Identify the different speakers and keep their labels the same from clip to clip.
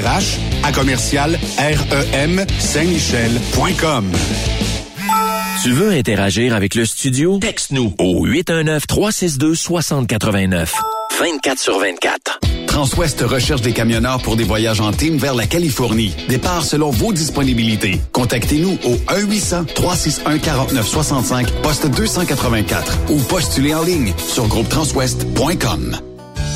Speaker 1: RH à commercial REM Saint-Michel.com.
Speaker 2: Tu veux interagir avec le studio? Texte-nous au 819-362-6089. 24 sur 24.
Speaker 3: Transwest recherche des camionneurs pour des voyages en team vers la Californie. Départ selon vos disponibilités. Contactez-nous au 1-800-361-4965, poste 284 ou postulez en ligne sur groupetranswest.com.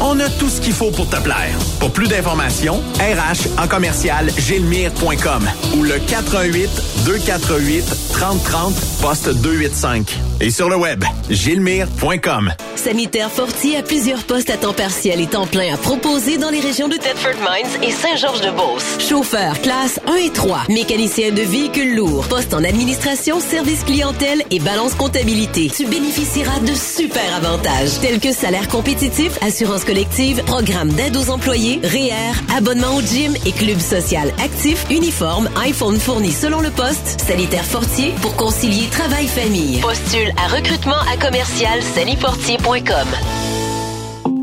Speaker 4: On a tout ce qu'il faut pour te plaire. Pour plus d'informations, RH en commercial gilmire.com ou le 418 248 3030 poste 285. Et sur le web, gilmire.com.
Speaker 5: Sanitaire Fortier a plusieurs postes à temps partiel et temps plein à proposer dans les régions de Thetford Mines et Saint-Georges-de-Beauce. Chauffeur classe 1 et 3, mécanicien de véhicules lourds, poste en administration, service clientèle et balance comptabilité. Tu bénéficieras de super avantages tels que salaire compétitif, assurance collective, programme d'aide aux employés, REER, abonnement au gym et club social actif, uniforme, iPhone fourni selon le poste, sanitaire Fortier pour concilier travail-famille. Postule à recrutement à commercial salifortier.com.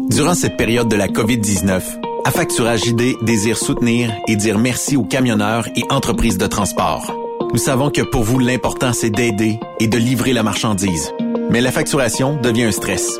Speaker 4: Durant cette période de la COVID-19, Affacturage ID désire soutenir et dire merci aux camionneurs et entreprises de transport. Nous savons que pour vous, l'important, c'est d'aider et de livrer la marchandise. Mais la facturation devient un stress.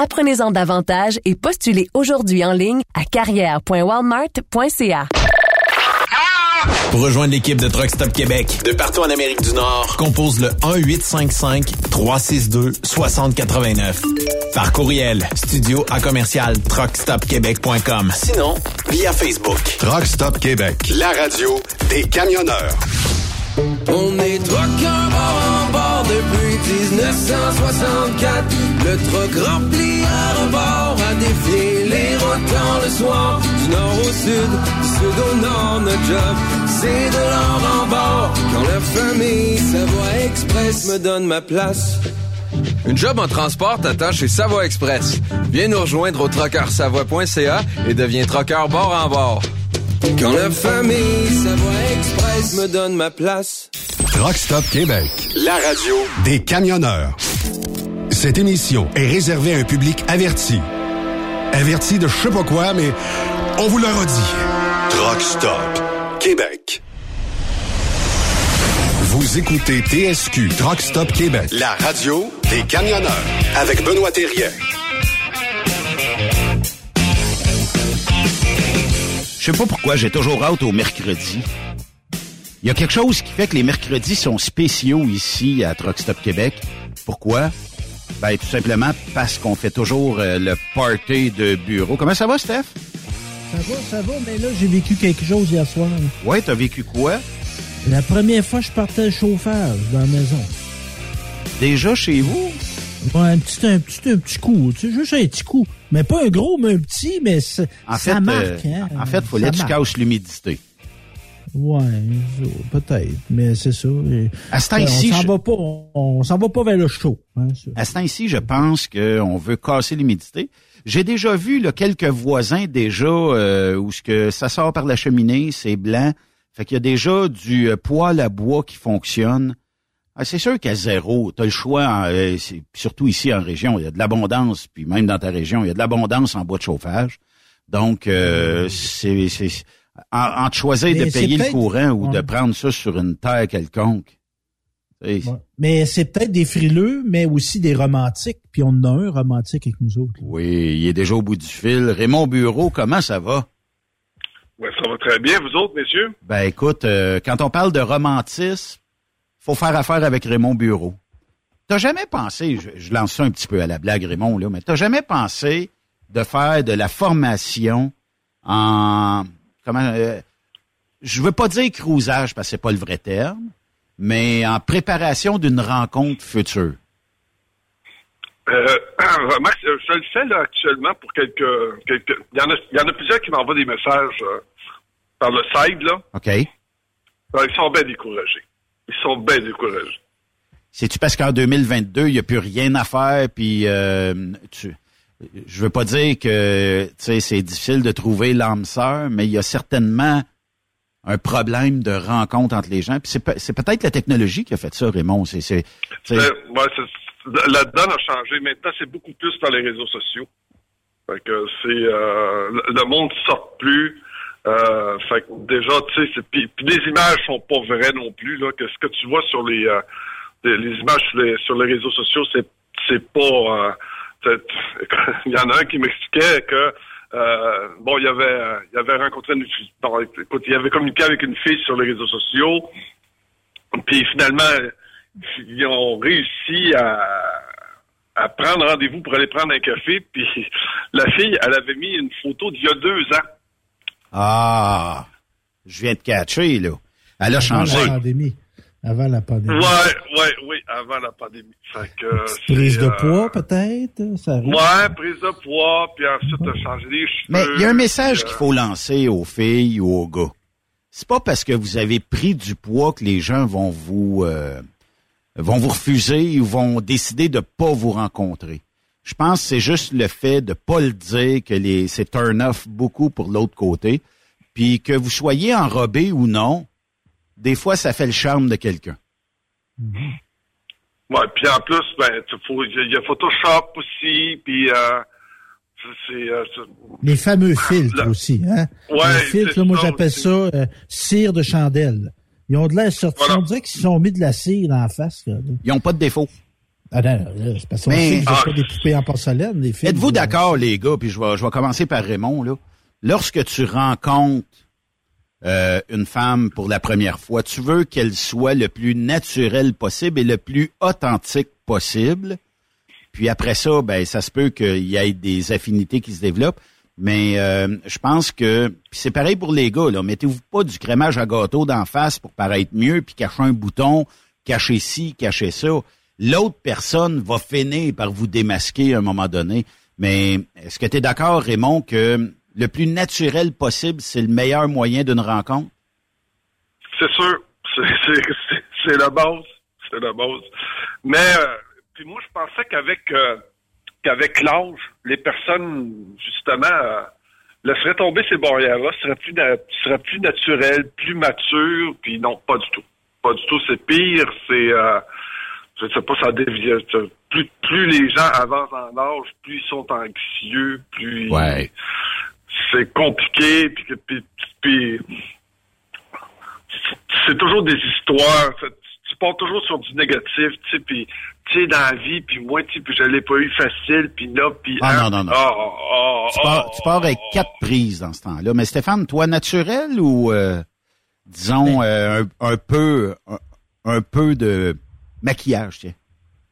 Speaker 5: Apprenez-en davantage et postulez aujourd'hui en ligne à carrière.walmart.ca.
Speaker 4: Pour rejoindre l'équipe de Truck Stop Québec, de partout en Amérique du Nord, compose le 1-855-362-6089. Par courriel, studio à commercial truckstopquebec.com. Sinon, via Facebook.
Speaker 1: Truck Stop Québec, la radio des camionneurs.
Speaker 6: On est truckers bord en bord depuis 1964. Le truck rempli à rebord a défié les rotants le soir. Du nord au sud, du sud au nord, notre job, c'est de l'or en bord. Quand la famille Savoie Express me donne ma place.
Speaker 7: Une job en transport t'attend chez Savoie Express. Viens nous rejoindre au trockeursavoie.ca et deviens trockeur bord en bord.
Speaker 6: Quand la famille Savoie Express me donne ma place.
Speaker 1: Truck Stop Québec, la radio des camionneurs. Cette émission est réservée à un public averti. Averti de je sais pas quoi, mais on vous le redit. Truck Stop Québec. Vous écoutez TSQ Truck Stop Québec, la radio des camionneurs avec Benoît Thérien.
Speaker 8: Je sais pas pourquoi j'ai toujours hâte au mercredi. Il y a quelque chose qui fait que les mercredis sont spéciaux ici à Truck Stop Québec. Pourquoi? Ben, tout simplement parce qu'on fait toujours euh, le party de bureau. Comment ça va, Steph?
Speaker 9: Ça va, ça va, mais là, j'ai vécu quelque chose hier soir.
Speaker 8: Ouais, t'as vécu quoi?
Speaker 9: La première fois, je partais le chauffage dans la maison.
Speaker 8: Déjà chez vous?
Speaker 9: Ouais, un petit, un petit, un petit coup, tu sais, juste un petit coup. Mais pas un gros, mais un petit, mais ça,
Speaker 8: En
Speaker 9: ça
Speaker 8: fait,
Speaker 9: marque,
Speaker 8: euh,
Speaker 9: hein.
Speaker 8: en fait, fallait
Speaker 9: Ça
Speaker 8: que tu casses l'humidité.
Speaker 9: Ouais, peut-être, mais c'est ça.
Speaker 8: À ce
Speaker 9: Euh,
Speaker 8: temps-ci,
Speaker 9: on s'en
Speaker 8: je-
Speaker 9: va pas, on, s'en va pas vers le chaud. Hein.
Speaker 8: À ce temps-ci, je pense qu'on veut casser l'humidité. J'ai déjà vu là, quelques voisins déjà euh, où ce que ça sort par la cheminée, c'est blanc. Fait qu'il y a déjà du euh, poêle à bois qui fonctionne. Ah, c'est sûr qu'à zéro, tu as le choix, euh, c'est- surtout ici en région, il y a de l'abondance, puis même dans ta région, il y a de l'abondance en bois de chauffage. Donc, euh, c'est c'est- en, en te choisir
Speaker 9: Mais
Speaker 8: de payer le courant ou de prendre ça sur une terre quelconque.
Speaker 9: Ouais. Mais c'est peut-être des frileux, mais aussi des romantiques. Puis on en a un romantique avec nous autres.
Speaker 8: Oui, il est déjà au bout du fil. Raymond Bureau, comment ça va?
Speaker 10: Ouais, ça va très bien, vous autres, messieurs?
Speaker 8: Ben écoute, euh, quand on parle de romantisme, faut faire affaire avec Raymond Bureau. T'as jamais pensé, je, je lance ça un petit peu à la blague Raymond, là, mais t'as jamais pensé de faire de la formation en comment euh, je veux pas dire cruisage parce que c'est pas le vrai terme, mais en préparation d'une rencontre future?
Speaker 10: Euh, Max, euh, je le fais là actuellement pour quelques, quelques. Il y en a, il y en a plusieurs qui m'envoient des messages euh, par le side là.
Speaker 8: OK?
Speaker 10: Alors, ils sont bien découragés. Ils sont bien découragés.
Speaker 8: C'est-tu parce qu'en 2022, il n'y a plus rien à faire, puis euh, tu, je veux pas dire que c'est difficile de trouver l'âme sœur, mais il y a certainement un problème de rencontre entre les gens. Puis c'est, pe- c'est peut-être la technologie qui a fait ça, Raymond. C'est, c'est,
Speaker 10: la donne a changé. Maintenant, c'est beaucoup plus par les réseaux sociaux. Fait que c'est euh, le le monde sort plus. Euh, fait que déjà, tu sais, puis, les images sont pas vraies non plus. Là, que ce que tu vois sur les euh, les, images sur les, sur les réseaux sociaux, c'est c'est pas. euh, il y en a un qui m'expliquait que euh, bon, il avait euh, il avait rencontré une fille. bon, écoute, il avait communiqué avec une fille sur les réseaux sociaux. Puis finalement, ils ont réussi à, à prendre rendez-vous pour aller prendre un café. Puis la fille, elle avait mis une photo d'il y a deux ans.
Speaker 8: Ah, je viens de catcher là. Elle a
Speaker 9: Avant
Speaker 8: changé.
Speaker 9: la pandémie. Avant la pandémie.
Speaker 10: Ouais, ouais, oui, avant la pandémie. Fait que,
Speaker 9: Prise de
Speaker 10: euh,
Speaker 9: poids, peut-être? Ça arrive.
Speaker 10: Ouais, prise de poids, puis ensuite, t'as changé les cheveux.
Speaker 8: Mais il y a un message qu'il
Speaker 10: euh,
Speaker 8: faut lancer aux filles ou aux gars. C'est pas parce que vous avez pris du poids que les gens vont vous euh, vont vous refuser ou vont décider de pas vous rencontrer. Je pense que c'est juste le fait de pas le dire que les c'est turn off beaucoup pour l'autre côté, puis que vous soyez enrobé ou non, des fois ça fait le charme de quelqu'un.
Speaker 10: Ouais, puis en plus, ben, tu- faut- il y, a- il y a Photoshop aussi, puis euh, c'est- euh, c'est-
Speaker 9: Les fameux filtres aussi, hein?
Speaker 10: Ouais,
Speaker 9: Les filtres, là, moi, j'appelle
Speaker 10: aussi.
Speaker 9: ça euh, cire de chandelle. Ils ont de l'air sortis. On dirait qu'ils se sont mis de la cire en face. Là.
Speaker 8: Ils ont pas de défaut.
Speaker 9: Ah non, c'est parce qu'on sait que
Speaker 8: Ah.
Speaker 9: pas des poupées en porcelaine, les films.
Speaker 8: Êtes-vous d'accord, les gars, puis je vais, je vais commencer par Raymond, là. Lorsque tu rencontres euh, une femme pour la première fois, tu veux qu'elle soit le plus naturelle possible et le plus authentique possible. Puis après ça, ben ça se peut qu'il y ait des affinités qui se développent. Mais euh, je pense que puis c'est pareil pour les gars. Là, mettez-vous pas du crémage à gâteau d'en face pour paraître mieux, puis cacher un bouton, cacher ci, cacher ça. L'autre personne va finir par vous démasquer à un moment donné. Mais est-ce que tu es d'accord, Raymond, que le plus naturel possible, c'est le meilleur moyen d'une rencontre?
Speaker 10: C'est sûr, c'est- la base, c'est la base. Mais euh, puis moi, je pensais qu'avec euh, qu'avec l'âge, les personnes justement euh, laisseraient tomber ces barrières-là, seraient plus seraient plus naturelles, plus matures? Puis non, pas du tout, pas du tout. C'est pire, c'est euh, je sais pas, ça dévie. Plus plus les gens avancent en âge, plus ils sont anxieux, plus
Speaker 8: Ouais.
Speaker 10: c'est compliqué, puis, que- puis, puis c'est toujours des histoires. Tu pars toujours sur du négatif, tu sais, puis tu sais, dans la vie, puis moi, tu sais, puis je l'ai pas eu facile, puis là, puis...
Speaker 8: Ah,
Speaker 10: hein,
Speaker 8: non, non, non.
Speaker 10: ah, ah,
Speaker 8: Tu
Speaker 10: ah,
Speaker 8: pars, tu pars avec quatre prises dans ce temps-là. Mais Stéphane, toi, naturel ou, euh, disons, euh, un, un peu un, un peu de maquillage, tiens?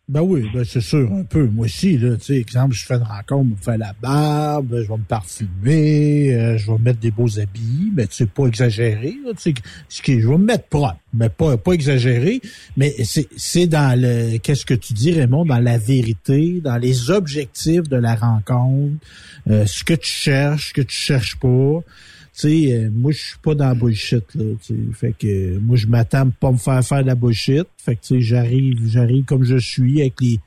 Speaker 9: Ben oui, ben c'est sûr, un peu. Moi aussi, là, tu sais, exemple, je fais une rencontre, je me fais la barbe, je vais me parfumer, euh, je vais me mettre des beaux habits, mais tu sais, pas exagéré, tu sais, ce qui, je vais me mettre propre, mais pas, pas exagéré. Mais c'est, c'est dans le, qu'est-ce que tu dis, Raymond, dans la vérité, dans les objectifs de la rencontre, euh, ce que tu cherches, ce que tu cherches pas. Tu sais, euh, moi, je suis pas dans la bullshit, là, tu sais. Fait que, euh, moi, je m'attends à pas me faire faire de la bullshit. Fait que, tu sais, j'arrive, j'arrive comme je suis avec les,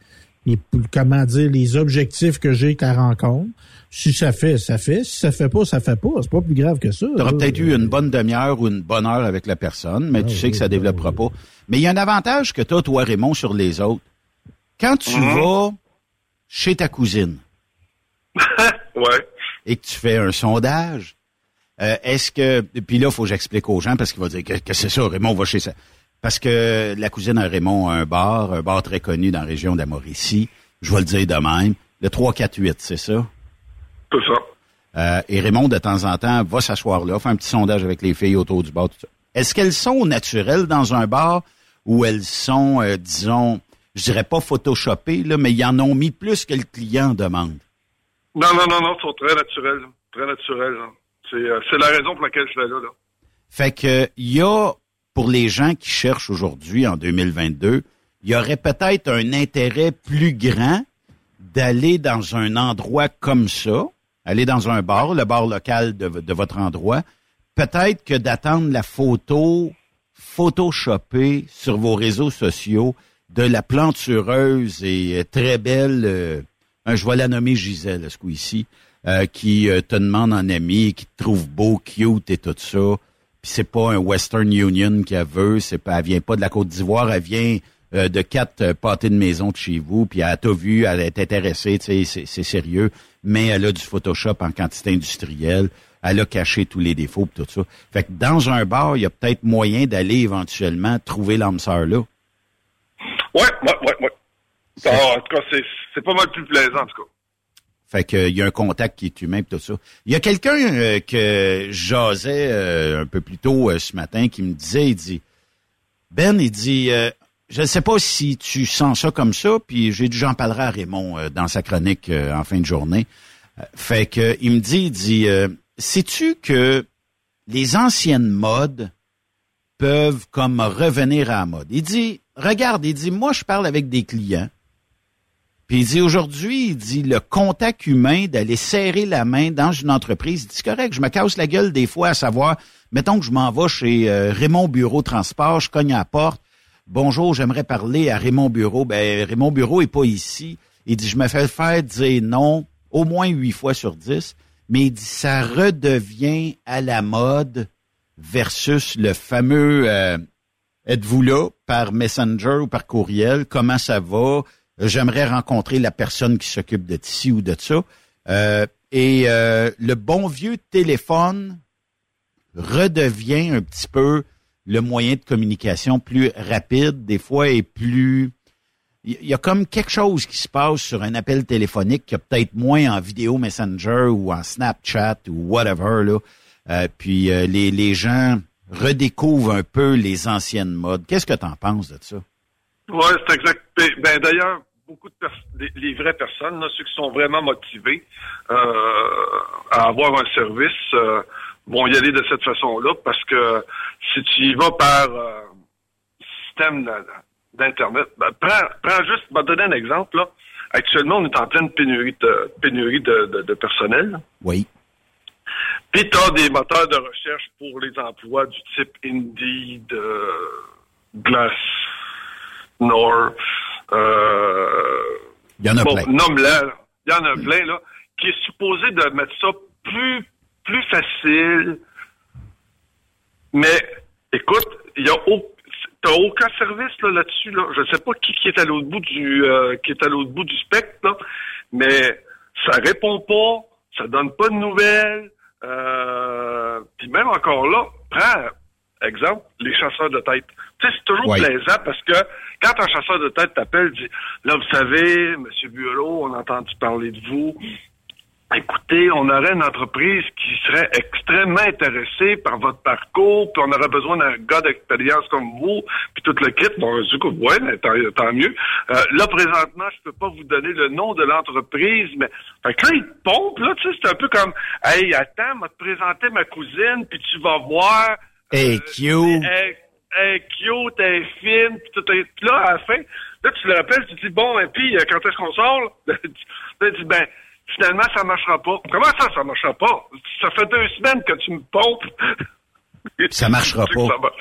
Speaker 9: les, comment dire, les objectifs que j'ai avec la rencontre. Si ça fait, ça fait. Si ça fait pas, ça fait pas. C'est pas plus grave que ça.
Speaker 8: Tu auras peut-être eu une bonne demi-heure ou une bonne heure avec la personne, mais tu sais que ça développera pas. Mais il y a un avantage que tu as, toi, Raymond, sur les autres. Quand tu vas chez ta cousine
Speaker 10: ouais.
Speaker 8: et que tu fais un sondage, euh, est-ce que... Puis là, il faut que j'explique aux gens parce qu'il va dire que, que c'est ça, Raymond va chez ça. Parce que la cousine à Raymond a un bar, un bar très connu dans la région de la Mauricie. Je vais le dire de même. Le 348, c'est ça?
Speaker 10: C'est ça.
Speaker 8: Euh, et Raymond, de temps en temps, va s'asseoir là, fait un petit sondage avec les filles autour du bar. Tout ça. Est-ce qu'elles sont naturelles dans un bar ou elles sont, euh, disons, je dirais pas photoshopées, là, mais ils en ont mis plus que le client demande?
Speaker 10: Non, non, non, non, sont très naturels, très naturels. hein. C'est euh, c'est la raison pour laquelle je vais là, là.
Speaker 8: Fait que il y a, pour les gens qui cherchent aujourd'hui, en 2022, il y aurait peut-être un intérêt plus grand d'aller dans un endroit comme ça, aller dans un bar, le bar local de, de votre endroit, peut-être que d'attendre la photo photoshopée sur vos réseaux sociaux de la plantureuse et euh, très belle, euh, je vais la nommer Gisèle, ce coup-ci, euh, qui euh, te demande en ami, qui te trouve beau, cute et tout ça. Puis c'est pas un Western Union qu'elle veut, c'est pas, elle vient pas de la Côte d'Ivoire, elle vient euh, de quatre euh, pâtés de maison de chez vous, puis elle t'a vu, elle est intéressée, c'est, c'est sérieux, mais elle a du Photoshop en quantité industrielle, elle a caché tous les défauts pis tout ça. Fait que dans un bar, il y a peut-être moyen d'aller éventuellement trouver l'âme sœur là.
Speaker 10: Ouais, ouais, ouais, ouais. Ah, en tout cas, c'est c'est pas mal plus plaisant, en tout cas.
Speaker 8: Fait que il y a un contact qui est humain pis tout ça. Il y a quelqu'un euh, que jasais euh, un peu plus tôt euh, ce matin qui me disait, il dit Ben, il dit euh, je ne sais pas si tu sens ça comme ça, puis j'ai j'en parlerai à Raymond dans sa chronique en fin de journée. Fait que il me dit, il dit sais-tu que les anciennes modes peuvent comme revenir à la mode? Il dit, regarde, il dit, moi, je parle avec des clients. Puis il dit, aujourd'hui, il dit, le contact humain, d'aller serrer la main dans une entreprise, il dit, c'est correct, je me casse la gueule des fois à savoir, mettons que je m'en vais chez euh, Raymond Bureau Transport, je cogne à la porte, bonjour, j'aimerais parler à Raymond Bureau. Ben, Raymond Bureau est pas ici. Il dit, je me fais faire dire non au moins huit fois sur dix, mais il dit, ça redevient à la mode versus le fameux euh, êtes-vous là par Messenger ou par courriel, comment ça va, j'aimerais rencontrer la personne qui s'occupe de ci ou de ça. Euh, et euh, le bon vieux téléphone redevient un petit peu le moyen de communication plus rapide, des fois, et plus... Il y a comme quelque chose qui se passe sur un appel téléphonique qui a peut-être moins en vidéo Messenger ou en Snapchat ou whatever. Là. Euh, puis euh, les, les gens redécouvrent un peu les anciennes modes. Qu'est-ce que tu en penses de ça?
Speaker 10: Oui, c'est exact. Ben, D'ailleurs, beaucoup de les, les, vraies personnes, là, ceux qui sont vraiment motivés euh, à avoir un service, euh, vont y aller de cette façon-là parce que si tu y vas par euh, système d'Internet, ben, prends, prends juste, je vais te donner un exemple. Là. Actuellement, on est en pleine pénurie de, pénurie de, de, de personnel.
Speaker 8: Oui.
Speaker 10: Puis tu as des moteurs de recherche pour les emplois du type Indeed, Glass, Nor, euh,
Speaker 8: il y en a
Speaker 10: bon,
Speaker 8: plein.
Speaker 10: Nomme-le. Il y en a plein, là, qui est supposé de mettre ça plus, plus facile. Mais, écoute, il y a au, t'as aucun service là, là-dessus. Là. Je ne sais pas qui, qui est à l'autre bout du euh, qui est à l'autre bout du spectre, là, mais ça répond pas, ça donne pas de nouvelles. Euh, puis même encore là, prends exemple les chasseurs de tête. Tu sais, c'est toujours plaisant parce que quand un chasseur de tête t'appelle, dit là vous savez, Monsieur Bureau, on a entendu parler de vous. Écoutez, on aurait une entreprise qui serait extrêmement intéressée par votre parcours, puis on aurait besoin d'un gars d'expérience comme vous, puis tout le kit. Bon, du coup, ouais, mais tant, tant mieux. Euh, là, présentement, je peux pas vous donner le nom de l'entreprise, mais fait que là, il te pompe, là, tu sais, c'est un peu comme Hey, attends, m'a te présenter ma cousine, puis tu vas voir.
Speaker 8: Hey, cute.
Speaker 10: Elle, est cute, elle est fine, puis tout est- là, à la fin, là, tu le rappelles, tu te dis, bon, et puis, euh, quand est-ce qu'on sort? là? Tu dis, ben, finalement, ça marchera pas. Comment ça, ça marchera pas? Ça fait deux semaines que tu me pompes.
Speaker 8: Ça marchera pas.
Speaker 10: ça va-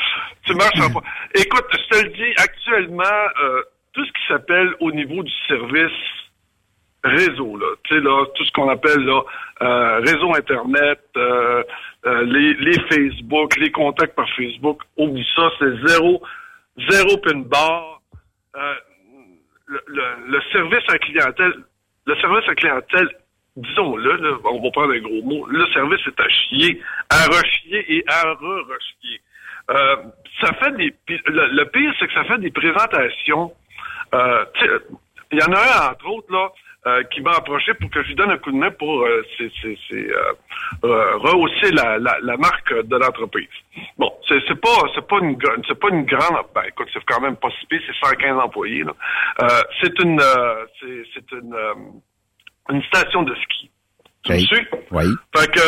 Speaker 10: Tu marcheras pas. Écoute, je te le dis, actuellement, euh, tout ce qui s'appelle au niveau du service réseau, là, tu sais, là, tout ce qu'on appelle là, euh, réseau Internet, euh, euh, les, les Facebook, les contacts par Facebook, oublie ça, c'est zéro, zéro pin bar. Euh, le, le- service à clientèle, le service à clientèle, disons-le, on va prendre un gros mot, le service est à chier, à rechier et à re-rechier. Euh, ça fait des, le, le pire, c'est que ça fait des présentations. Euh, il y en a un, entre autres, là, euh, qui m'a approché pour que je lui donne un coup de main pour euh, c'est, c'est, c'est, euh, rehausser la, la, la marque de l'entreprise. Bon, c'est, c'est pas c'est pas une c'est pas une grande ben écoute, c'est quand même pas si pire, c'est 115 employés là. C'est une c'est, c'est une une station de ski. Tu me suis?
Speaker 8: Oui.
Speaker 10: Fait que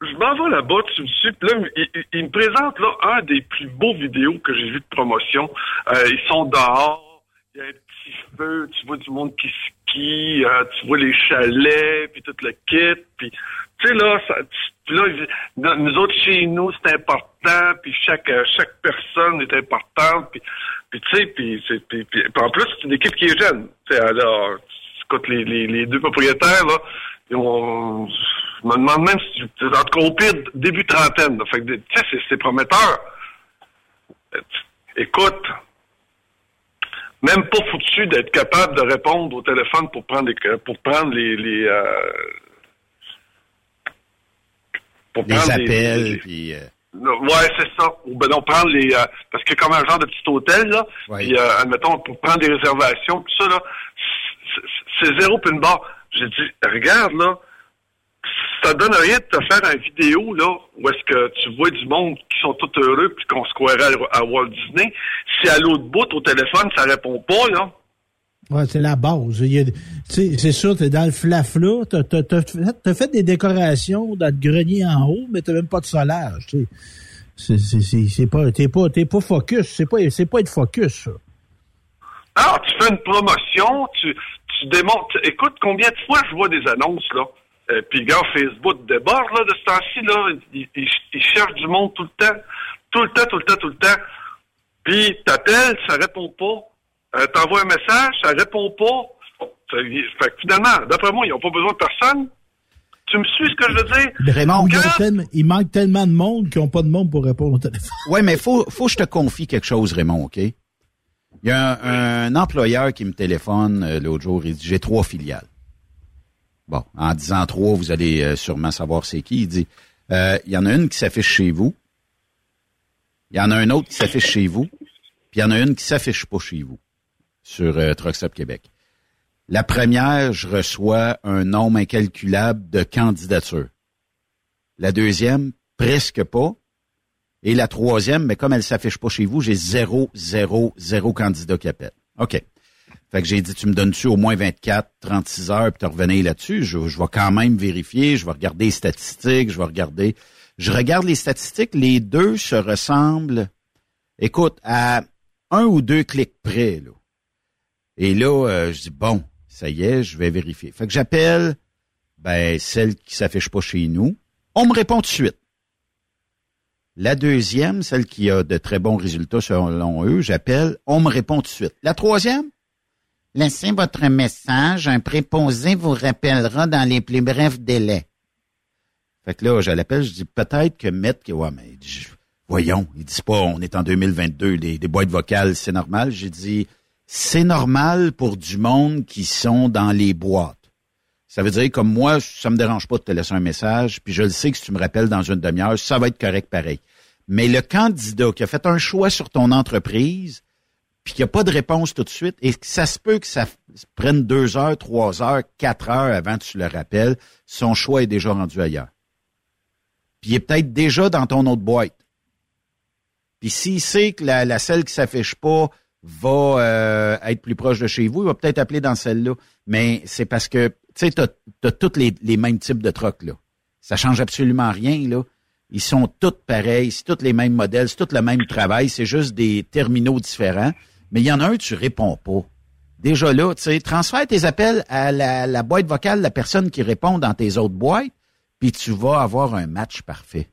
Speaker 10: je m'en vais là-bas, tu me suis, puis là, il, il- il me présente là un des plus beaux vidéos que j'ai vu de promotion. Euh, ils sont dehors, il y a un petit feu, tu vois du monde qui skie, euh, tu vois les chalets, puis tout le kit, puis tu sais là, ça, puis là, nous autres chez nous c'est important, puis chaque euh, chaque personne est importante, puis puis tu sais, puis puis, puis- en plus c'est une équipe qui est jeune. Tu sais, alors, écoute les, les, les deux propriétaires là, ils ont, je me demande même si tu en tout cas au pire début trentaine. là. Tu sais, c'est- c'est prometteur. Euh, Écoute, même pas foutu d'être capable de répondre au téléphone pour prendre les pour prendre les, les euh, pour
Speaker 8: Les
Speaker 10: prendre
Speaker 8: appels,
Speaker 10: les-
Speaker 8: puis... euh,
Speaker 10: Ouais, c'est ça. Ou ben non, prendre les euh, parce que comme un genre de petit hôtel là,
Speaker 8: Ouais.
Speaker 10: puis euh, admettons pour prendre des réservations, tout ça là, c'est- zéro pin bar. J'ai dit regarde là, ça donne rien de te faire une vidéo là où est-ce que tu vois du monde qui sont tout heureux puis qu'on se croirait à, à Walt Disney. Si à l'autre bout au téléphone ça répond pas là,
Speaker 9: Ouais, c'est la base. C'est sûr, t'es dans le flafla, t'as, t'as, t'as fait, t'as fait des décorations dans le grenier en haut, mais t'as même pas de solage. C'est, c'est, c'est, c'est pas, t'es pas, t'es pas focus. C'est pas, c'est pas être focus, ça.
Speaker 10: Ah, tu fais une promotion, tu, tu démontres. Écoute, combien de fois je vois des annonces, là? Euh, puis, gars, Facebook déborde, là, de ce temps-ci, là. Ils cherchent du monde tout le temps. Tout le temps, tout le temps, tout le temps. Puis, t'appelles, ça répond pas. Euh, T'envoies un message, ça répond pas. Fait, fait que finalement, d'après moi, ils n'ont pas besoin de personne. Tu me suis ce que je veux dire?
Speaker 8: Raymond,
Speaker 9: Il manque, tellement, il manque tellement de monde qu'ils n'ont pas de monde pour répondre au téléphone.
Speaker 8: Ouais, mais faut, faut que je te confie quelque chose, Raymond, OK? Il y a un, un employeur qui me téléphone euh, l'autre jour, il dit J'ai trois filiales. Bon, en disant trois, vous allez euh, sûrement savoir c'est qui. Il dit euh, Il y en a une qui s'affiche chez vous, il y en a un autre qui s'affiche chez vous, puis il y en a une qui s'affiche pas chez vous sur euh, Truck Stop Québec. La première, je reçois un nombre incalculable de candidatures. La deuxième, presque pas. Et la troisième, mais comme elle s'affiche pas chez vous, j'ai zéro, zéro, zéro candidat qui appelle. OK. Fait que j'ai dit, tu me donnes-tu au moins 24, 36 heures, puis tu revenais là-dessus? Je, je vais quand même vérifier, je vais regarder les statistiques, je vais regarder. Je regarde les statistiques, les deux se ressemblent, écoute, à un ou deux clics près. Là. Et là, euh, je dis, bon, ça y est, je vais vérifier. Fait que j'appelle ben, celle qui s'affiche pas chez nous. On me répond tout de suite. La deuxième, celle qui a de très bons résultats selon eux, j'appelle, on me répond tout de suite. La troisième, laissez votre message, un préposé vous rappellera dans les plus brefs délais. Fait que là, je l'appelle, je dis peut-être que mettre ouais, mais voyons, ils disent pas on est en 2022, des, des boîtes vocales, c'est normal. J'ai dit c'est normal pour du monde qui sont dans les boîtes. Ça veut dire comme moi, ça me dérange pas de te laisser un message, puis je le sais que si tu me rappelles dans une demi-heure, ça va être correct pareil. Mais le candidat qui a fait un choix sur ton entreprise, puis qu'il n'y a pas de réponse tout de suite, et ça se peut que ça prenne deux heures, trois heures, quatre heures avant que tu le rappelles, son choix est déjà rendu ailleurs. Puis il est peut-être déjà dans ton autre boîte. Puis s'il sait que la, la celle qui s'affiche pas va euh, être plus proche de chez vous, il va peut-être appeler dans celle-là. Mais c'est parce que, tu sais, tu as, tous les, les mêmes types de trucks, là. Ça change absolument rien, là. Ils sont tous pareils, c'est tous les mêmes modèles, c'est tout le même travail, c'est juste des terminaux différents. Mais il y en a un, tu réponds pas. Déjà là, tu sais, transfère tes appels à la, boîte vocale la personne qui répond dans tes autres boîtes, puis tu vas avoir un match parfait.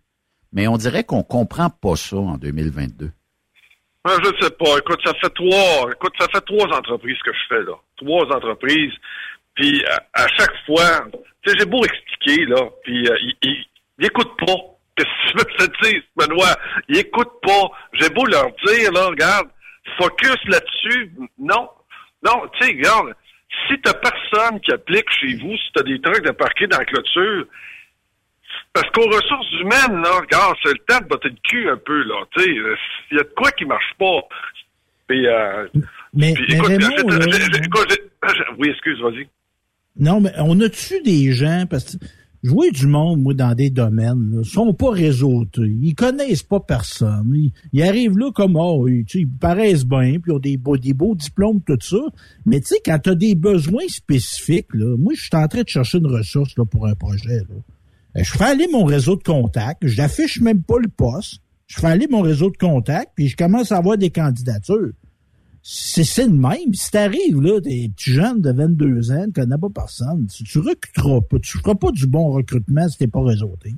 Speaker 8: Mais on dirait qu'on comprend pas ça en 2022.
Speaker 10: Ah, je sais pas. Écoute, ça fait trois. Écoute, ça fait trois entreprises que je fais là. Trois entreprises. Puis à, chaque fois, tu sais, j'ai beau expliquer là, puis euh, ils pas. Qu'est-ce que tu veux que je te dise, Benoît? Ils écoutent pas. J'ai beau leur dire là, regarde, focus là-dessus? Non, non, tu sais, regarde. Si t'as personne qui applique chez vous, si t'as des trucs de parquer dans la clôture, parce qu'aux ressources humaines, là, regarde, c'est le temps de botter le cul un peu, là. Tu sais, il y a de quoi qui marche pas. Puis, euh,
Speaker 9: Mais,
Speaker 10: puis,
Speaker 9: mais
Speaker 10: écoute,
Speaker 9: Raymond, là,
Speaker 10: oui, excuse, vas-y.
Speaker 9: Non, mais on a-tu des gens, parce que vois du monde, moi, dans des domaines, là, sont pas réseautés. Ils connaissent pas personne. Ils, arrivent là comme, oh, ils, paraissent bien, puis ils ont des beaux, diplômes, tout ça. Mais tu sais, quand tu as des besoins spécifiques, là, moi, je suis en train de chercher une ressource là, pour un projet. Là. Euh, Je fais aller mon réseau de contacts, je n'affiche même pas le poste. Je fais aller mon réseau de contacts, puis je commence à avoir des candidatures. C'est le même. Si t'arrives, là, t'es petit jeune de 22 ans, tu connais pas personne, tu, tu recruteras pas. Tu feras pas du bon recrutement si t'es pas réseauté.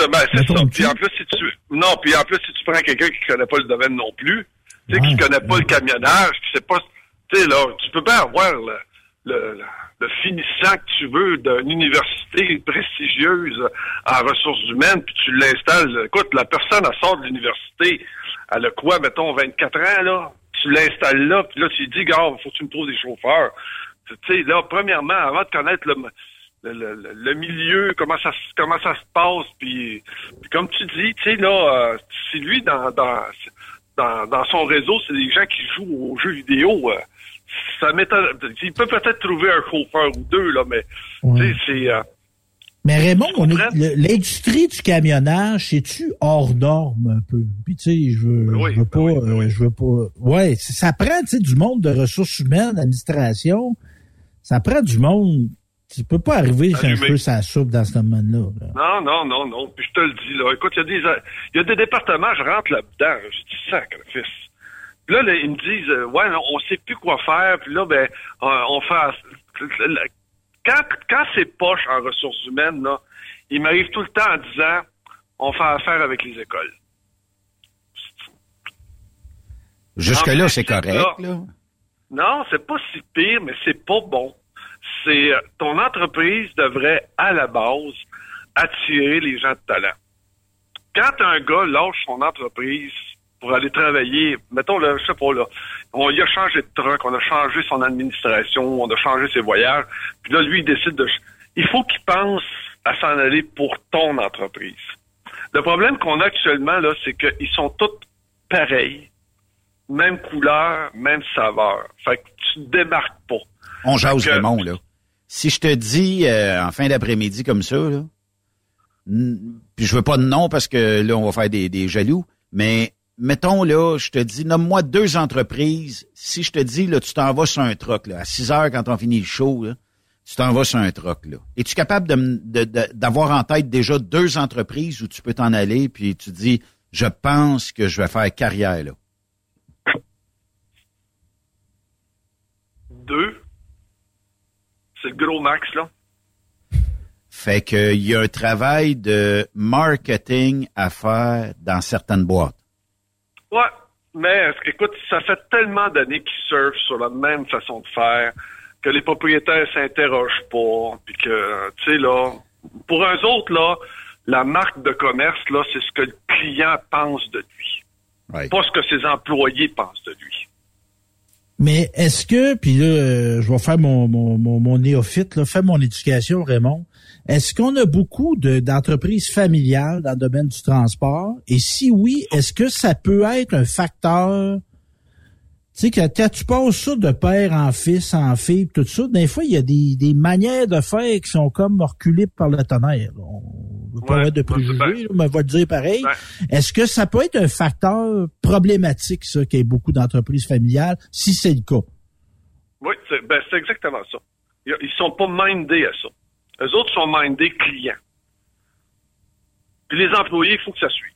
Speaker 10: Euh, Ben, c'est ça. Puis en plus, si tu, non, puis en plus, si tu prends quelqu'un qui connaît pas le domaine non plus, tu sais, qui
Speaker 9: Ouais,
Speaker 10: connaît pas le camionnage, qui sait pas, tu sais, là, tu peux pas avoir le- le finissant que tu veux d'une université prestigieuse en ressources humaines, puis tu l'installes. Écoute, la personne, elle sort de l'université, elle a quoi, mettons, 24 ans, là? Tu l'installes là, puis là, tu lui dis, gars, faut que tu me trouves des chauffeurs. Tu sais, là, premièrement, avant de connaître le, le, le- le milieu, comment ça, se- comment ça se passe, puis, puis comme tu dis, tu sais, là, euh, si lui, dans, dans, dans, dans son réseau, c'est des gens qui jouent aux jeux vidéo, euh, ça m'étonne. Il peut peut-être trouver un chauffeur ou deux, là, mais, tu sais, c'est... euh,
Speaker 9: Mais Raymond, on est- le- l'industrie du camionnage, c'est-tu hors norme un peu? Puis tu sais, je veux, je veux pas, euh, je veux pas. Ouais, ça prend, tu sais, du monde de ressources humaines, d'administration. Ça prend du monde Tu peux pas arriver chez un feu sa soupe dans ce domaine-là. là.
Speaker 10: Non, non, non, non. Puis je te le dis, là. Écoute, il y a des, il y a des départements, je rentre là-dedans. Je dis, sacrifice. Puis là, là, ils me disent, euh, ouais, non, on sait plus quoi faire. Puis là, ben, on, on fait... Quand, quand c'est poche en ressources humaines, là, il m'arrive tout le temps en disant, on fait affaire avec les écoles.
Speaker 8: Jusque-là, c'est correct,
Speaker 10: là,
Speaker 8: là.
Speaker 10: Non, c'est pas si pire, mais c'est pas bon. C'est euh, ton entreprise devrait à la base attirer les gens de talent. Quand un gars lâche son entreprise pour aller travailler, mettons là, je sais pas là, on y a changé de truc, on a changé son administration, on a changé ses voyages, puis là lui il décide de, il faut qu'il pense à s'en aller pour ton entreprise. Le problème qu'on a actuellement là, c'est qu'ils sont tous pareils même couleur, même saveur. Fait que tu te démarques pas.
Speaker 8: On jase
Speaker 10: que-
Speaker 8: Raymond, là. Si je te dis euh, en fin d'après-midi comme ça, là, puis je veux pas de nom parce que là, on va faire des, des jaloux, mais mettons là, je te dis, nomme-moi deux entreprises. Si je te dis, là, tu t'en vas sur un truck, là, à 6 heures quand on finit le show, là, tu t'en vas sur un truck, là. Es-tu capable de m- de- de- d'avoir en tête déjà deux entreprises où tu peux t'en aller, puis tu dis, je pense que je vais faire carrière, là?
Speaker 10: Deux, c'est le gros max, là.
Speaker 8: Fait qu'il y a un travail de marketing à faire dans certaines boîtes.
Speaker 10: Ouais, mais écoute, ça fait tellement d'années qu'ils surfent sur la même façon de faire que les propriétaires s'interrogent pas, puis que, tu sais, là, pour eux autres, là, la marque de commerce, là, c'est ce que le client pense de lui. Pas ce que ses employés pensent de lui.
Speaker 9: Mais est-ce que, puis là, euh, je vais faire mon, mon, mon, mon néophyte, là, faire mon éducation, Raymond. Est-ce qu'on a beaucoup de- d'entreprises familiales dans le domaine du transport? Et si oui, est-ce que ça peut être un facteur? Tu sais, quand tu passes ça de père en fils, en fille, tout ça, des fois, il y a des, des manières de faire qui sont comme reculées par le tonnerre. là. On veut pas
Speaker 10: Ouais,
Speaker 9: avoir de préjugés, mais on va le dire pareil. Est-ce que ça peut être un facteur problématique, ça, qu'il y ait beaucoup d'entreprises familiales, si c'est le cas?
Speaker 10: Oui, c'est ben, c'est exactement ça. Ils ils sont pas mindés à ça. Eux autres sont mindés clients. Puis les employés, il faut que ça suive.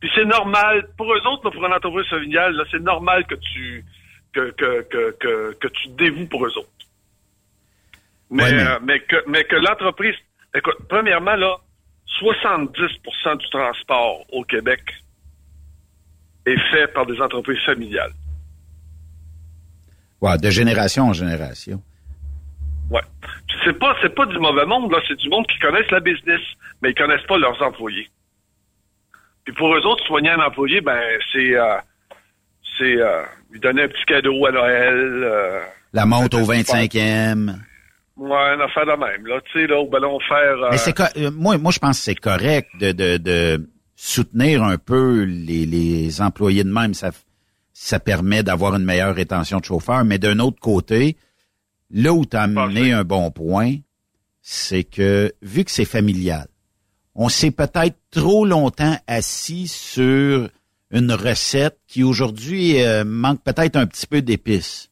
Speaker 10: Puis c'est normal, pour eux autres, là, pour une entreprise familiale, là, c'est normal que tu que, que, que, que, que tu te dévoues pour eux autres. Mais,
Speaker 8: Ouais, mais-
Speaker 10: euh, mais que, mais que l'entreprise, écoute, premièrement, là, 70% du transport au Québec est fait par des entreprises familiales.
Speaker 8: Ouais, de génération en génération.
Speaker 10: Ouais. C'est pas c'est pas du mauvais monde là, c'est du monde qui connaissent la business, mais ils connaissent pas leurs employés. Puis pour eux autres, soigner un employé, ben c'est euh, c'est euh, lui donner un petit cadeau à Noël. Euh,
Speaker 8: La monte au 25e.
Speaker 10: ouais, une affaire de même là, tu sais là, au ballon faire. euh,
Speaker 8: Mais c'est euh, moi, moi, je pense que c'est correct de, de, de soutenir un peu les, les employés de même. Ça, ça permet d'avoir une meilleure rétention de chauffeurs. Mais d'un autre côté, là où tu as amené un bon point, c'est que vu que c'est familial, on s'est peut-être trop longtemps assis sur une recette qui aujourd'hui euh, manque peut-être un petit peu d'épices,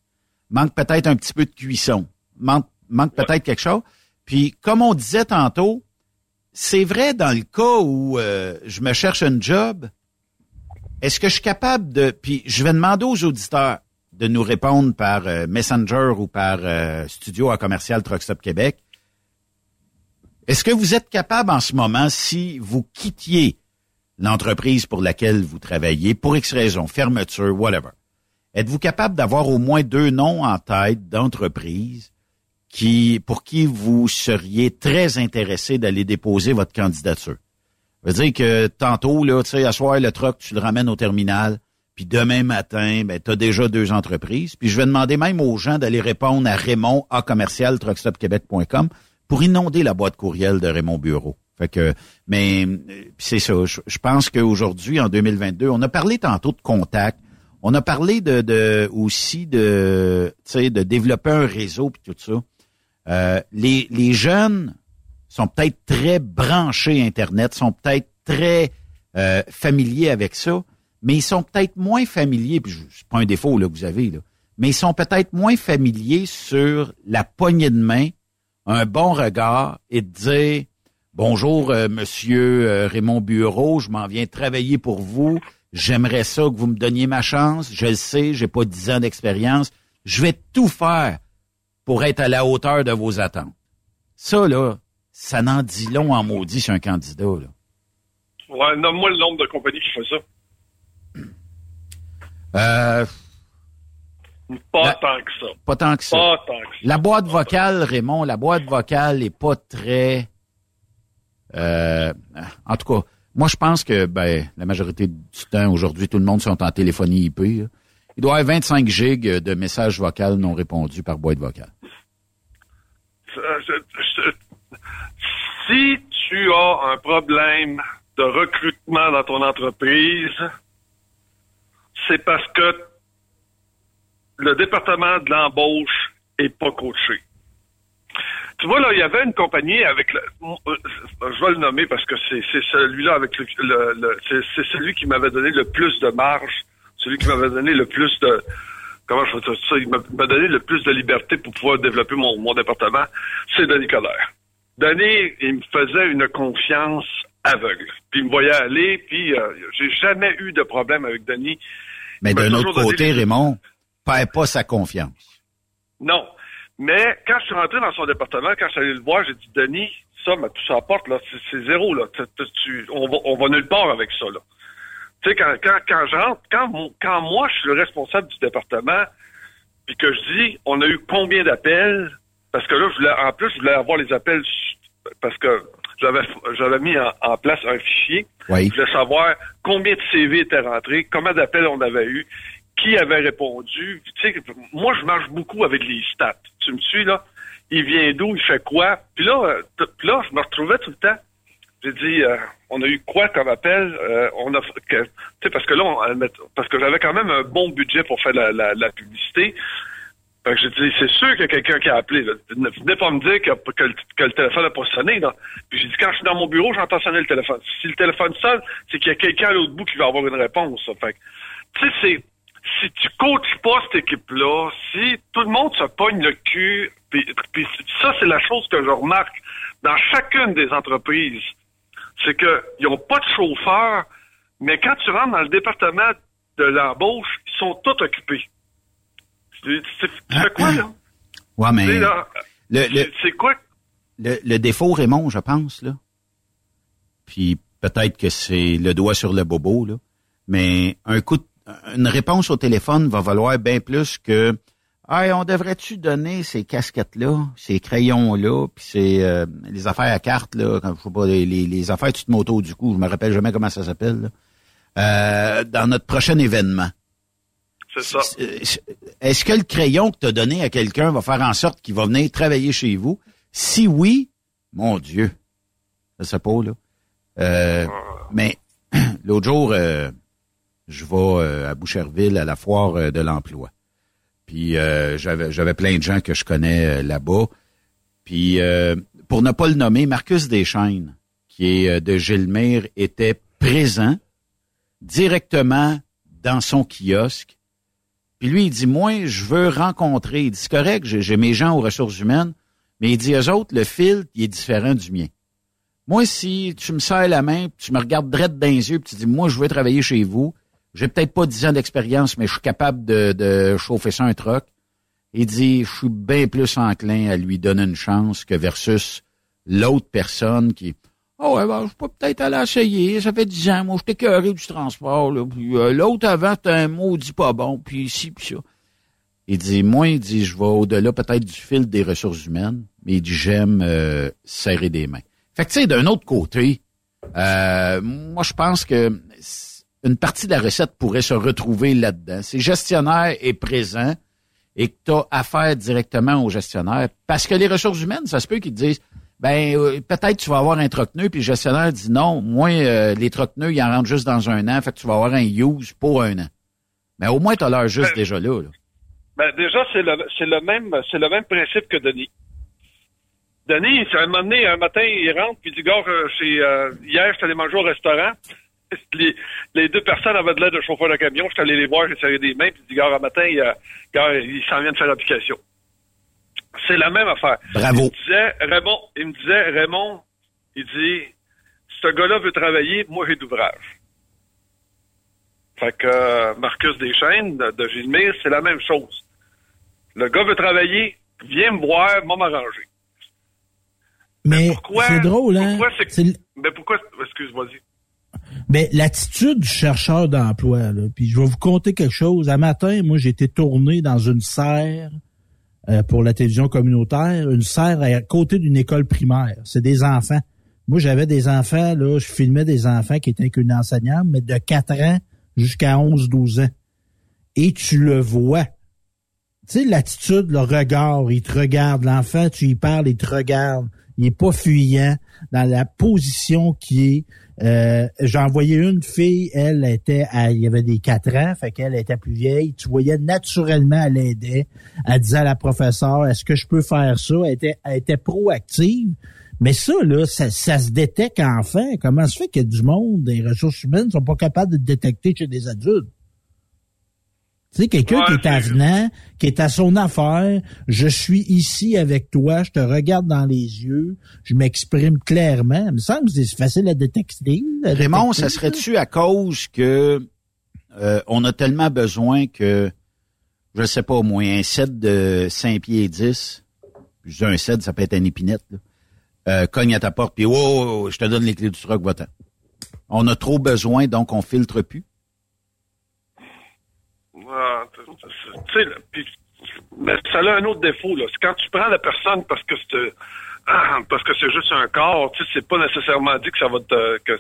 Speaker 8: manque peut-être un petit peu de cuisson, manque, manque peut-être quelque chose. Puis comme on disait tantôt, c'est vrai dans le cas où euh, je me cherche un job, est-ce que je suis capable de... Puis je vais demander aux auditeurs de nous répondre par euh, Messenger ou par euh, studio à commercial Truck Stop Québec. Est-ce que vous êtes capable en ce moment, si vous quittiez l'entreprise pour laquelle vous travaillez, pour X raison, fermeture, whatever, êtes-vous capable d'avoir au moins deux noms en tête d'entreprises qui, pour qui vous seriez très intéressé d'aller déposer votre candidature? Ça veut dire que tantôt, là, tu sais, à soir, le truck, tu le ramènes au terminal, puis demain matin, ben, tu as déjà deux entreprises. Puis je vais demander même aux gens d'aller répondre à Raymond à commercial truckstopquebec.com pour inonder la boîte courriel de Raymond Bureau. Fait que, mais c'est ça. Je, pense qu'aujourd'hui, en 2022, on a parlé tantôt de contact. On a parlé de, de aussi de, de développer un réseau puis tout ça. Euh, les, les jeunes sont peut-être très branchés Internet, sont peut-être très euh, familiers avec ça, mais ils sont peut-être moins familiers, puis c'est pas un défaut là, que vous avez, là, mais ils sont peut-être moins familiers sur la poignée de main, un bon regard et de dire Bonjour, euh, monsieur euh, Raymond Bureau, je m'en viens travailler pour vous. J'aimerais ça que vous me donniez ma chance. Je le sais, j'ai pas dix ans d'expérience. Je vais tout faire pour être à la hauteur de vos attentes. Ça, là, ça n'en dit long en maudit sur un candidat, là.
Speaker 10: Ouais, nomme-moi le nombre de compagnies qui font ça.
Speaker 8: Euh,
Speaker 10: Pas
Speaker 8: La-
Speaker 10: tant que ça.
Speaker 8: pas tant que ça.
Speaker 10: Pas tant que ça.
Speaker 8: La boîte vocale, Raymond, la boîte vocale est pas très. Euh, en tout cas, moi je pense que ben la majorité du temps aujourd'hui, tout le monde sont en téléphonie IP. là. Il doit y avoir 25 gigs de messages vocaux non répondus par boîte vocale.
Speaker 10: Si tu as un problème de recrutement dans ton entreprise, c'est parce que le département de l'embauche est pas coaché. Tu vois, là, il y avait une compagnie avec le, euh, je vais le nommer parce que c'est celui-là avec le, c'est celui qui m'avait donné le plus de marge, celui qui m'avait donné le plus de comment je veux ça, il m'a donné le plus de liberté pour pouvoir développer mon, mon département, c'est Denis Coderre. Denis, il me faisait une confiance aveugle. Puis il me voyait aller, puis euh, j'ai jamais eu de problème avec Denis.
Speaker 8: Mais d'un autre côté, Raymond, perd pas sa confiance.
Speaker 10: Non. Mais quand je suis rentré dans son département, quand je suis allé le voir, j'ai dit, Denis, ça, ma touche à porte, là, c'est- zéro, là. Tu- tu- tu- on, va, on va nulle part avec ça, là. Tu sais, quand, quand, quand je rentre, quand, quand moi, je suis le responsable du département, puis que je dis, on a eu combien d'appels, parce que là, je voulais, en plus, je voulais avoir les appels, parce que j'avais, j'avais mis en, en place un fichier.
Speaker 8: Oui.
Speaker 10: Je voulais savoir combien de CV étaient rentrés, combien d'appels on avait eu, qui avait répondu. Tu sais, moi, je marche beaucoup avec les stats. Tu me suis, là? Il vient d'où? Il fait quoi? Puis là, euh, là, je me retrouvais tout le temps. J'ai dit, euh, on a eu quoi comme appel? Euh, on a, que- tu sais, parce que là, on- parce que j'avais quand même un bon budget pour faire la, la, la publicité. Fait que j'ai dit, c'est sûr qu'il y a quelqu'un qui a appelé. Là. Ne venez pas me dire que, que le, téléphone n'a pas sonné. Puis j'ai dit, quand je suis dans mon bureau, j'entends sonner le téléphone. Si le téléphone sonne, c'est qu'il y a quelqu'un à l'autre bout qui va avoir une réponse. Fait tu sais, si tu coaches pas cette équipe-là, si tout le monde se pogne le cul, puis ça, c'est la chose que je remarque dans chacune des entreprises, c'est qu'ils n'ont pas de chauffeur, mais quand tu rentres dans le département de l'embauche, ils sont tous occupés. Tu, tu- tu fais quoi, là?
Speaker 8: Ouais, mais
Speaker 10: là,
Speaker 8: le, le,
Speaker 10: c'est- quoi?
Speaker 8: le, le défaut, Raymond, je pense, là, puis peut-être que c'est le doigt sur le bobo, là, mais un coup de- une réponse au téléphone va valoir bien plus que Hey, on devrait-tu donner ces casquettes-là, ces crayons-là, puis ces euh, les affaires à cartes, là, quand, je sais pas, les, les, affaires toutes moto du coup, je me rappelle jamais comment ça s'appelle, là, euh, dans notre prochain événement.
Speaker 10: C'est ça.
Speaker 8: Est-ce que le crayon que tu as donné à quelqu'un va faire en sorte qu'il va venir travailler chez vous? Si oui, mon Dieu, je sais pas, là. Euh, mais l'autre jour, euh, je vais euh, à Boucherville à la foire euh, de l'emploi. Puis euh, j'avais j'avais plein de gens que je connais euh, là-bas. Puis euh, pour ne pas le nommer, Marcus Deschaines, qui est euh, de Gilmire, était présent directement dans son kiosque. Puis lui, il dit, moi, je veux rencontrer. Il dit, c'est correct, j'ai mes gens aux ressources humaines, mais il dit, eux autres, le filtre, il est différent du mien. Moi, si tu me serres la main, tu me regardes droit dans les yeux, puis tu dis, moi, je veux travailler chez vous, j'ai peut-être pas 10 ans d'expérience, mais je suis capable de, chauffer ça un truck. Il dit, je suis bien plus enclin à lui donner une chance que versus l'autre personne qui, oh ouais, ben, je peux peut-être aller essayer, ça fait 10 ans, moi, je t'ai du transport, là, puis euh, l'autre avant, c'était un maudit pas bon, puis ici, puis ça. Il dit, moi, il dit, je vais au-delà peut-être du fil des ressources humaines, mais il dit, j'aime euh, serrer des mains. Fait que, tu sais, d'un autre côté, euh, moi, je pense que une partie de la recette pourrait se retrouver là-dedans. Si le gestionnaire est présent et que tu as affaire directement au gestionnaire, parce que les ressources humaines, ça se peut qu'ils disent, ben euh, peut-être tu vas avoir un troc-nœud, puis le gestionnaire dit non, moi, euh, les troc-nœuds, ils en rentrent juste dans un an, fait que tu vas avoir un use pour un an. Mais au moins, tu as l'heure juste déjà là. là.
Speaker 10: Ben, déjà, c'est le, c'est le même, c'est le même principe que Denis. Denis, c'est un moment donné, un matin, il rentre, puis il dit, gars, euh, euh, hier, j'étais allé manger au restaurant. Les, les deux personnes avaient de l'aide de chauffeur de camion. J'étais allé les voir, j'ai serré des mains, puis il dit, gars, un matin, il, euh, gars, il s'en vient de faire l'application. C'est la même affaire.
Speaker 8: Bravo.
Speaker 10: Il me disait, Raymond, il me disait, Raymond, il dit, ce gars-là veut travailler, moi j'ai d'ouvrage. Fait que euh, Marcus Deschaines de, de Gilmire, c'est la même chose. Le gars veut travailler, viens me voir, moi m'arranger.
Speaker 9: Mais
Speaker 10: Pourquoi?
Speaker 9: c'est drôle, hein?
Speaker 10: Pourquoi Mais pourquoi? Excuse-moi. dis.
Speaker 9: Ben, l'attitude du chercheur d'emploi, là, puis je vais vous conter quelque chose. Un matin, moi, été tourné dans une serre euh, pour la télévision communautaire, une serre à côté d'une école primaire. C'est des enfants. Moi, j'avais des enfants, là, je filmais des enfants qui étaient avec une enseignante, mais de 4 ans jusqu'à 11-12 ans. Et tu le vois. Tu sais, l'attitude, le regard, il te regarde. L'enfant, tu y parles, il te regarde. Il est pas fuyant dans la position qui est. Euh, J'ai envoyé une fille, elle était, à, il y avait des quatre ans, fait qu'elle était plus vieille. Tu voyais naturellement, elle aidait. Elle disait à la professeure, est-ce que je peux faire ça? Elle était, était proactive. Mais ça, là, ça, ça se détecte enfin. Comment se fait a du monde, des ressources humaines, sont pas capables de détecter chez des adultes? Tu sais, quelqu'un qui est avenant, qui est à son affaire, je suis ici avec toi, je te regarde dans les yeux, je m'exprime clairement. Il me semble que c'est facile à détecter. à
Speaker 8: Raymond,
Speaker 9: détecter.
Speaker 8: ça serait-tu à cause que euh, on a tellement besoin que, je sais pas, au moins un set de 5 pieds et 10, je dis un set, ça peut être une épinette, là, euh, cogne à ta porte, puis oh, je te donne les clés du truck, va-t'en. On a trop besoin, donc on filtre plus.
Speaker 10: Ah, tu sais, puis- mais ça a un autre défaut, là. C'est quand tu prends la personne parce que c'est ah, parce que c'est juste un corps, tu sais, c'est pas nécessairement dit que ça va te que,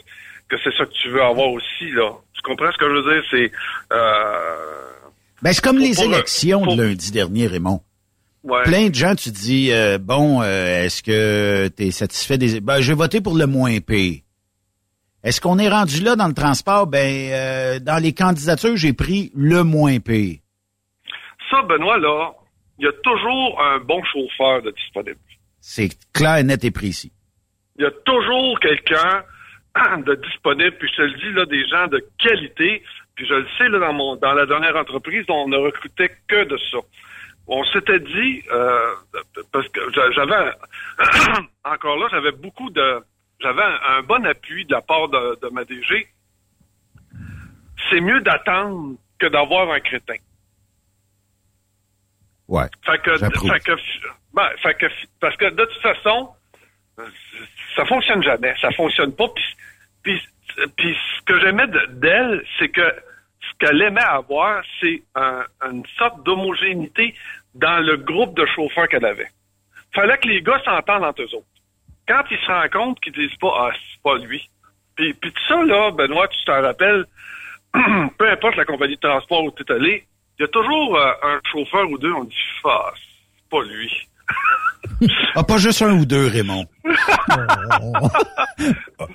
Speaker 10: que c'est ça que tu veux avoir aussi, là. Tu comprends ce que je veux dire? C'est euh,
Speaker 8: Ben, c'est comme les
Speaker 10: le-
Speaker 8: élections de lundi dernier, Raymond.
Speaker 10: ouais.
Speaker 8: Plein de gens, tu dis, euh, bon, euh, est-ce que tu es satisfait des... Ben, j'ai voté pour le moins pire. Est-ce qu'on est rendu là dans le transport? Ben, euh, dans les candidatures, j'ai pris le moins pire.
Speaker 10: Ça, Benoît, là, il y a toujours un bon chauffeur de disponible.
Speaker 8: C'est clair, net et précis.
Speaker 10: Il y a toujours quelqu'un de disponible, puis je te le dis, là, des gens de qualité, puis je le sais, là, dans mon dans la dernière entreprise, on ne recrutait que de ça. On s'était dit, euh, parce que j'a- j'avais, encore là, j'avais beaucoup de, j'avais un, un bon appui de la part de, de ma DG. C'est mieux d'attendre que d'avoir un crétin.
Speaker 8: Ouais.
Speaker 10: Fait que, fait que, ben, fait que, parce que de toute façon, ça fonctionne jamais, ça fonctionne pas. Puis, puis, puis ce que j'aimais de- d'elle, c'est que ce qu'elle aimait avoir, c'est un- une sorte d'homogénéité dans le groupe de chauffeurs qu'elle avait. Fallait que les gars s'entendent entre eux autres. Quand ils se rendent compte qu'ils disent pas, ah, c'est pas lui. Puis, puis tout ça, là, Benoît, tu t'en rappelles, peu importe la compagnie de transport où tu es allé, il y a toujours euh, un chauffeur ou deux, on dit, ah, c'est pas lui.
Speaker 8: Ah, pas juste un ou deux, Raymond.
Speaker 9: Un,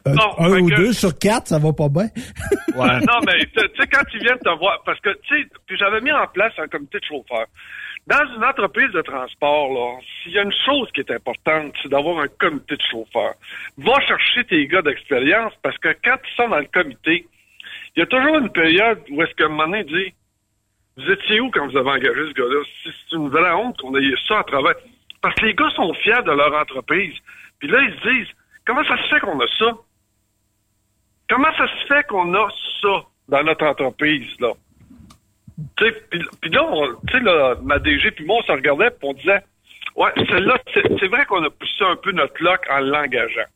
Speaker 10: Non,
Speaker 9: un ou
Speaker 10: que-
Speaker 9: deux sur quatre, ça va pas bien.
Speaker 8: Ouais.
Speaker 10: non, mais tu tu sais, quand ils viennent te voir, parce que, tu sais, puis j'avais mis en place un comité de chauffeurs. Dans une entreprise de transport, s'il y a une chose qui est importante, c'est d'avoir un comité de chauffeurs. Va chercher tes gars d'expérience, parce que quand ils sont dans le comité, il y a toujours une période où est-ce donné, il dit, vous étiez où quand vous avez engagé ce gars-là? C'est une vraie honte qu'on ait ça à travers. Parce que les gars sont fiers de leur entreprise. Puis là, ils se disent, comment ça se fait qu'on a ça? Comment ça se fait qu'on a ça dans notre entreprise, là? Puis là, tu sais, là, ma DG puis moi, on se regardait puis on disait, ouais, celle-là, c'est vrai qu'on a poussé un peu notre loc en l'engageant.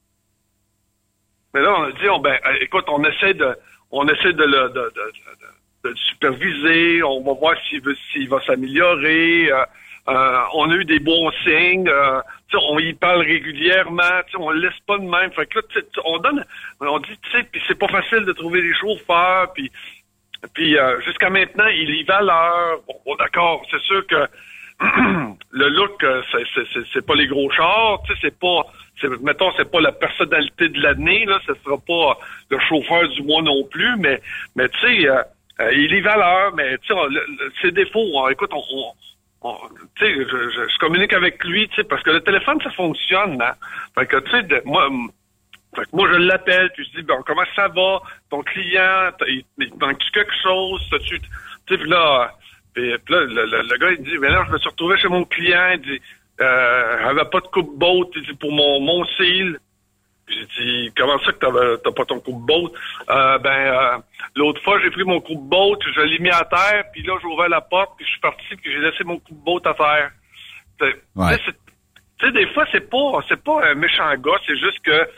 Speaker 10: Mais là, on a dit, on, ben, euh, écoute, on essaie de, on essaie de le, de, de- de- superviser, on va voir s'il veut, s'il va s'améliorer. euh, euh, on a eu des bons signes, euh, on y parle régulièrement, on le laisse pas de même. Fait que là, tu sais, tu- on donne, on dit, tu sais, puis c'est pas facile de trouver des chauffeurs, puis puis euh, jusqu'à maintenant, il y va l'heure. Bon, bon, d'accord, c'est sûr que le look, euh, c'est- c'est- pas les gros chars, tu sais, c'est pas, mettons, c'est pas la personnalité de l'année, là, ce sera pas le chauffeur du mois non plus, mais, mais tu sais, euh, euh, il y va l'heure, mais tu sais, ses défauts, on- écoute, on, on- tu sais, je, je- communique avec lui, tu sais, parce que le téléphone, ça fonctionne, hein. Fait que, tu sais, moi, fait que moi, je l'appelle, puis je dis, bon, comment ça va? Ton client, il, il manque quelque chose? Tu sais, puis là, puis, puis là le, le- le gars, il dit, mais là, je me suis retrouvé chez mon client, il dit, Euh, j'avais pas de coupe-boat il dit, pour mon, mon seal. J'ai dit, comment ça que t'as pas ton coupe-boat? Euh, ben, euh, l'autre fois, j'ai pris mon coupe-boat, je l'ai mis à terre, puis là, j'ai ouvert la porte, puis je suis parti, puis j'ai laissé mon coupe-boat à terre.
Speaker 8: Ouais.
Speaker 10: Tu sais, des fois, c'est pas, c'est pas un méchant gars, c'est juste que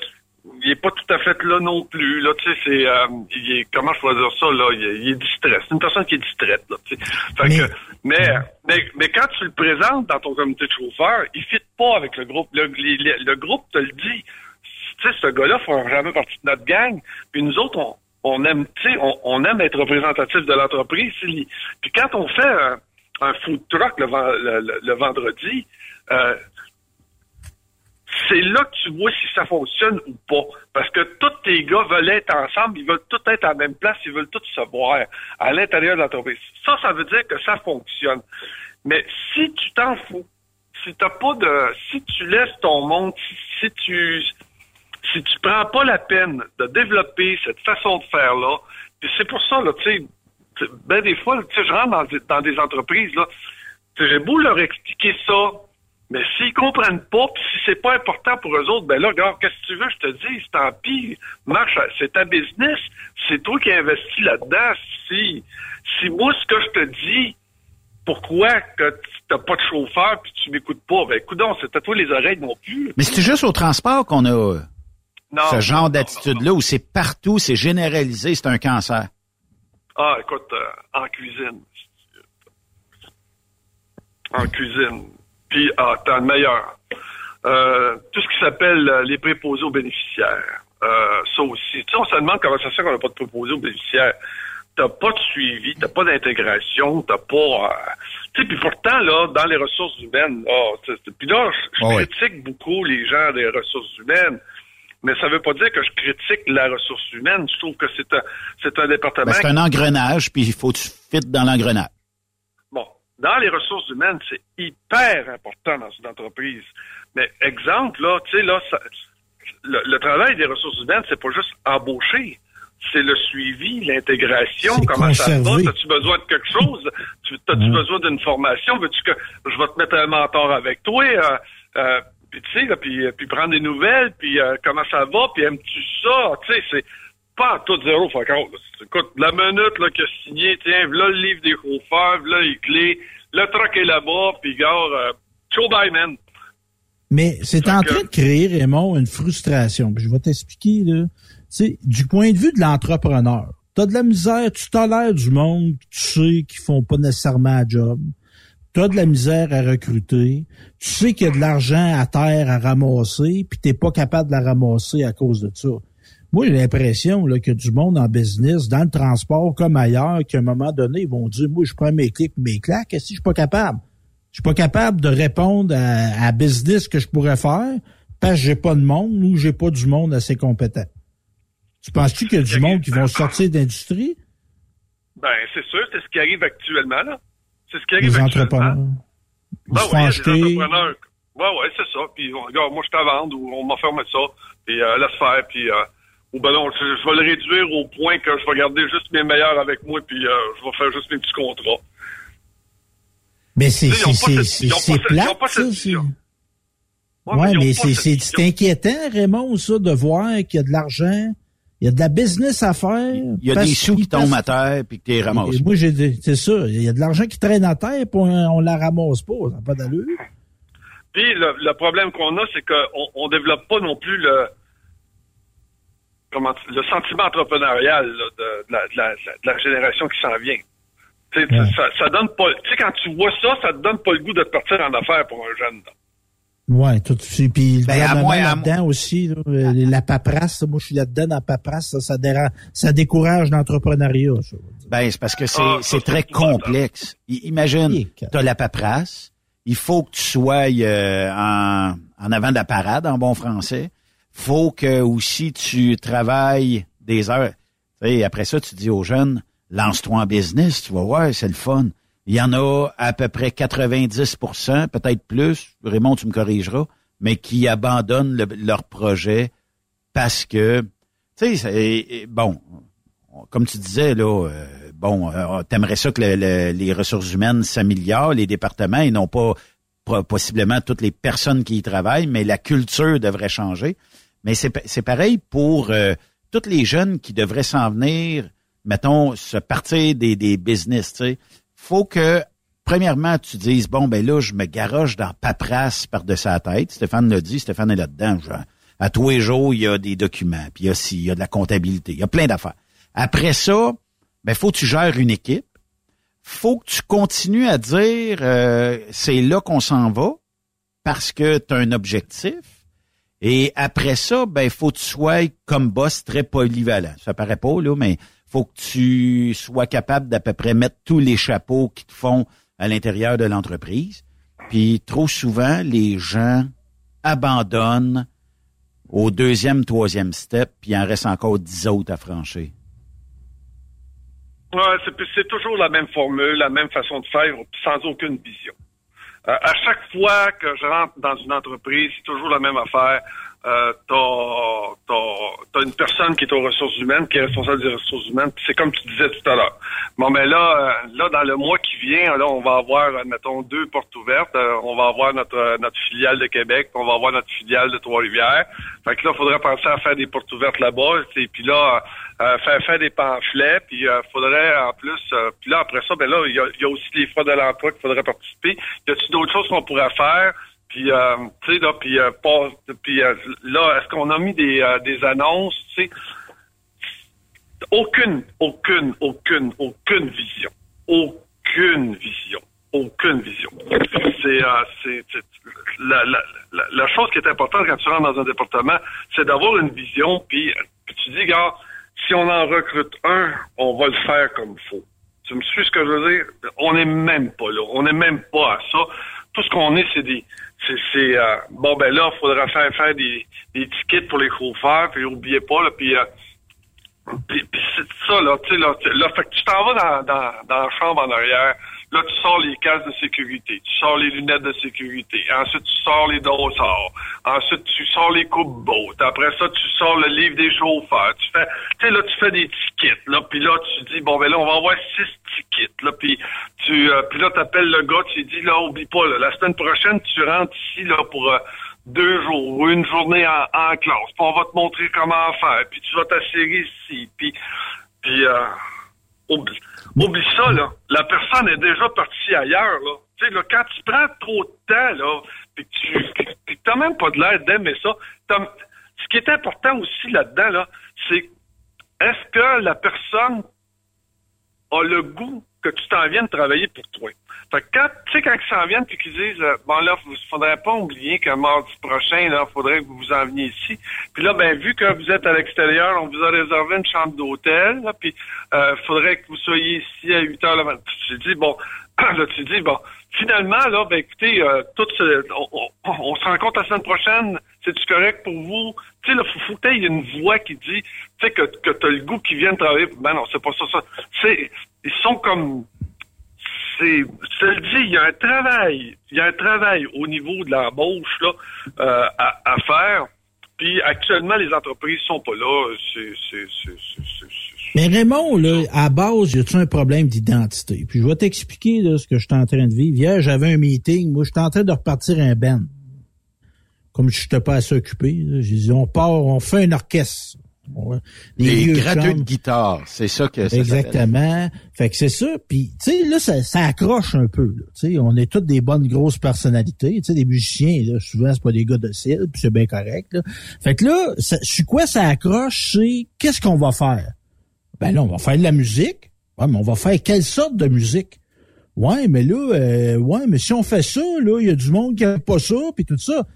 Speaker 10: il est pas tout à fait là non plus. Là, tu sais, c'est, euh, il est, comment je pourrais dire ça là, il est, il est distrait. C'est une personne qui est distraite là. tu sais. Fait
Speaker 9: Mais-
Speaker 10: que, mais, mais, mais quand tu le présentes dans ton comité de chauffeurs, il fit pas avec le groupe. Le, les- le groupe te le dit. Tu sais, ce gars-là fera jamais partie de notre gang. Puis nous autres, on, on aime, tu sais, on, on aime être représentatif de l'entreprise. Puis quand on fait un, un food truck le, le- le- le vendredi, euh, c'est là que tu vois si ça fonctionne ou pas. Parce que tous tes gars veulent être ensemble, ils veulent tous être à la même place, ils veulent tous se voir à l'intérieur de l'entreprise. Ça, ça veut dire que ça fonctionne. Mais si tu t'en fous, si t'as pas de, si tu laisses ton monde, si, tu, si tu prends pas la peine de développer cette façon de faire là, c'est pour ça là, tu sais, ben des fois, tu sais, je rentre dans, des- dans des entreprises là, j'ai beau leur expliquer ça, mais s'ils comprennent pas, puis si c'est pas important pour eux autres, ben là, regarde, qu'est-ce que tu veux, je te dis, tant pis, marche, c'est ta business, c'est toi qui investis là-dedans. Si, si moi, ce que je te dis, pourquoi que tu t'as pas de chauffeur puis tu m'écoutes pas, ben écoute donc, c'est à toi les oreilles non plus.
Speaker 8: Mais c'est juste au transport qu'on a euh,
Speaker 10: Non,
Speaker 8: ce genre d'attitude-là où c'est partout, c'est généralisé, c'est un cancer.
Speaker 10: Ah, écoute, euh, en cuisine. En cuisine. Puis, ah, t'as le meilleur. Euh, tout ce qui s'appelle euh, les préposés aux bénéficiaires. Euh, ça aussi. Tu sais, on se demande comment ça se fait qu'on n'a pas de préposés aux bénéficiaires. T'as pas de suivi, t'as pas d'intégration, t'as pas... euh, tu sais, puis pourtant, là, dans les ressources humaines, là, puis là, je, critique beaucoup les gens des ressources humaines. Mais ça veut pas dire que je critique la ressource humaine. Je trouve que c'est un, c'est un département
Speaker 8: Ben, c'est un engrenage, puis il faut que tu fites dans l'engrenage.
Speaker 10: Dans les ressources humaines, c'est hyper important dans une entreprise. Mais exemple, là, tu sais, là, ça- le, le travail des ressources humaines, c'est pas juste embaucher. C'est le suivi, l'intégration, comment ça va, as-tu besoin de quelque chose, Tu- as-tu besoin d'une formation, veux-tu que je vais te mettre un mentor avec toi, euh, euh, puis tu sais, puis, euh, puis prendre des nouvelles, puis euh, comment ça va, puis aimes-tu ça, tu sais, c'est pas tout zéro. Écoute, la minute là, a signé, tiens, là le livre des chauffeurs, là les clés, le truck est là-bas, puis gars, euh, show.
Speaker 9: Mais c'est en train de créer, Raymond, une frustration. Puis Je vais t'expliquer, là. Sais, du point de vue de l'entrepreneur, t'as de la misère, tu tolères du monde, que tu sais qu'ils font pas nécessairement un job. T'as de la misère à recruter. Tu sais qu'il y a de l'argent à terre à ramasser, puis t'es pas capable de la ramasser à cause de ça. Moi, j'ai l'impression là, qu'il y a du monde en business, dans le transport comme ailleurs, qu'à un moment donné, ils vont dire, moi, je prends mes clics, mes claques, si je suis pas capable? Je suis pas capable de répondre à, à business que je pourrais faire parce que j'ai pas de monde ou j'ai pas du monde assez compétent. Tu penses-tu qu'il y a du monde qui vont sortir d'industrie?
Speaker 10: Ben, c'est sûr, c'est ce qui arrive actuellement, là. C'est ce qui arrive
Speaker 9: Les
Speaker 10: actuellement.
Speaker 9: Ils
Speaker 10: Ben
Speaker 9: se acheter.
Speaker 10: des entrepreneurs. Ouais, ouais, c'est ça. Puis, regarde, moi, je vendre ou on fermé ça. Puis, euh, laisse faire. Puis, euh, ou ben non, je, je vais le réduire au point que je vais garder juste mes meilleurs avec moi. Puis, euh, je vais faire juste mes petits contrats.
Speaker 9: Mais c'est plate ça.
Speaker 10: Ouais,
Speaker 9: Ouais,
Speaker 10: mais
Speaker 9: mais c'est inquiétant, Raymond, ça, de voir qu'il y a de l'argent, il y a de la business à faire.
Speaker 8: Il y a des sous qui tombent à terre, puis que tu les ramasses.
Speaker 9: Et moi, j'ai c'est ça. Il y a de l'argent qui traîne à terre, puis on, on la ramasse pas. Ça n'a pas d'allure.
Speaker 10: Puis, le, le problème qu'on a, c'est qu'on on développe pas non plus le comment le sentiment entrepreneurial là, de, de la, de la- de la génération qui s'en vient. Tu sais, ça, ça donne pas. Tu sais, quand tu vois ça, ça te donne pas le goût de te partir en affaires pour un jeune. là.
Speaker 9: Ouais, tout c'est Puis le
Speaker 8: Ben,
Speaker 9: là-dedans aussi, là, euh, la paperasse, moi je suis là-dedans dans la paperasse, ça, ça, déra- ça décourage l'entrepreneuriat. ça.
Speaker 8: Ben, c'est parce que c'est
Speaker 10: Ah,
Speaker 8: très complexe. Imagine, tu as la paperasse, il faut que tu sois euh, en, en avant de la parade, en bon français. Faut que aussi tu travailles des heures. Après ça, tu dis aux jeunes, lance-toi en business, tu vas voir, c'est le fun. Il y en a à peu près 90% peut-être plus, Raymond, tu me corrigeras, mais qui abandonnent le- leur projet parce que, tu sais, bon, comme tu disais, là, euh, bon, euh, t'aimerais ça que le- le- les ressources humaines s'améliorent, les départements, ils n'ont pas possiblement toutes les personnes qui y travaillent, mais la culture devrait changer. Mais c'est pareil pour euh, toutes les jeunes qui devraient s'en venir, mettons, se partir des, des business. Sais. faut que premièrement, tu dises, bon, ben là, je me garoche dans paperasse par-de sa tête. Stéphane l'a dit, Stéphane est là-dedans. À tous les jours, il y a des documents, puis il y a il y a de la comptabilité, il y a plein d'affaires. Après ça, ben faut que tu gères une équipe. Faut que tu continues à dire euh, c'est là qu'on s'en va parce que tu as un objectif. Et après ça, ben faut que tu sois comme boss très polyvalent. Ça paraît pas là, mais faut que tu sois capable d'à peu près mettre tous les chapeaux qui te font à l'intérieur de l'entreprise. Puis trop souvent, les gens abandonnent au deuxième, troisième step, puis il en reste encore dix autres à franchir.
Speaker 10: Ouais, c'est toujours la même formule, la même façon de faire, sans aucune vision. Euh, à chaque fois que je rentre dans une entreprise, c'est toujours la même affaire euh, t'as, une personne qui est aux ressources humaines, qui est responsable des ressources humaines, c'est comme tu disais tout à l'heure. Bon, mais là, euh, là, dans le mois qui vient, là, on va avoir, mettons, deux portes ouvertes. Euh, on va avoir notre notre filiale de Québec, on va avoir notre filiale de Trois-Rivières. Fait que là, il faudrait penser à faire des portes ouvertes là-bas, et puis là, faire faire des pamphlets, puis il faudrait en plus, puis là, après ça, ben là, il y a, y a aussi les frais de l'emploi qu'il faudrait participer. Y a-t-il d'autres choses qu'on pourrait faire? Puis, euh, tu sais, là, puis, euh, puis euh, là, est-ce qu'on a mis des, euh, des annonces, tu sais? Aucune, aucune, aucune, aucune vision. Aucune vision. Aucune vision. C'est, la, la, la, la, chose qui est importante quand tu rentres dans un département, c'est d'avoir une vision, puis tu dis, gars, si on en recrute un, on va le faire comme il faut. Tu me suis ce que je veux dire? On n'est même pas là. On n'est même pas à ça. Tout ce qu'on est, c'est des, c'est euh, bon ben là, il faudra faire faire des, des tickets pour les chauffeurs, puis oubliez pas là, puis euh, puis, c'est ça là, tu sais là, là, fait que tu t'en vas dans, dans, dans la chambre en arrière, Là, tu sors les casques de sécurité, tu sors les lunettes de sécurité, ensuite tu sors les dossards, ensuite tu sors les coupes bottes, après ça tu sors le livre des chauffeurs, tu fais, tu sais là tu fais des tickets, là, puis là tu dis bon ben là on va avoir six tickets, là, puis tu, euh, puis là t'appelles le gars, tu dis là oublie pas, là, la semaine prochaine tu rentres ici là pour euh, deux jours ou une journée en, en classe, puis on va te montrer comment faire, puis tu vas t'assurer ici, puis puis euh, oublie, ça, là. La personne est déjà partie ailleurs, là. Tu sais, là, quand tu prends trop de temps, là, puis que tu n'as même pas de l'air d'aimer ça, ce qui est important aussi là-dedans, là, c'est est-ce que la personne a le goût que tu t'en viennes travailler pour toi. Fait que quand, tu sais, quand ils s'en viennent puis qu'ils disent, euh, bon là, il faudrait pas oublier que mardi prochain, là, faudrait que vous vous en veniez ici. Puis là, ben, vu que vous êtes à l'extérieur, on vous a réservé une chambre d'hôtel, là, puis euh, faudrait que vous soyez ici à 8 heures le matin. Tu dis, bon, là, tu dis, bon, finalement, là, ben, écoutez, euh, tout on, se rencontre la semaine prochaine, c'est-tu correct pour vous? Tu sais, là, faut, faut que y une voix qui dit, tu sais, que, que t'as le goût qui vient de travailler. Ben non, c'est pas ça, ça. C'est, ils sont comme c'est, je le dis, il y a un travail, il y a un travail au niveau de l'embauche là euh, à, à, faire. Puis actuellement, les entreprises sont pas là. C'est,
Speaker 9: Mais Raymond, là, à base, y a-tu un problème d'identité? Puis je vais t'expliquer ce que je suis en train de vivre. Hier, j'avais un meeting. Moi, j'étais en train de repartir un band. Comme je n'étais pas assez occupé, j'ai dit on part, on fait un orchestre.
Speaker 8: Les, gratuits de guitare, c'est ça que
Speaker 9: ça Exactement. Fait que c'est ça. Puis, tu sais, là, ça, ça, accroche un peu. Tu sais, on est toutes des bonnes grosses personnalités. Tu sais, des musiciens, là, souvent, c'est pas des gars de style, puis c'est bien correct. Là. Fait que là, sur quoi ça accroche, c'est qu'est-ce qu'on va faire? Ben là, on va faire de la musique. Ouais, mais on va faire quelle sorte de musique? Ouais, mais là, euh, ouais, mais si on fait ça, là, il y a du monde qui aime pas ça, puis tout ça.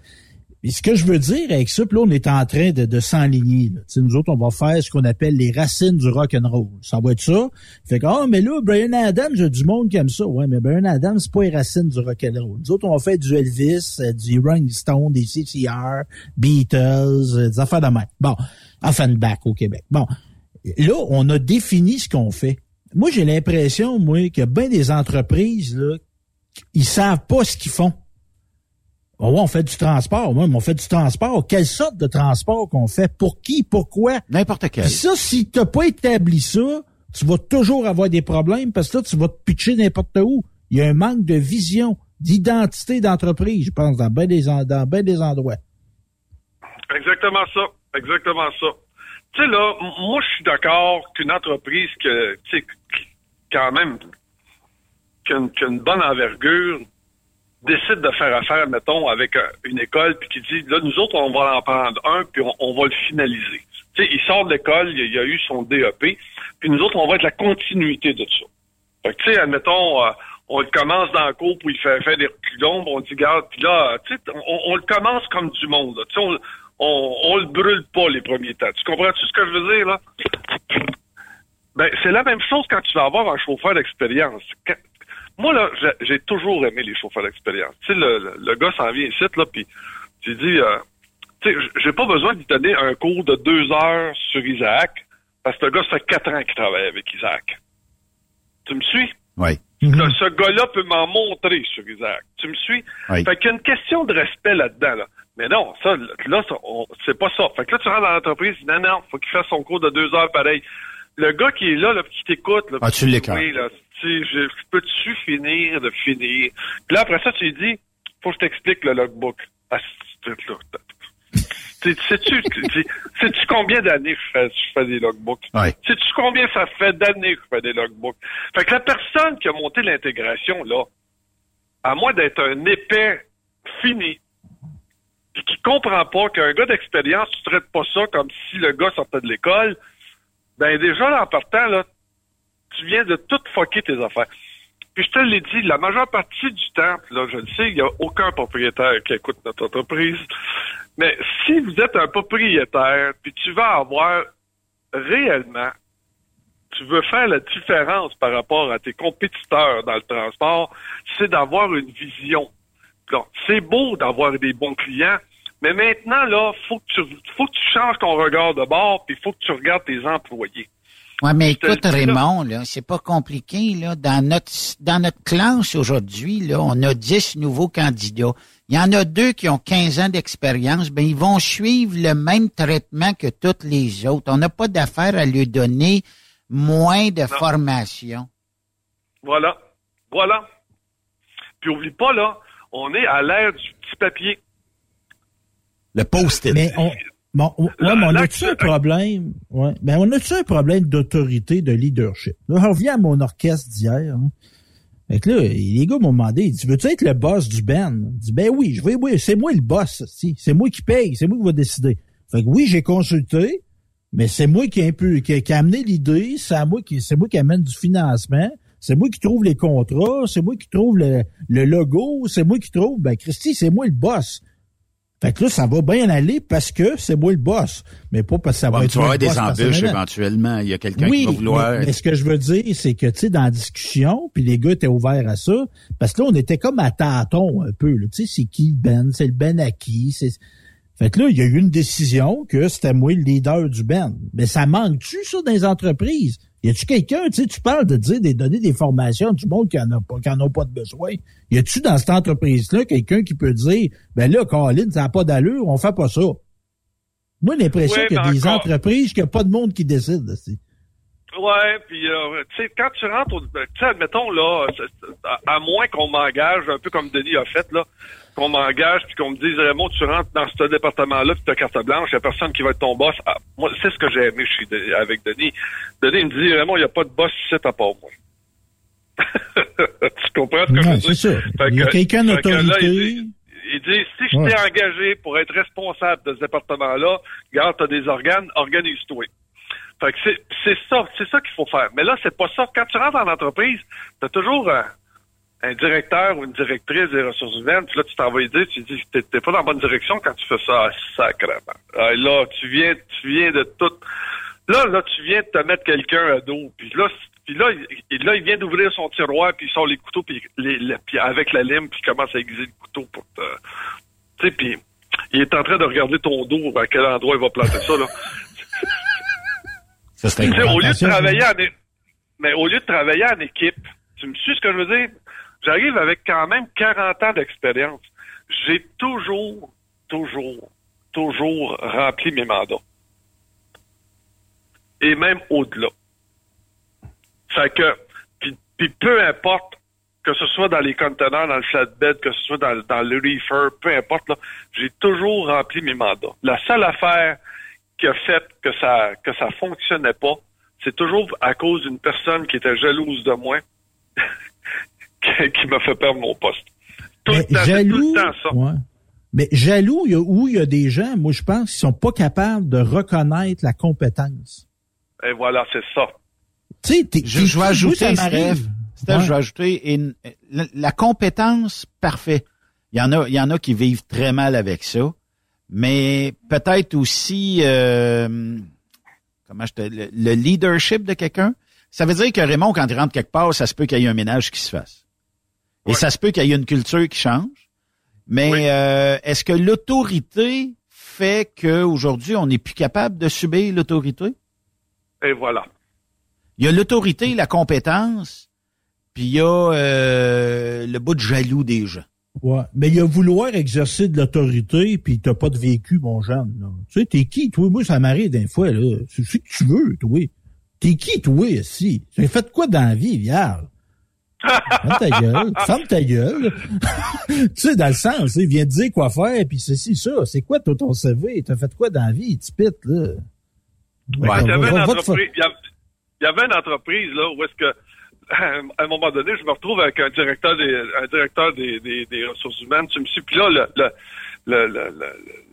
Speaker 9: Et ce que je veux dire avec ça, puis là, on est en train de, de s'enligner. Nous autres, on va faire ce qu'on appelle les racines du rock and roll. Ça va être ça. Fait que, ah, mais là, Brian Adams, j'ai du monde qui aime ça. Ouais, mais Brian Adams, c'est pas les racines du rock and roll. Nous autres, on va faire du Elvis, euh, du Rolling Stone, des CCR, Beatles, euh, des affaires de même. Bon, back au Québec. Bon, là, on a défini ce qu'on fait. Moi, j'ai l'impression, moi, que bien des entreprises, là, ils savent pas ce qu'ils font. Oh, on fait du transport. Moi, on fait du transport. Quelle sorte de transport qu'on fait? Pour qui? Pourquoi?
Speaker 8: N'importe quel.
Speaker 9: ça, si t'as pas établi ça, tu vas toujours avoir des problèmes parce que là, tu vas te pitcher n'importe où. Il y a un manque de vision. d'identité d'entreprise, je pense, dans bien des, dans bien des endroits.
Speaker 10: Exactement ça. Exactement ça. Tu sais, là, moi, je suis d'accord qu'une entreprise que, tu sais, qui- quand même, qui a une, qui a une bonne envergure, décide de faire affaire, mettons, avec euh, une école, puis qui dit, là, nous autres, on va en prendre un, puis on, va le finaliser. Tu sais, il sort de l'école, il, a- eu son DEP, puis nous autres, on va être la continuité de ça. Fait que, tu sais, admettons, euh, on le commence dans le cours, puis il fait, fait des reculons, on dit, garde, puis là, tu sais, on, le commence comme du monde. Tu sais, on, on, on le brûle pas les premiers temps. Tu comprends-tu ce que je veux dire, là? Ben, c'est la même chose quand tu vas avoir un chauffeur d'expérience. Moi, là, j'ai- j'ai toujours aimé les chauffeurs d'expérience. Tu sais, le, le, le gars s'en vient ici, là, puis tu dis, euh, tu sais, j'ai pas besoin de lui donner un cours de deux heures sur Isaac, parce que le gars, ça fait quatre ans qu'il travaille avec Isaac. Tu me suis?
Speaker 8: Oui.
Speaker 10: Là, ce gars-là peut m'en montrer sur Isaac. Tu me suis?
Speaker 8: Oui.
Speaker 10: Fait qu'il y a une question de respect là-dedans. Là. Mais non, ça, là, c'est pas ça. Fait que là, tu rentres dans l'entreprise, non, non, faut qu'il fasse son cours de deux heures pareil. Le gars qui est là, là, qui t'écoute, là,
Speaker 8: Ah, tu l'écœures.
Speaker 10: oui, là, tu sais, je, peux-tu finir de finir? Puis là, après ça, tu lui dis, faut que je t'explique le logbook. Ah, tu- Sais-tu tu- sais-tu combien d'années je fais, je fais des logbooks?
Speaker 8: Ouais.
Speaker 10: Sais-tu combien ça fait d'années que je fais des logbooks? Fait que la personne qui a monté l'intégration, là, à moins d'être un épais fini, puis qui comprend pas qu'un gars d'expérience, tu traites pas ça comme si le gars sortait de l'école, ben déjà, là, en partant, là, tu viens de tout fucker tes affaires. Puis je te l'ai dit, la majeure partie du temps, là, je le sais, il n'y a aucun propriétaire qui écoute notre entreprise. Mais si vous êtes un propriétaire, puis tu vas avoir réellement, tu veux faire la différence par rapport à tes compétiteurs dans le transport, c'est d'avoir une vision. C'est beau d'avoir des bons clients, mais maintenant, là, faut que tu, faut que tu changes ton regard de bord, puis il faut que tu regardes tes employés.
Speaker 11: Ouais, mais écoute. Raymond, là, c'est pas compliqué, là. Dans notre, dans notre classe aujourd'hui, là, on a 10 nouveaux candidats. Il y en a deux qui ont 15 ans d'expérience. Ben, ils vont suivre le même traitement que toutes les autres. On n'a pas d'affaire à lui donner moins de formation.
Speaker 10: Voilà. Voilà. Puis oublie pas, là, on est à l'ère du petit papier.
Speaker 8: Le post-it.
Speaker 9: Mais on, bon, ouais, mais on a-tu un problème? Ouais. Ben, on a-tu un problème d'autorité, de leadership? Là, on revient à mon orchestre d'hier. Hein. Fait que là, les gars m'ont demandé, disent, veux-tu être le boss du band? Je dis, ben oui, je vais, oui, c'est moi le boss, si. C'est moi qui paye, c'est moi qui va décider. Fait que oui, j'ai consulté, mais c'est moi qui peu, qui, qui a amené l'idée, c'est moi qui, c'est moi qui amène du financement, c'est moi qui trouve les contrats, c'est moi qui trouve le, le logo, c'est moi qui trouve, ben Christy, c'est moi le boss. Fait que là, ça va bien aller parce que c'est moi le boss, mais pas parce que ça va
Speaker 8: Ouais,
Speaker 9: être
Speaker 8: tu vas avoir des embûches éventuellement. Il y a quelqu'un
Speaker 9: Oui,
Speaker 8: qui va vouloir.
Speaker 9: mais, mais ce que je veux dire, c'est que, tu sais, dans la discussion, puis les gars étaient ouverts à ça, parce que là, on était comme à tâtons un peu. Tu sais, c'est qui le Ben? C'est le Ben à qui? C'est... Fait que là, il y a eu une décision que c'était moi le leader du Ben. Mais ça manque-tu, ça, dans les entreprises? Y a-tu quelqu'un, tu sais, tu parles de dire, de donner des formations à du monde qui en a pas, qui en a pas de besoin. Y a-tu dans cette entreprise-là quelqu'un qui peut dire, ben là, Colin, ça n'a pas d'allure, on fait pas ça? Moi, j'ai l'impression qu'il y a des
Speaker 10: encore-
Speaker 9: entreprises qu'il n'y a pas de monde qui décide.
Speaker 10: Ouais, puis euh, tu sais, quand tu rentres, au- tu sais, admettons là, à, à moins qu'on m'engage, un peu comme Denis a fait là, qu'on m'engage puis qu'on me dise Raymond, tu rentres dans ce département-là, puis t'as carte blanche, il y a personne qui va être ton boss. Ah, moi, c'est ce que j'ai aimé chez De- avec Denis. Denis me dit Raymond, il n'y a pas de boss ici à part moi. tu comprends ce que je
Speaker 9: Ouais,
Speaker 10: veux dire?
Speaker 9: Il y a
Speaker 10: que-
Speaker 9: quelqu'un d'autorité.
Speaker 10: il dit- si je
Speaker 9: Ouais.
Speaker 10: t'ai engagé pour être responsable de ce département-là, regarde, t'as des organes, organise-toi. Fait que c'est, ça, c'est ça qu'il faut faire. Mais là, c'est pas ça. Quand tu rentres dans l'entreprise, t'as toujours un, un directeur ou une directrice des ressources humaines, puis là, tu t'en vas lui dire, tu dis, t'es, t'es pas dans la bonne direction quand tu fais ça, ah, sacrément. Ah, là, tu viens, tu viens de tout. Là, là, tu viens de te mettre quelqu'un à dos, puis là, puis là, il, là, il vient d'ouvrir son tiroir, puis il sort les couteaux, puis, les, les- puis avec la lime, puis il commence à aiguiser le couteau pour te... Tu sais, puis il est en train de regarder ton dos, à quel endroit il va planter ça, là.
Speaker 8: Ça,
Speaker 10: au lieu de travailler en mais au lieu de travailler en équipe, tu me suis ce que je veux dire? J'arrive avec quand même 40 ans d'expérience. J'ai toujours, toujours, toujours rempli mes mandats. Et même au-delà. Fait que, puis, peu importe que ce soit dans les conteneurs, dans le flatbed, que ce soit dans, le reefer, peu importe, j'ai toujours rempli mes mandats. La seule affaire qui a fait que ça que ça fonctionnait pas, c'est toujours à cause d'une personne qui était jalouse de moi qui, qui m'a fait perdre mon poste. Tout
Speaker 9: Mais
Speaker 10: le temps,
Speaker 9: jaloux,
Speaker 10: tout le temps ça.
Speaker 9: ouais. Mais jaloux, il y a, où il y a des gens, moi je pense, qui sont pas capables de reconnaître la compétence.
Speaker 10: Et voilà, c'est ça.
Speaker 9: Tu sais, t'es-
Speaker 8: Je,
Speaker 9: t'es-
Speaker 8: je vais ajouter,
Speaker 9: ça
Speaker 8: Steph. Steph,
Speaker 9: Ouais.
Speaker 8: je vais ajouter une- la, la compétence, parfait. Il y en a, il y en a qui vivent très mal avec ça, mais peut-être aussi, euh, comment je te, le, le leadership de quelqu'un. Ça veut dire que Raymond, quand il rentre quelque part, ça se peut qu'il y ait un ménage qui se fasse. Et ça se peut qu'il y ait une culture qui change. Mais euh, est-ce que l'autorité fait qu'aujourd'hui, on n'est plus capable de subir l'autorité?
Speaker 10: Et voilà.
Speaker 8: Il y a l'autorité, la compétence, puis il y a euh, le bout de jaloux des gens.
Speaker 9: Ouais. Mais il y a vouloir exercer de l'autorité, puis t'as pas de vécu, mon jeune. là. Tu sais, t'es qui, toi? Moi, ça m'arrive des fois, là. C'est ce que tu veux, toi. T'es qui, toi, ici? Tu as fait quoi dans la vie, Viard? Ferme ta gueule. Ferme ta gueule. tu sais, dans le sens, il vient te dire quoi faire, puis ceci, ça. C'est quoi, toi, ton CV? T'as fait quoi dans la vie? Tu pites, là?
Speaker 10: Ouais, il, y avait une entreprise, il, y avait, il y avait une entreprise là où est-ce que à un moment donné, je me retrouve avec un directeur des un directeur des, des, des ressources humaines. Tu me suis puis là le le, le, le, le,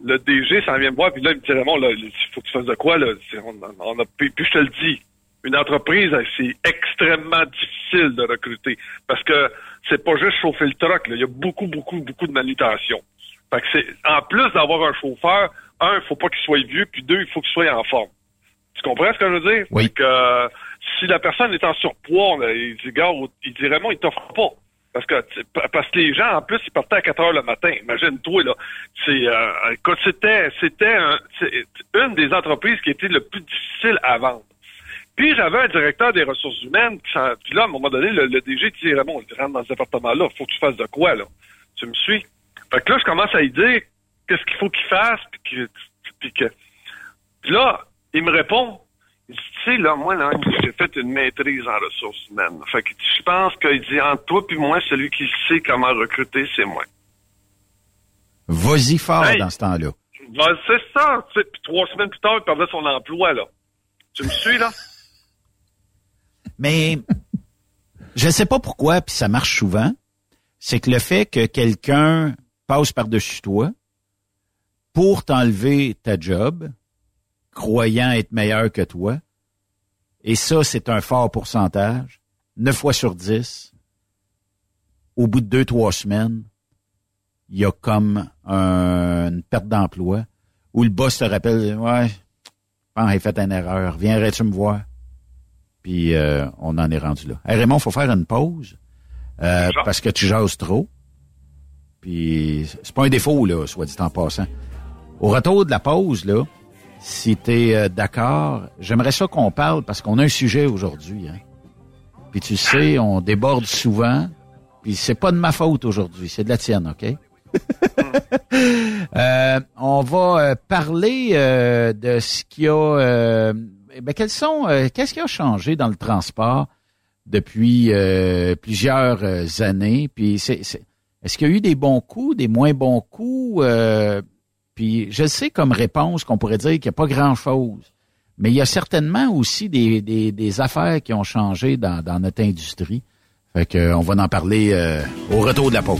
Speaker 10: le DG s'en vient me voir puis là il me dit Raymond, là, il faut que tu fasses de quoi là? On a puis, puis je te le dis. Une entreprise, c'est extrêmement difficile de recruter parce que c'est pas juste chauffer le truck. Là. Il y a beaucoup, beaucoup, beaucoup de manutention. Fait que c'est en plus d'avoir un chauffeur, un, il faut pas qu'il soit vieux, puis deux, il faut qu'il soit en forme. Tu comprends ce que je veux dire?
Speaker 8: Oui.
Speaker 10: Fait que, euh, si la personne est en surpoids, là, il dit, gars, il dit vraiment, il t'offre pas. Parce que, parce que les gens, en plus, ils partaient à 4 heures le matin. Imagine-toi, là. C'est, euh, c'était, c'était un- une des entreprises qui était le plus difficile à vendre. Puis j'avais un directeur des ressources humaines, puis là, à un moment donné, le, le DG dit, Raymond, tu rentres dans ce département-là, faut que tu fasses de quoi, là? Tu me suis? Fait que là, je commence à lui dire qu'est-ce qu'il faut qu'il fasse, puis que, puis que, puis là, il me répond, il dit, tu sais, là, moi, là, j'ai fait une maîtrise en ressources humaines. Fait que je pense qu'il dit, entre toi puis moi, celui qui sait comment recruter, c'est moi.
Speaker 8: Vas-y fort
Speaker 10: Hey.
Speaker 8: dans ce temps-là.
Speaker 10: Ben, c'est ça, tu sais, puis trois semaines plus tard, il perdait son emploi, là. Tu me suis, là?
Speaker 8: Mais je sais pas pourquoi, puis ça marche souvent, c'est que le fait que quelqu'un passe par-dessus toi pour t'enlever ta job, croyant être meilleur que toi, et ça, c'est un fort pourcentage, 9 fois sur 10, au bout de deux, trois semaines, il y a comme un- une perte d'emploi où le boss te rappelle, ouais, j'ai fait une erreur, viendrais-tu me voir? Puis euh, on en est rendu là. Hey, Raymond, faut faire une pause euh, parce que tu jases trop. Puis c'est pas un défaut, là, soit dit en passant. Au retour de la pause, là, si tu es d'accord, j'aimerais ça qu'on parle parce qu'on a un sujet aujourd'hui. Hein. Puis tu sais, on déborde souvent. Puis c'est pas de ma faute aujourd'hui, c'est de la tienne, OK? Euh, on va euh, parler euh, de ce qui a. Eh ben, sont. euh, Qu'est-ce qui a changé dans le transport depuis euh, plusieurs euh, années? Puis c'est, est-ce qu'il y a eu des bons coups, des moins bons coups? Puis je sais comme réponse qu'on pourrait dire qu'il n'y a pas grand-chose, mais il y a certainement aussi des, des, affaires qui ont changé dans, notre industrie. Fait euh, on va en parler au retour de la pause.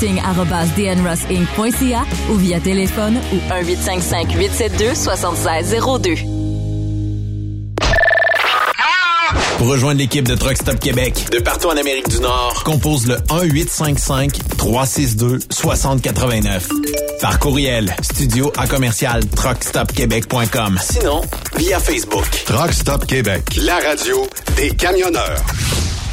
Speaker 12: recruiting@dnrossinc.ca ou via téléphone ou 1855 872 7602.
Speaker 4: Pour rejoindre l'équipe de Truck Stop Québec, de partout en Amérique du Nord, compose le 1-855-362-6089. Par courriel, studio à commercial truckstopquebec.com. Sinon, via Facebook.
Speaker 1: Truck Stop Québec, la radio des camionneurs.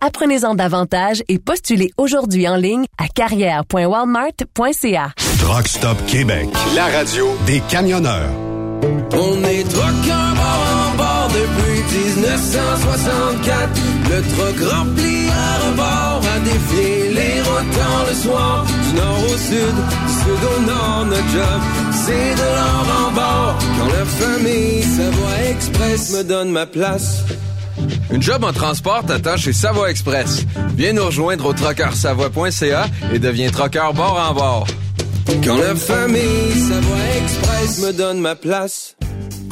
Speaker 5: Apprenez-en davantage et postulez aujourd'hui en ligne à carrière.walmart.ca.
Speaker 1: Truck Stop Québec, la radio des camionneurs.
Speaker 6: On est truckers bord en bord depuis 1964. Le truck rempli à rebord a défié les routes le soir. Du nord au sud, du sud au nord, notre job, c'est de l'or en bord. Quand la famille Savoie Express me donne ma place.
Speaker 7: Une job en transport t'attend chez Savoie Express. Viens nous rejoindre au trockeursavoie.ca et deviens trockeur bord en bord.
Speaker 6: Quand la famille Savoie Express me donne ma place.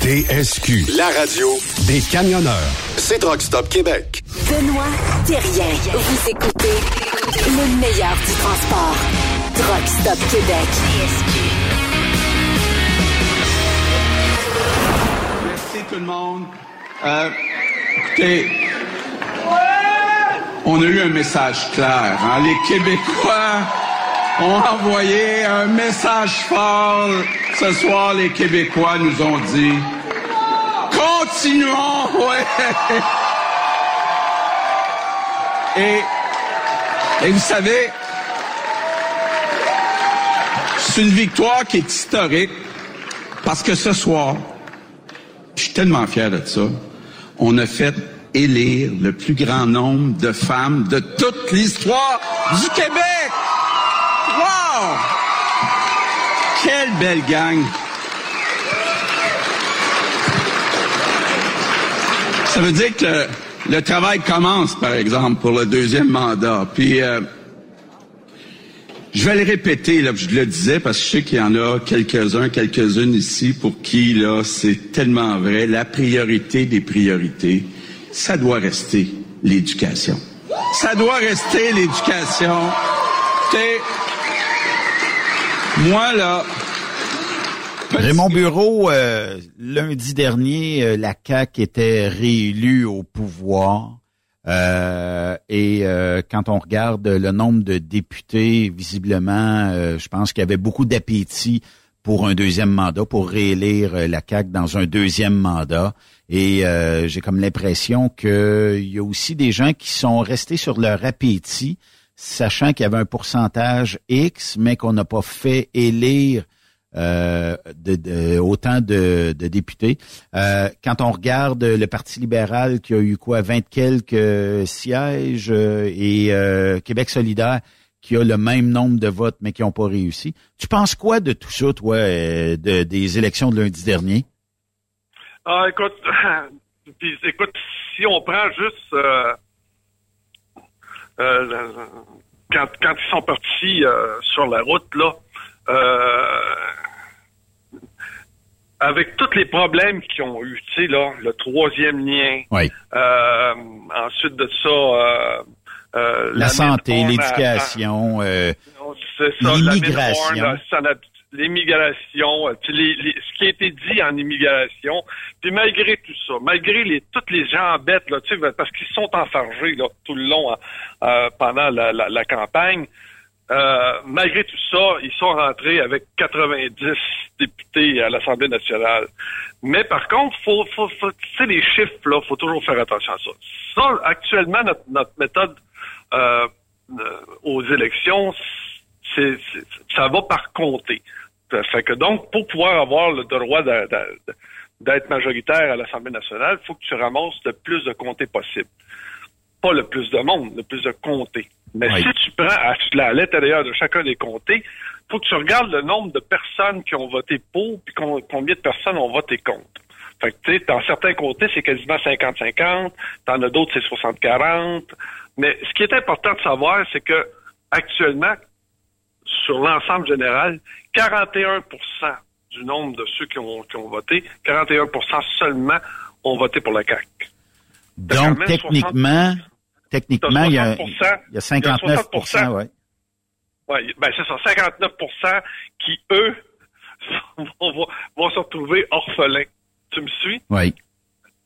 Speaker 1: TSQ. La radio des camionneurs. C'est Truck Stop Québec.
Speaker 13: Benoît Thérien. Vous écoutez le meilleur du transport. Truck Stop Québec.
Speaker 14: Merci tout le monde. Euh, écoutez, on a eu un message clair. hein. Les Québécois ont envoyé un message fort. Ce soir, les Québécois nous ont dit Continuons. Et, et vous savez, c'est une victoire qui est historique parce que ce soir, je suis tellement fier de ça, on a fait élire le plus grand nombre de femmes de toute l'histoire du Québec. Quelle belle gang! Ça veut dire que le, le travail commence, par exemple, pour le deuxième mandat. Puis, euh, je vais le répéter, là, je le disais, parce que je sais qu'il y en a quelques-uns, quelques-unes ici pour qui, là, c'est tellement vrai. La priorité des priorités, ça doit rester l'éducation. Ça doit rester l'éducation. Moi, là,
Speaker 8: Raymond Bureau, euh, lundi dernier, euh, la CAQ était réélue au pouvoir. Euh, et euh, quand on regarde le nombre de députés, visiblement, euh, je pense qu'il y avait beaucoup d'appétit pour un deuxième mandat, pour réélire euh, la CAQ dans un deuxième mandat. Et euh, j'ai comme l'impression qu'il y a aussi des gens qui sont restés sur leur appétit, sachant qu'il y avait un pourcentage X, mais qu'on n'a pas fait élire euh, autant de, députés. Euh, quand on regarde le Parti libéral qui a eu quoi, 20 quelques sièges euh, et Québec solidaire qui a le même nombre de votes mais qui n'ont pas réussi. Tu penses quoi de tout ça, toi, de- des élections de lundi dernier?
Speaker 10: Ah, écoute, puis, écoute, si on prend juste quand, quand ils sont partis euh, sur la route, là, euh, avec tous les problèmes qu'ils ont eu, tu sais, là, le troisième lien,
Speaker 8: Oui.
Speaker 10: euh, ensuite de ça, euh, euh,
Speaker 8: La santé, l'éducation, euh,
Speaker 10: la
Speaker 8: l'immigration.
Speaker 10: L'immigration, euh, puis les- les- ce qui a été dit en immigration, puis malgré tout ça, malgré les toutes les gens bêtes, là, parce qu'ils sont enfargés là, tout le long hein, euh, pendant la, la- campagne, euh, malgré tout ça, ils sont rentrés avec 90 députés à l'Assemblée nationale. Mais par contre, faut, faut, faut tu sais, les chiffres, là, faut toujours faire attention à ça. Ça, actuellement, notre, notre méthode euh, euh, aux élections, c'est, ça va par comté. Ça fait que donc, pour pouvoir avoir le droit d'être majoritaire à l'Assemblée nationale, il faut que tu ramasses le plus de comtés possible. Pas le plus de monde, le plus de comtés. Mais
Speaker 8: Oui.
Speaker 10: si tu prends à, à l'intérieur de chacun des comtés, faut que tu regardes le nombre de personnes qui ont voté pour, puis com- combien de personnes ont voté contre. Fait que, tu sais, dans certains comtés, c'est quasiment 50-50, dans d'autres, c'est 60-40. Mais ce qui est important de savoir, c'est que actuellement, sur l'ensemble général, 41% du nombre de ceux qui ont, qui ont voté, 41% seulement ont voté pour la CAQ.
Speaker 8: donc techniquement, techniquement, il y a,
Speaker 10: 60%,
Speaker 8: il y a 59 ouais.
Speaker 10: Oui, ben c'est ça, 59% qui, eux, vont, vont- vont se retrouver orphelins. Tu me suis?
Speaker 8: Oui.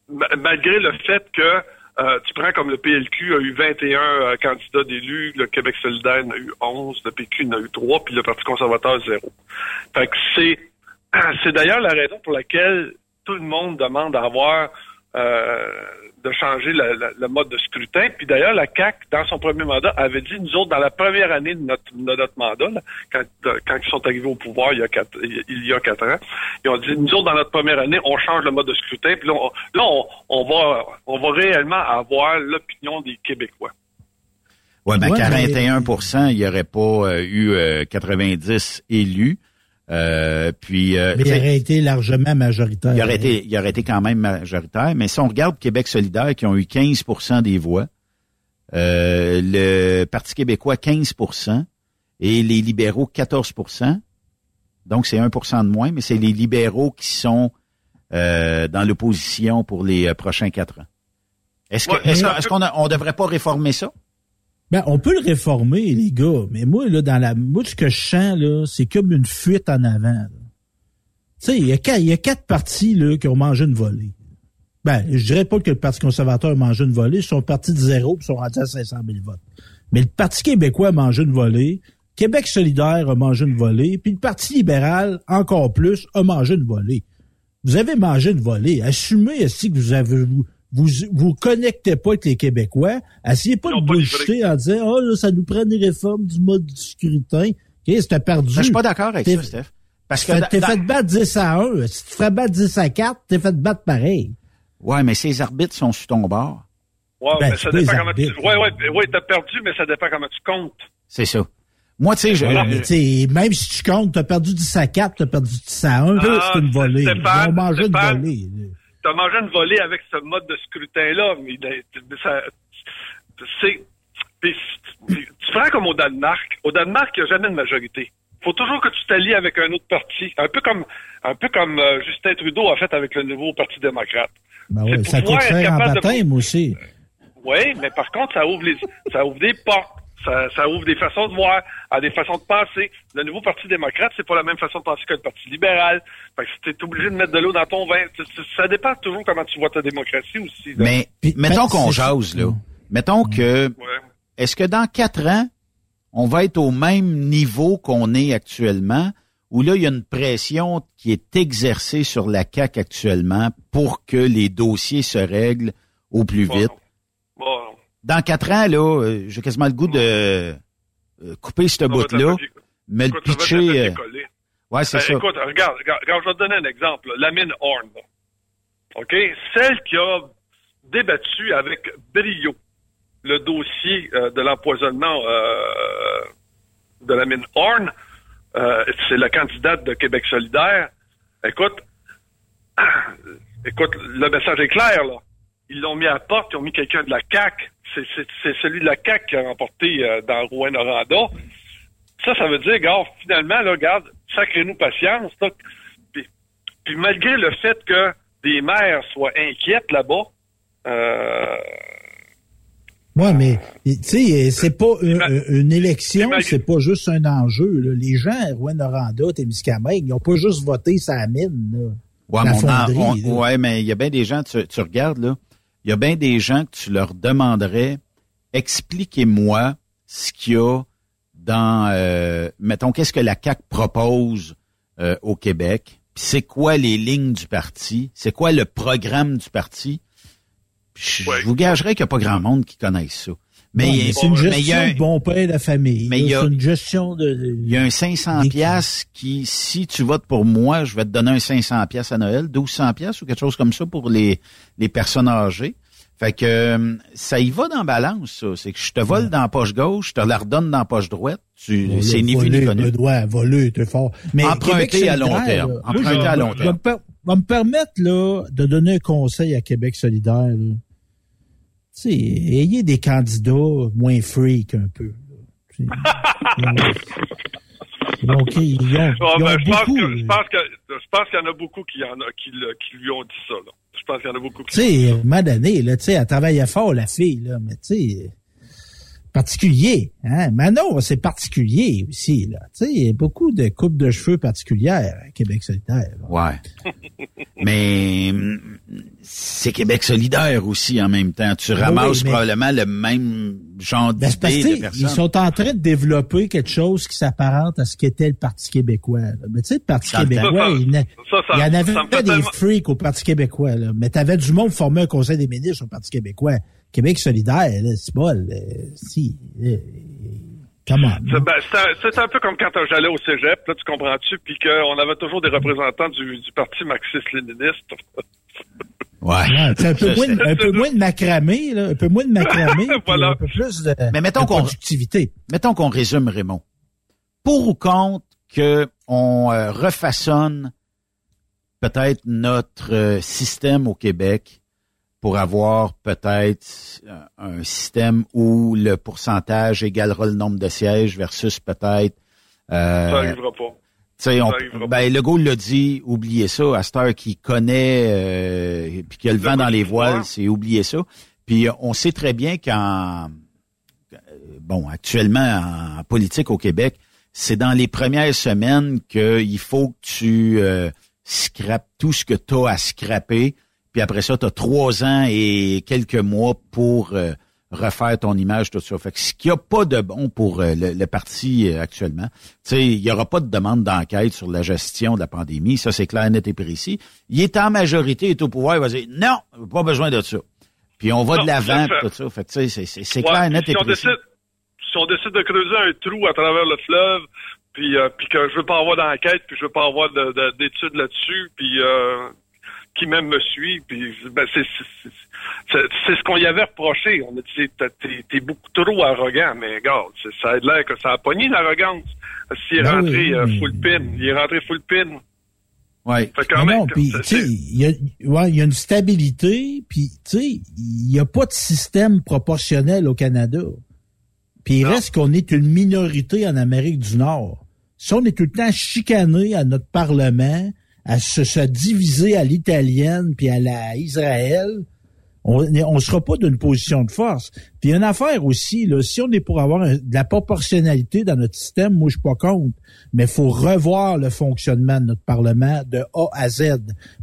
Speaker 10: Ma- malgré le fait que euh, tu prends comme le PLQ a eu 21 euh, candidats d'élus, le Québec solidaire a eu 11, le PQ en a eu 3, puis le Parti conservateur 0. Fait que c'est, c'est d'ailleurs la raison pour laquelle tout le monde demande à avoir euh, de changer le, le- le mode de scrutin. Puis d'ailleurs, la CAC, dans son premier mandat, avait dit, nous autres, dans la première année de notre, de notre mandat, là, quand, de- quand ils sont arrivés au pouvoir il y, a quatre, il y a quatre ans, ils ont dit, nous autres, dans notre première année, on change le mode de scrutin. Puis là, on, là, on, on va, on va réellement avoir l'opinion des Québécois.
Speaker 8: Ouais, ben
Speaker 9: Ouais,
Speaker 8: 41% il n'y aurait pas euh, eu euh, 90 élus. Euh, puis, euh,
Speaker 9: Mais il aurait été largement majoritaire.
Speaker 8: il aurait été, il aurait été quand même majoritaire. Mais si on regarde Québec solidaire, qui ont eu 15% des voix, euh, le Parti québécois 15% et les libéraux 14% Donc, c'est 1% de moins, mais c'est les libéraux qui sont euh, dans l'opposition pour les euh, prochains quatre ans. Est-ce
Speaker 9: Ouais,
Speaker 8: qu'on- on devrait pas réformer ça?
Speaker 9: Ben, on peut le réformer, les gars, mais moi, là, dans la, moi, ce que je sens, c'est comme une fuite en avant. Tu sais, il y a quatre, partis, là, qui ont mangé une volée. Ben, je dirais pas que le Parti conservateur a mangé une volée, ils sont partis de zéro puis sont rendus à 500 000 votes. Mais le Parti québécois a mangé une volée, Québec solidaire a mangé une volée, puis le Parti libéral, encore plus, a mangé une volée. Vous avez mangé une volée. Assumez aussi que vous avez, vous, vous connectez pas avec les Québécois. Essayez pas de bullshiter en disant, oh, là, ça nous prend des réformes du mode du scrutin. OK, c'était perdu.
Speaker 8: Ben, je suis pas d'accord avec ça, Steph. Parce que
Speaker 9: T'es
Speaker 8: dans-
Speaker 9: fait battre 10 à 1. Si tu te ferais battre 10 à 4, t'es fait battre pareil.
Speaker 8: Ouais, mais ces arbitres sont sur ton bord.
Speaker 10: Ouais,
Speaker 9: Ben,
Speaker 10: mais ça dépend comment tu.
Speaker 9: arbitres.
Speaker 10: Ouais, ouais, ouais, t'as perdu, mais ça dépend comment tu comptes.
Speaker 8: C'est ça. Moi, tu sais, je,
Speaker 9: Ouais, mais tu sais, même si tu comptes, t'as perdu 10 à 4, t'as perdu 10 à 1,
Speaker 10: Ah,
Speaker 9: c'est une volée. Ils ont mangé une volée.
Speaker 10: T'as mangé une volée avec ce mode de scrutin-là, mais il- ça, c'est, tu feras comme au Danemark. Au Danemark, il n'y a jamais de majorité. faut toujours que tu t'allies avec un autre parti. Un peu comme, un peu comme euh, Justin Trudeau a fait avec le nouveau Parti démocrate.
Speaker 9: Ben
Speaker 10: pour
Speaker 9: ça coûte cher en
Speaker 10: de-
Speaker 9: baptême aussi.
Speaker 10: Oui, mais par contre, ça ouvre les, ça ouvre des portes. Ça, ça ouvre des façons de voir, à des façons de penser. Le nouveau Parti démocrate, c'est pas la même façon de penser que le Parti libéral. Fait que t'es obligé de mettre de l'eau dans ton vin. Ça- dépend toujours comment tu vois ta démocratie aussi. là.
Speaker 8: Mais mettons qu'on jase, là. Mettons que est-ce que dans quatre ans, on va être au même niveau qu'on est actuellement, ou là, il y a une pression qui est exercée sur la CAQ actuellement pour que les dossiers se règlent au plus vite?
Speaker 10: Bon,
Speaker 8: Dans quatre ans, là, euh, j'ai quasiment le goût de euh, couper ce bout-là, mais le pitcher. euh, ouais, c'est ça.
Speaker 10: Écoute, regarde, regarde, je vais te donner un exemple. La mine Horn. OK? Celle qui a débattu avec brio le dossier euh, de l'empoisonnement euh, de la mine Horn, euh, c'est la candidate de Québec solidaire. Écoute, écoute, le message est clair, là. Ils l'ont mis à la porte, ils ont mis quelqu'un de la CAC. C'est, c'est, c'est celui de la CAC qui a remporté euh, dans Rouen-Noranda. Ça, ça veut dire, gars, finalement, là, regarde, sacrez-nous patience. là. Puis, puis malgré le fait que des maires soient inquiètes là-bas, euh,
Speaker 9: Ouais, mais tu sais, c'est pas une, une élection, c'est pas juste un enjeu. là. Les gens à Rouen-Noranda, Témiscamingue, ils ont pas juste voté sa mine. Là.
Speaker 8: Ouais,
Speaker 9: La
Speaker 8: mais, on en-
Speaker 9: fonderie,
Speaker 8: on-
Speaker 9: là.
Speaker 8: ouais, mais il y a bien des gens, tu, tu regardes, là, il y a bien des gens que tu leur demanderais, expliquez-moi ce qu'il y a dans, euh, mettons, qu'est-ce que la CAQ propose euh, au Québec, puis c'est quoi les lignes du parti, c'est quoi le programme du parti? Je, je vous gagerais qu'il n'y a pas grand monde qui connaisse ça. Mais,
Speaker 9: Ouais,
Speaker 8: il y a-
Speaker 9: mais c'est une
Speaker 8: mais il y
Speaker 9: gestion
Speaker 8: a un-
Speaker 9: de bon père de famille.
Speaker 8: Mais il y a-
Speaker 9: une gestion de...
Speaker 8: il y a un 500 pièces qui, si tu votes pour moi, je vais te donner un 500 pièces à Noël, 1200 pièces ou quelque chose comme ça pour les, les personnes âgées. Fait que euh, ça y va dans la balance, ça. C'est que je te vole dans la poche gauche, je te la redonne dans la poche droite. Tu,
Speaker 9: Bon,
Speaker 8: c'est ni vu ni connu.
Speaker 9: le droit, voler, t'es fort. Mais
Speaker 8: Emprunter
Speaker 9: Québec
Speaker 8: à long terme.
Speaker 9: là,
Speaker 8: Emprunter
Speaker 9: je-
Speaker 8: à long
Speaker 9: je
Speaker 8: terme.
Speaker 9: vais me per- va me permettre là, de donner un conseil à Québec solidaire. là. Tu sais, ayez des candidats moins freak un peu. là. Tu sais, Donc, ils ont, beaucoup.
Speaker 10: que je pense que je pense qu'il y en a beaucoup qui en a qui, lui ont dit ça. Là. Je pense qu'il y en a beaucoup qui
Speaker 9: Tu sais, à un moment donné, là, tu sais, elle travaillait fort, la fille, là, mais tu sais, particulier, hein. Manon, c'est particulier aussi, là. Tu sais, il y a beaucoup de coupes de cheveux particulières à Québec solidaire. là.
Speaker 8: Ouais. Mais c'est Québec solidaire aussi en même temps. Tu ramasses
Speaker 9: oui, mais-
Speaker 8: probablement le même genre
Speaker 9: Ben, c'est parce
Speaker 8: d'idées
Speaker 9: que,
Speaker 8: de
Speaker 9: tu sais, ils
Speaker 8: personnes.
Speaker 9: sont en train de développer quelque chose qui s'apparente à ce qu'était le Parti québécois. là. Mais tu sais, le Parti québécois, il, y en a-
Speaker 10: Ça, ça-
Speaker 9: il y en avait
Speaker 10: fait
Speaker 9: des
Speaker 10: tellement-
Speaker 9: freaks au Parti québécois. Là. Mais t'avais du monde formé un conseil des ministres au Parti québécois. Québec solidaire, là, c'est bol. si. come on.
Speaker 10: C'est ben, un, un peu comme quand j'allais au cégep, là, tu comprends-tu, puis qu'on avait toujours des représentants du, du parti marxiste-léniniste.
Speaker 8: Ouais.
Speaker 9: Ouais, c'est un peu moins, de- un peu moins de macramé, là, un peu moins de macramé,
Speaker 10: Voilà.
Speaker 9: un peu plus de,
Speaker 8: Mais mettons
Speaker 9: de productivité.
Speaker 8: Mettons qu'on résume, Raymond. Pour ou contre que on euh, refaçonne peut-être notre euh, système au Québec pour avoir peut-être euh, un système où le pourcentage égalera le nombre de sièges versus peut-être
Speaker 10: Ça
Speaker 8: euh,
Speaker 10: arrivera pas.
Speaker 8: Sais, on, ben, Legault l'a dit, oubliez ça. À cette heure qui connaît, euh, puis qui a le vent dans les voiles, c'est oublier ça. Puis euh, on sait très bien qu'en, euh, bon, actuellement en politique au Québec, c'est dans les premières semaines qu'il faut que tu euh, scrapes tout ce que tu as à scraper. Puis après ça, tu as trois ans et quelques mois pour euh, refaire ton image, tout ça. Fait que ce qu'il n'y a pas de bon pour euh, le, le parti euh, actuellement, tu sais, il n'y aura pas de demande d'enquête sur la gestion de la pandémie. Ça, c'est clair, net et précis. Il est en majorité, il est au pouvoir, il va dire non, pas besoin de ça. Puis on va
Speaker 10: Non,
Speaker 8: de l'avant,
Speaker 10: tout
Speaker 8: ça. Fait que tu sais, c'est-
Speaker 10: Ouais,
Speaker 8: clair, net et
Speaker 10: si on
Speaker 8: précis.
Speaker 10: décide, si on décide de creuser un trou à travers le fleuve, puis, euh, puis que je veux pas avoir d'enquête, puis je veux pas avoir de- de- d'études là-dessus, puis euh, qui même me suit, puis ben, c'est c'est- ce qu'on y avait reproché. On a dit t'es- beaucoup trop arrogant, mais regarde, ça a l'air que ça a pogné l'arrogance. S'il est
Speaker 9: Ben
Speaker 10: rentré
Speaker 9: oui,
Speaker 10: euh, full pin, il est rentré full pin.
Speaker 8: Ouais.
Speaker 10: Fait quand
Speaker 9: Mais
Speaker 10: même
Speaker 9: non,
Speaker 10: que
Speaker 9: puis
Speaker 10: c'est-
Speaker 9: tu sais, il y a, ouais, il y a une stabilité, puis tu sais, il n'y a pas de système proportionnel au Canada. Puis il reste qu'on est une minorité en Amérique du Nord. Si on est tout le temps chicané à notre Parlement, à se, se diviser à l'italienne puis à la Israël, on ne sera pas d'une position de force. Puis il y a une affaire aussi, là, si on est pour avoir un- de la proportionnalité dans notre système, moi je suis pas contre, mais il faut revoir le fonctionnement de notre Parlement de A à Z.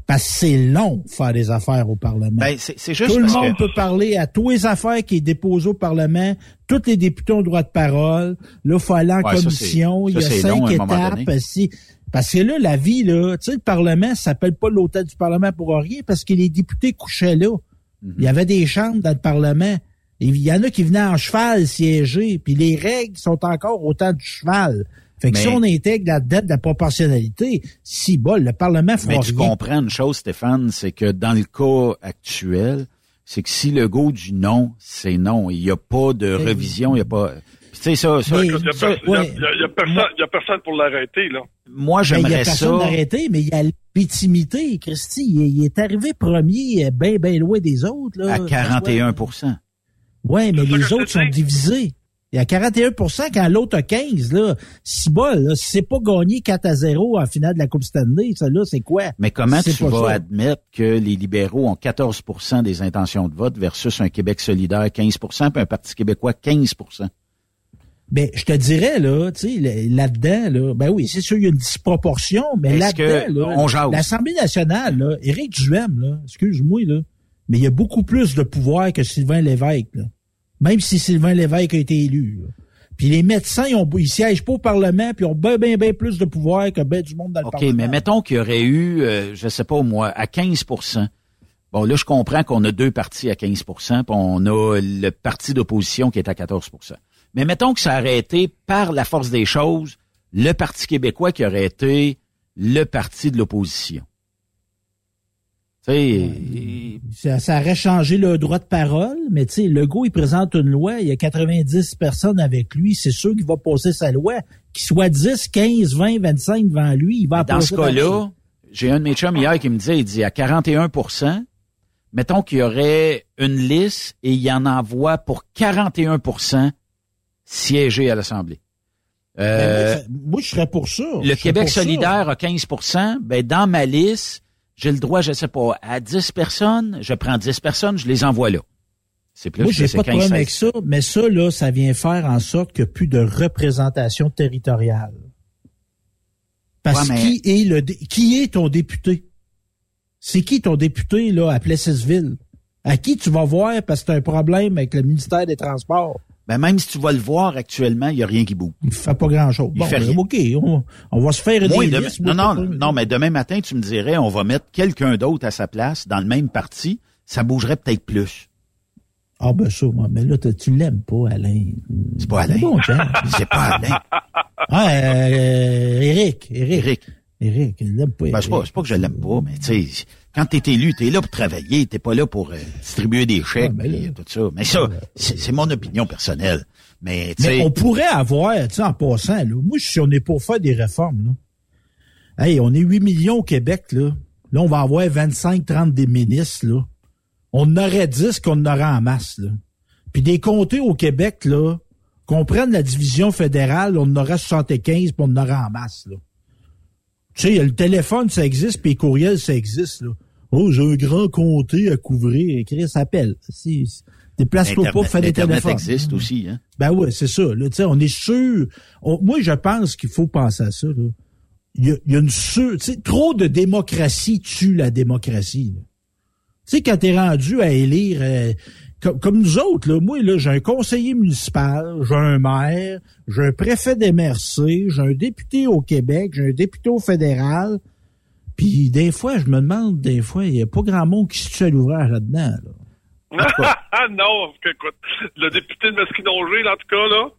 Speaker 9: Parce que c'est long faire des affaires au Parlement.
Speaker 8: Ben, c'est c'est juste
Speaker 9: Tout le monde
Speaker 8: que-
Speaker 9: peut parler à tous les affaires qui est déposées au Parlement. Tous les députés ont droit de parole. Là, il faut aller en
Speaker 8: Ouais, ça,
Speaker 9: commission. Il y a cinq
Speaker 8: long
Speaker 9: étapes. Si- parce que là, la vie, là, tu sais, le Parlement, s'appelle pas l'hôtel du Parlement pour rien parce que les députés couchaient là.
Speaker 8: Mhm.
Speaker 9: Il y avait des chambres dans le Parlement. Il y en a qui venaient en cheval siéger. Puis les règles sont encore autant du cheval. Fait que
Speaker 8: Mais-
Speaker 9: si on intègre la dette de la proportionnalité, si bol, le Parlement fera
Speaker 8: Mais tu
Speaker 9: rien.
Speaker 8: comprends une chose, Stéphane, c'est que dans le cas actuel, c'est que si le go du non, c'est non. Il n'y a pas de
Speaker 9: Ben
Speaker 8: révision, il n'y a pas. Sais, ça, ça,
Speaker 10: Il y a,
Speaker 8: ça,
Speaker 10: personne, il y a personne pour l'arrêter, là.
Speaker 8: moi,
Speaker 9: Ben, il y a
Speaker 8: j'aimerais
Speaker 9: personne
Speaker 8: ça.
Speaker 9: d'arrêté, mais il y a légitimité, Christy. Il, est- arrivé premier, bien, bien loin des autres. Là,
Speaker 8: À 41%
Speaker 9: Oui, mais
Speaker 10: C'est ça
Speaker 9: les autres sont divisés. Il y a 41% quand l'autre a 15 là. Si bol, là, si c'est pas gagné 4 à 0 en finale de la Coupe Stanley, ça là, c'est quoi?
Speaker 8: Mais comment
Speaker 9: C'est
Speaker 8: tu vas
Speaker 9: ça.
Speaker 8: admettre que les libéraux ont 14% des intentions de vote versus un Québec solidaire 15% puis un Parti québécois 15
Speaker 9: Ben, je te dirais, là, tu sais, là-dedans, là, ben oui, c'est sûr, il y a une disproportion, mais là-dedans, là, l'Assemblée nationale, là, Éric Duhem, là, excuse-moi, là, mais il y a beaucoup plus de pouvoir que Sylvain Lévesque, là. Même si Sylvain Lévesque a été élu, là. Puis les médecins, ils, ont, ils siègent pas au Parlement, puis ils ont bien, bien, bien plus de pouvoir que ben du monde dans le
Speaker 8: OK,
Speaker 9: Parlement.
Speaker 8: mais mettons qu'il y aurait eu, euh, je sais pas moins, à 15% Bon, là, je comprends qu'on a deux partis à 15% puis on a le parti d'opposition qui est à 14 Mais mettons que ça aurait été, par la force des choses, le Parti québécois qui aurait été le parti de l'opposition.
Speaker 9: Ça, ça aurait changé le droit de parole, mais tu sais, Legault, il présente une loi, il y a 90 personnes avec lui, c'est sûr qu'il va passer sa loi. Qu'il soit 10, 15, 20, 25 devant lui, il va
Speaker 8: dans ce cas-là, j'ai un de mes chums hier qui me disait, il dit à 41% mettons qu'il y aurait une liste et il y en envoie pour 41 siéger à l'Assemblée.
Speaker 9: Ben,
Speaker 8: Euh,
Speaker 9: moi, ça- moi, je serais pour ça.
Speaker 8: le Québec
Speaker 9: pour ça.
Speaker 8: solidaire a 15% ben dans ma liste, j'ai le droit, je sais pas, à 10 personnes, je prends 10 personnes, je les envoie là. C'est plus
Speaker 9: Moi, j'ai pas de
Speaker 8: 15,
Speaker 9: problème avec
Speaker 8: 16.
Speaker 9: ça, mais ça, là, ça vient faire en sorte qu'il n'y a plus de représentation territoriale. Parce
Speaker 8: Ouais, mais-
Speaker 9: qui est le qui est ton député? C'est qui ton député, là, à Plessisville? À qui tu vas voir parce que tu as un problème avec le ministère des Transports?
Speaker 8: Ben même si tu vas le voir actuellement, il y a rien qui bouge.
Speaker 9: Il fait pas grand-chose. Bon,
Speaker 8: fait
Speaker 9: ben,
Speaker 8: rien.
Speaker 9: OK, on, on va se faire
Speaker 8: Moi,
Speaker 9: des
Speaker 8: demain-
Speaker 9: listes.
Speaker 8: non, non,
Speaker 9: pas-
Speaker 8: non, mais demain matin, tu me dirais, on va mettre quelqu'un d'autre à sa place dans le même parti, ça bougerait peut-être plus.
Speaker 9: Ah ben ça, moi, mais là, tu l'aimes pas, Alain.
Speaker 8: C'est pas Alain.
Speaker 9: Bon.
Speaker 8: C'est pas Alain.
Speaker 9: Ah, euh, Eric, Eric.
Speaker 8: Eric.
Speaker 9: Eric, il l'aime pas.
Speaker 8: Ben, c'est pas, pas que je l'aime pas, mais tu sais, quand t'es élu, t'es là pour travailler, t'es pas là pour euh, distribuer des chèques,
Speaker 9: Ouais, mais là-
Speaker 8: tout ça. Mais ça, c'est mon opinion personnelle. Mais
Speaker 9: Mais on pourrait avoir, tu sais, en passant, là, moi, si on est pour faire des réformes, là, hey, on est 8 millions au Québec, là. Là, on va avoir 25, 30 des ministres, là. On en aurait 10 qu'on en aurait en masse, là. Puis des comtés au Québec, là, qu'on prenne la division fédérale, on en aurait 75 puis on en aurait en masse, là. Tu sais, le téléphone, ça existe, puis les courriels, ça existe. Là. Oh, j'ai un grand comté à couvrir. Écrire, ça appelle. Si, Déplace-toi pas pour faire des téléphones.
Speaker 8: Internet existe aussi. Hein?
Speaker 9: Ben ouais, c'est ça. Là, on est sûr. moi, je pense qu'il faut penser à ça. Là. Il, y a, il y a une sûr. Trop de démocratie tue la démocratie. Tu sais, quand t'es rendu à élire... Euh, comme, nous autres, là, moi, là, j'ai un conseiller municipal, j'ai un maire, j'ai un préfet d'MRC, j'ai un député au Québec, j'ai un député au fédéral. Puis des fois, je me demande, des fois, il n'y a pas grand monde qui se tue à l'ouvrage là-dedans.
Speaker 10: Ah non, écoute, le député de Mesquinongé, en tout cas,
Speaker 8: là.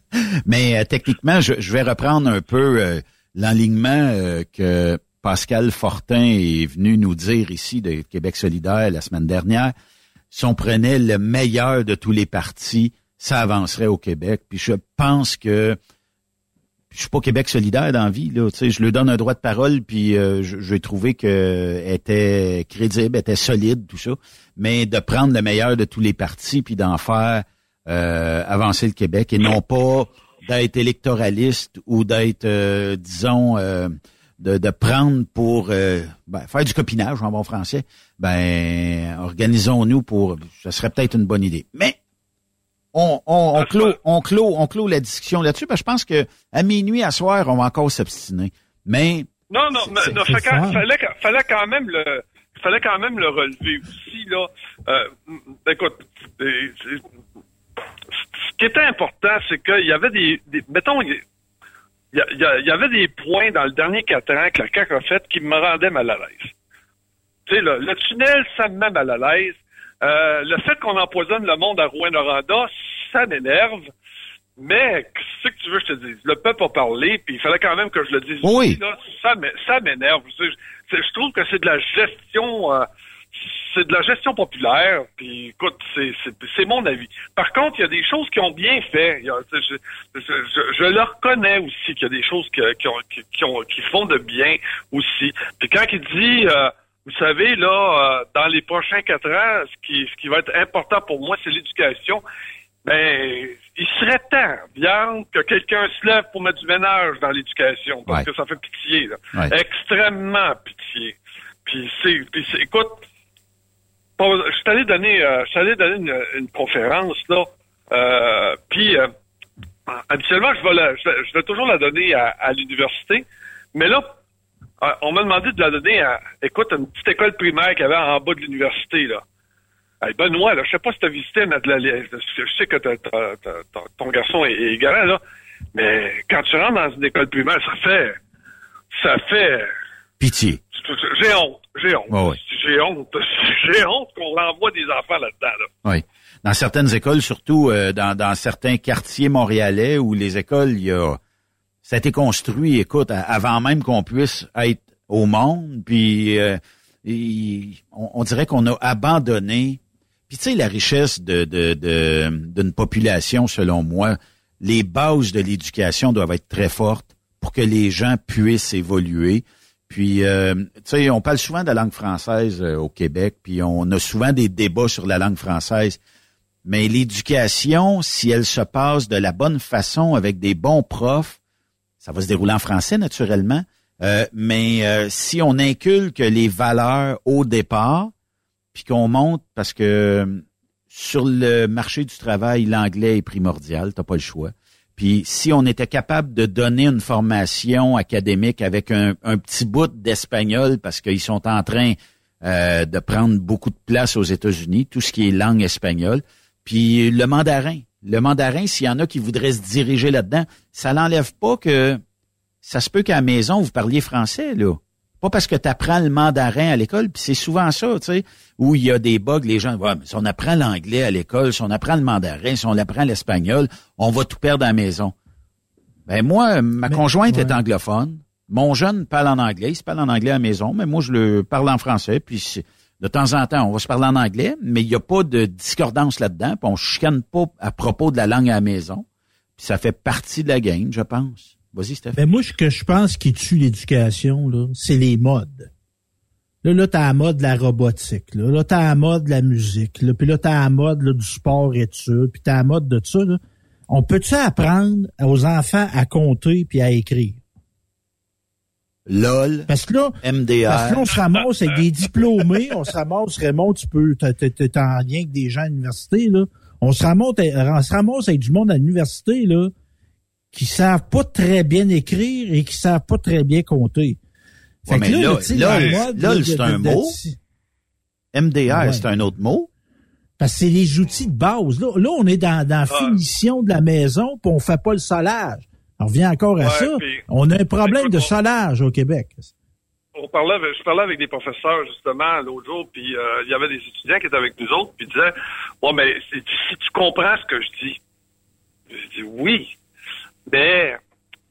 Speaker 8: Mais euh, techniquement, je, vais reprendre un peu euh, l'alignement euh, que Pascal Fortin est venu nous dire ici de Québec solidaire la semaine dernière si on prenait le meilleur de tous les partis, ça avancerait au Québec. Puis je pense que je suis pas Québec solidaire dans la vie là, je lui donne un droit de parole puis euh, j'ai trouvé que était crédible, était solide tout ça, mais de prendre le meilleur de tous les partis puis d'en faire euh, avancer le Québec et non pas d'être électoraliste ou d'être euh, disons de, de prendre pour ben, faire du copinage en bon français ben organisons-nous pour ce serait peut-être une bonne idée. Mais on, on, on, clôt, on, clôt, on clôt la discussion là-dessus, parce que je pense que à minuit, à soir, on va encore s'obstiner. Mais
Speaker 10: non, non, mais non, fallait, fallait quand même le fallait quand même le relever aussi là. Euh, écoute, ce qui était important, c'est qu'il y avait des, des mettons, il y, y, y, avait des points dans le dernier quatre ans que la CAQ a fait qui me rendaient mal à l'aise. Tu sais, le tunnel, ça me met mal à l'aise. Euh, le fait qu'on empoisonne le monde à Rouen-Noranda, ça m'énerve. Mais ce que tu veux que je te dise, le peuple a parlé, puis il fallait quand même que je le dise.
Speaker 8: Oui.
Speaker 10: là, ça m'énerve. Je, trouve que c'est de la gestion, euh, c'est de la gestion populaire. Puis écoute, c'est mon avis. Par contre, il y a des choses qui ont bien fait. je, je, je, le reconnais aussi qu'il y a des choses qui, qui, ont, qui, ont, qui font de bien aussi. Puis quand il dit euh, vous savez, là, euh, dans les prochains quatre ans, ce qui, ce qui va être important pour moi, c'est l'éducation. Ben, il serait temps, bien, que quelqu'un se lève pour mettre du ménage dans l'éducation, parce que ça fait pitié, là. Extrêmement pitié. Puis c'est, puis c'est, écoute, je suis allé donner, euh, je suis allé donner une, conférence là, euh, puis euh, habituellement je vais, la, je, vais toujours la donner à, à l'université, mais là ah, on m'a demandé de la donner à, écoute, une petite école primaire qu'il y avait en bas de l'université, là. Hey, Benoît, là, je sais pas si tu as visité Madeleine. Je sais que ton garçon est, est là. Mais quand tu rentres dans une école primaire, ça fait. Ça fait.
Speaker 8: Pitié.
Speaker 10: J'ai honte. J'ai honte. J'ai honte. J'ai honte qu'on renvoie des enfants là-dedans. Là.
Speaker 8: Oui. Dans certaines écoles, surtout euh, dans, dans certains quartiers montréalais où les écoles, il y a ça a été construit, écoute, avant même qu'on puisse être au monde, puis euh, on, dirait qu'on a abandonné. Puis tu sais, la richesse de d'une population, selon moi, les bases de l'éducation doivent être très fortes pour que les gens puissent évoluer. Puis, euh, tu sais, on parle souvent de la langue française euh, au Québec, puis on a souvent des débats sur la langue française. Mais l'éducation, si elle se passe de la bonne façon avec des bons profs, ça va se dérouler en français naturellement, euh, mais euh, si on inculque les valeurs au départ, puis qu'on monte parce que sur le marché du travail, l'anglais est primordial, t'as pas le choix. Puis si on était capable de donner une formation académique avec un, petit bout d'espagnol, parce qu'ils sont en train de prendre beaucoup de place aux États-Unis, tout ce qui est langue espagnole, puis le mandarin. Le mandarin, s'il y en a qui voudraient se diriger là-dedans, ça n'enlève pas que ça se peut qu'à la maison, vous parliez français, là. Pas parce que tu apprends le mandarin à l'école, puis c'est souvent ça, tu sais, où il y a des bugs, les gens, ouais, mais si on apprend l'anglais à l'école, si on apprend le mandarin, si on apprend l'espagnol, on va tout perdre à la maison. Ben moi, ma conjointe est anglophone. Mon jeune parle en anglais, il se parle en anglais à la maison, mais moi je le parle en français, puis de temps en temps, on va se parler en anglais, mais il n'y a pas de discordance là-dedans, puis on chicane pas à propos de la langue à la maison. Puis ça fait partie de la game, je pense. Vas-y, Steph.
Speaker 9: Ben moi, ce que je pense qui tue l'éducation, là, c'est les modes. Là, là, t'as la mode de la robotique. Là, là t'as la mode de la musique. Là, puis là, t'as la mode là, du sport et tout Puis t'as la mode de ça. Là. On peut-tu apprendre aux enfants à compter puis à écrire?
Speaker 8: LOL,
Speaker 9: Parce que là,
Speaker 8: MDR.
Speaker 9: parce que là, on se ramasse avec des diplômés, on se ramasse, Raymond, tu peux, t'es, t'es- t'es en lien avec des gens à l'université, là. On se ramasse, on se ramasse avec du monde à l'université, là, qui savent pas très bien écrire et qui savent pas très bien compter.
Speaker 8: Ouais, mais là,
Speaker 9: tu sais,
Speaker 8: là, là,
Speaker 9: là,
Speaker 8: c'est un
Speaker 9: de-
Speaker 8: mot.
Speaker 9: de-
Speaker 8: MDR,
Speaker 9: Ouais.
Speaker 8: c'est un autre mot.
Speaker 9: Parce que c'est les outils de base. Là, là on est dans, dans la finition de la maison, puis on fait pas le solage. On revient encore à
Speaker 10: Ouais,
Speaker 9: ça.
Speaker 10: puis-
Speaker 9: On a un problème de solage au Québec.
Speaker 10: on parlait avec, je parlais avec des professeurs justement l'autre jour, puis euh, il y avait des étudiants qui étaient avec nous autres, puis ils disaient Bon, mais si tu comprends ce que je dis, je dis oui, mais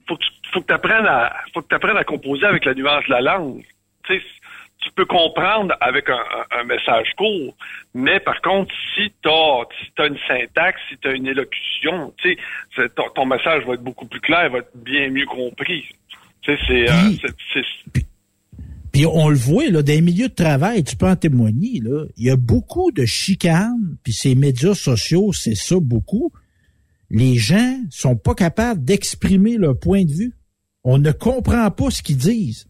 Speaker 10: faut que tu faut que apprennes à faut que apprennes à composer avec la nuance de la langue. Tu peux comprendre avec un, un- un message court, mais par contre, si tu as, une syntaxe, si tu as une élocution, tu sais, c'est- ton, ton message va être beaucoup plus clair, va être bien mieux compris. Tu sais, c'est, euh, c'est- c'est-
Speaker 9: Puis on le voit, là, dans les milieux de travail, tu peux en témoigner, là. Il y a beaucoup de chicanes, puis ces médias sociaux, c'est ça beaucoup. Les gens sont pas capables d'exprimer leur point de vue. On ne comprend pas ce qu'ils disent.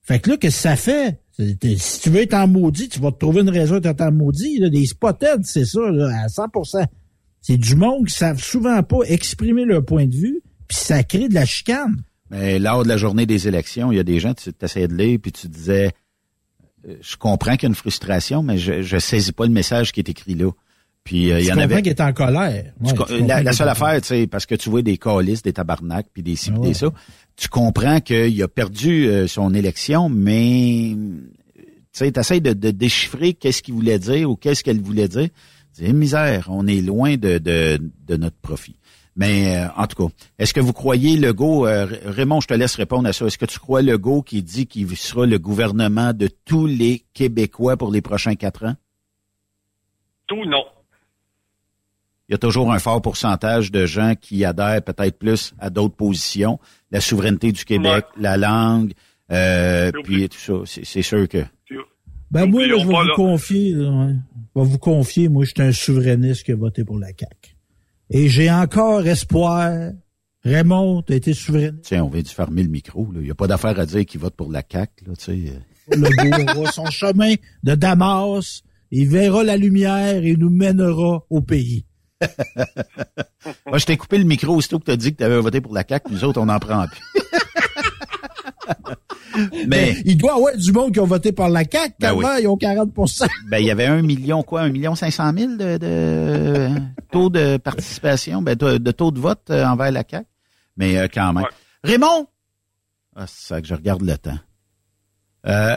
Speaker 9: Fait que là, qu'est-ce que ça fait? Si tu veux être en maudit, tu vas te trouver une raison d'être en maudit. Là. Des spotted, c'est ça, là, à 100% C'est du monde qui savent souvent pas exprimer leur point de vue, puis ça crée de la chicane.
Speaker 8: Mais lors de la journée des élections, il y a des gens, tu essayais de lire, puis tu disais, euh, je comprends qu'il y a une frustration, mais je, je saisis pas le message qui est écrit là. Puis euh, il y en avait.
Speaker 9: est en colère. Ouais, tu
Speaker 8: la, seule affaire, tu sais, parce que tu vois des calices, des tabarnaks, puis des ci, puis
Speaker 9: ouais.
Speaker 8: des ça, tu comprends qu'il a perdu euh, son élection, mais tu sais, t'essayes de, de déchiffrer qu'est-ce qu'il voulait dire ou qu'est-ce qu'elle voulait dire. C'est misère, on est loin de, de, de notre profit. Mais euh, en tout cas, est-ce que vous croyez Legault, euh, Raymond, je te laisse répondre à ça, est-ce que tu crois Legault qui dit qu'il sera le gouvernement de tous les Québécois pour les prochains quatre ans?
Speaker 10: tout non.
Speaker 8: Il y a toujours un fort pourcentage de gens qui adhèrent peut-être plus à d'autres positions, la souveraineté du Québec, la langue, euh, puis tout ça. C'est, c'est sûr que.
Speaker 9: Ben moi, là, je vais vous
Speaker 10: là.
Speaker 9: confier, là, je vais vous confier, moi, je suis un souverainiste qui a voté pour la CAQ. Et j'ai encore espoir. Raymond, tu as été souverainiste?
Speaker 8: Tiens, on vient de fermer le micro. là. Il n'y a pas d'affaire à dire qu'il vote pour la CAQ. Là, tu sais.
Speaker 9: Le aura son chemin de Damas. Il verra la lumière et nous mènera au pays.
Speaker 8: Moi, je t'ai coupé le micro aussitôt que tu as dit que tu avais voté pour la CAQ. Nous autres, on n'en prend plus. Mais
Speaker 9: il doit y avoir du monde qui a voté par la CAQ.
Speaker 8: Ben oui.
Speaker 9: ils ont 40%
Speaker 8: ben, il y avait un million, quoi, un million cinq cent mille de, de taux de participation, ben, de, de taux de vote euh, envers la CAQ. Mais euh, quand même. Raymond! Ah, c'est ça que je regarde le temps. Euh,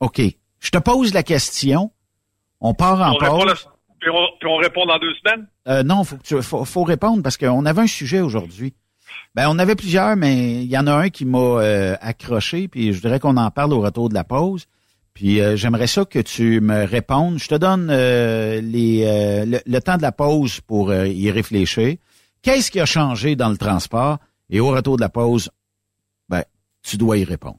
Speaker 8: OK. Je te pose la question. On part en
Speaker 10: On répond,
Speaker 8: pause.
Speaker 10: Puis, on, répond dans deux semaines?
Speaker 8: Euh, non, faut, que tu, faut, répondre parce qu'on avait un sujet aujourd'hui. Ben, on avait plusieurs, mais il y en a un qui m'a euh, accroché, puis je dirais qu'on en parle au retour de la pause. Puis euh, j'aimerais ça que tu me répondes. Je te donne euh, les, le, le temps de la pause pour y réfléchir. Qu'est-ce qui a changé dans le transport? Et au retour de la pause, ben, tu dois y répondre.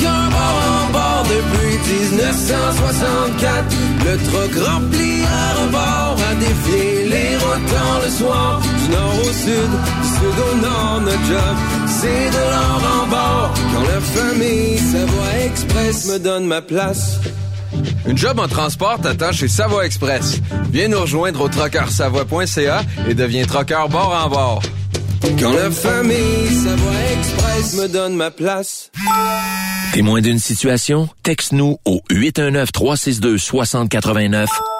Speaker 6: 1964. Le truck rempli à rebord a défié les rotants le soir. Du nord au sud, du sud au nord, notre job, c'est de l'or en bord. Quand la famille Savoie Express me donne ma place.
Speaker 7: Une job en transport t'attend chez Savoie Express. Viens nous rejoindre au trockeursavoie.ca et deviens trockeur bord en bord.
Speaker 6: Quand la famille Savoie Express me donne ma place.
Speaker 2: Témoin d'une situation? Texte-nous au 819-362-6089,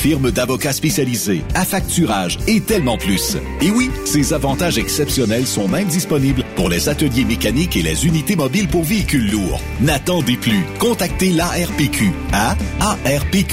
Speaker 15: firme d'avocats spécialisés, affacturage et tellement plus. Et oui, ces avantages exceptionnels sont même disponibles pour les ateliers mécaniques et les unités mobiles pour véhicules lourds. N'attendez plus. Contactez l'ARPQ à arpq.org.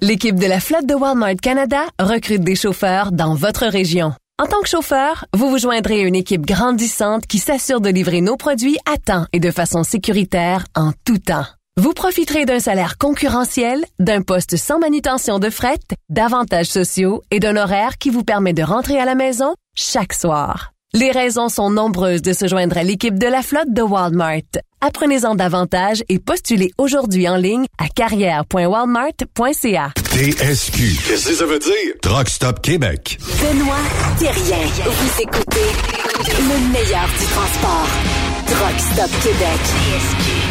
Speaker 12: L'équipe de la flotte de Walmart Canada recrute des chauffeurs dans votre région. En tant que chauffeur, vous vous joindrez à une équipe grandissante qui s'assure de livrer nos produits à temps et de façon sécuritaire en tout temps. Vous profiterez d'un salaire concurrentiel, d'un poste sans manutention de fret, d'avantages sociaux et d'un horaire qui vous permet de rentrer à la maison chaque soir.
Speaker 5: Les raisons sont nombreuses de se joindre à l'équipe de la flotte de Walmart. Apprenez-en davantage et postulez aujourd'hui en ligne à carrière.walmart.ca.
Speaker 1: TSQ. Qu'est-ce que ça veut dire? Truck Stop Québec.
Speaker 13: Benoît Thérien. Vous écoutez le meilleur du transport. Truck Stop Québec.
Speaker 16: Vous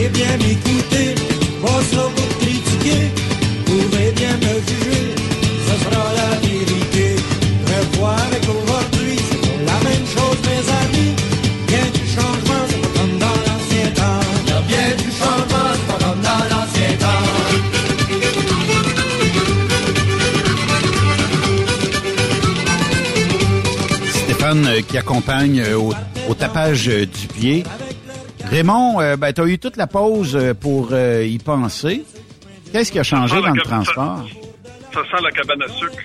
Speaker 16: voulez bien m'écouter, sera vous critiquer. Pouvez bien me juger, ce sera la vérité. Revoir avec aujourd'hui, la même chose, mes amis. Bien du changement, c'est pas comme dans l'ancien temps. Y a bien du changement, c'est pas comme dans l'ancien
Speaker 8: Stéphane euh, qui accompagne euh, au, au tapage euh, du pied. Raymond, euh, ben, tu as eu toute la pause euh, pour euh, y penser. Qu'est-ce qui a changé
Speaker 10: sent
Speaker 8: dans le transport?
Speaker 10: Ça sent la cabane à sucre.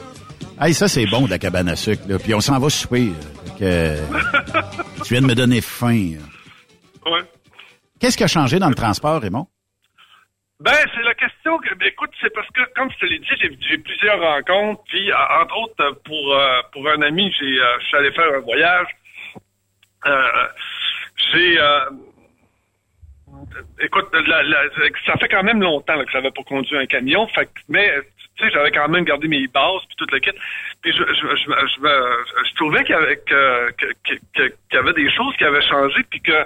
Speaker 8: Hey, ça, c'est bon, de la cabane à sucre. Là. Puis on s'en va souper. que, tu viens de me donner faim.
Speaker 10: Ouais.
Speaker 8: Qu'est-ce qui a changé dans le transport, Raymond?
Speaker 10: Ben, c'est la question que, ben, écoute, c'est parce que, comme je te l'ai dit, j'ai, j'ai plusieurs rencontres, puis, entre autres, pour, euh, pour un ami, j'ai, euh, je suis allé faire un voyage. Euh, j'ai, euh, écoute, ça fait quand même longtemps que j'avais pas conduit un camion, mais, tu sais, j'avais quand même gardé mes bases, puis tout le kit. Puis je, je, je, je, trouvais qu'il y avait, que- des choses qui avaient changé, puis que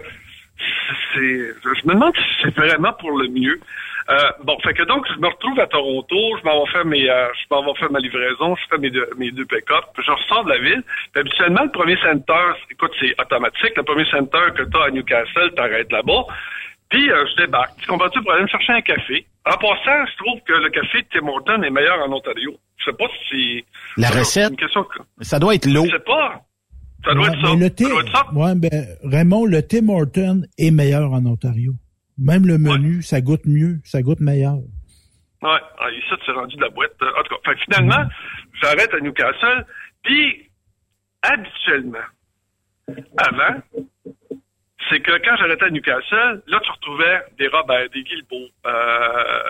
Speaker 10: c'est, je me demande si c'est vraiment pour le mieux. Euh, bon, fait que donc, je me retrouve à Toronto, je m'en vais faire mes, euh, je m'en vais faire ma livraison, je fais mes deux, mes deux pick-up, puis je ressors de la ville. Puis habituellement, le premier center, écoute, c'est automatique. Le premier center que tu as à Newcastle, t'arrêtes là-bas. Puis euh, je débarque. Tu comprends-tu pour aller me chercher un café? En passant, je trouve que le café de Tim Hortons est meilleur en Ontario. Je sais pas si...
Speaker 8: La
Speaker 10: c'est
Speaker 8: recette?
Speaker 10: Une question que...
Speaker 8: Ça doit être l'eau.
Speaker 10: Je sais pas. Ça doit
Speaker 9: Ouais,
Speaker 10: être ça.
Speaker 9: le thé,
Speaker 10: Ça doit être ça.
Speaker 9: ouais, ben, Raymond, le Tim Horton est meilleur en Ontario. Même le menu, ça goûte mieux, ça goûte meilleur.
Speaker 10: Ouais, ah, ici, c'est rendu de la boîte. Euh, En tout cas, finalement, j'arrête à Newcastle, puis habituellement, avant, c'est que quand j'arrêtais à Newcastle, là, tu retrouvais des Robert, des Guilbeault. Euh,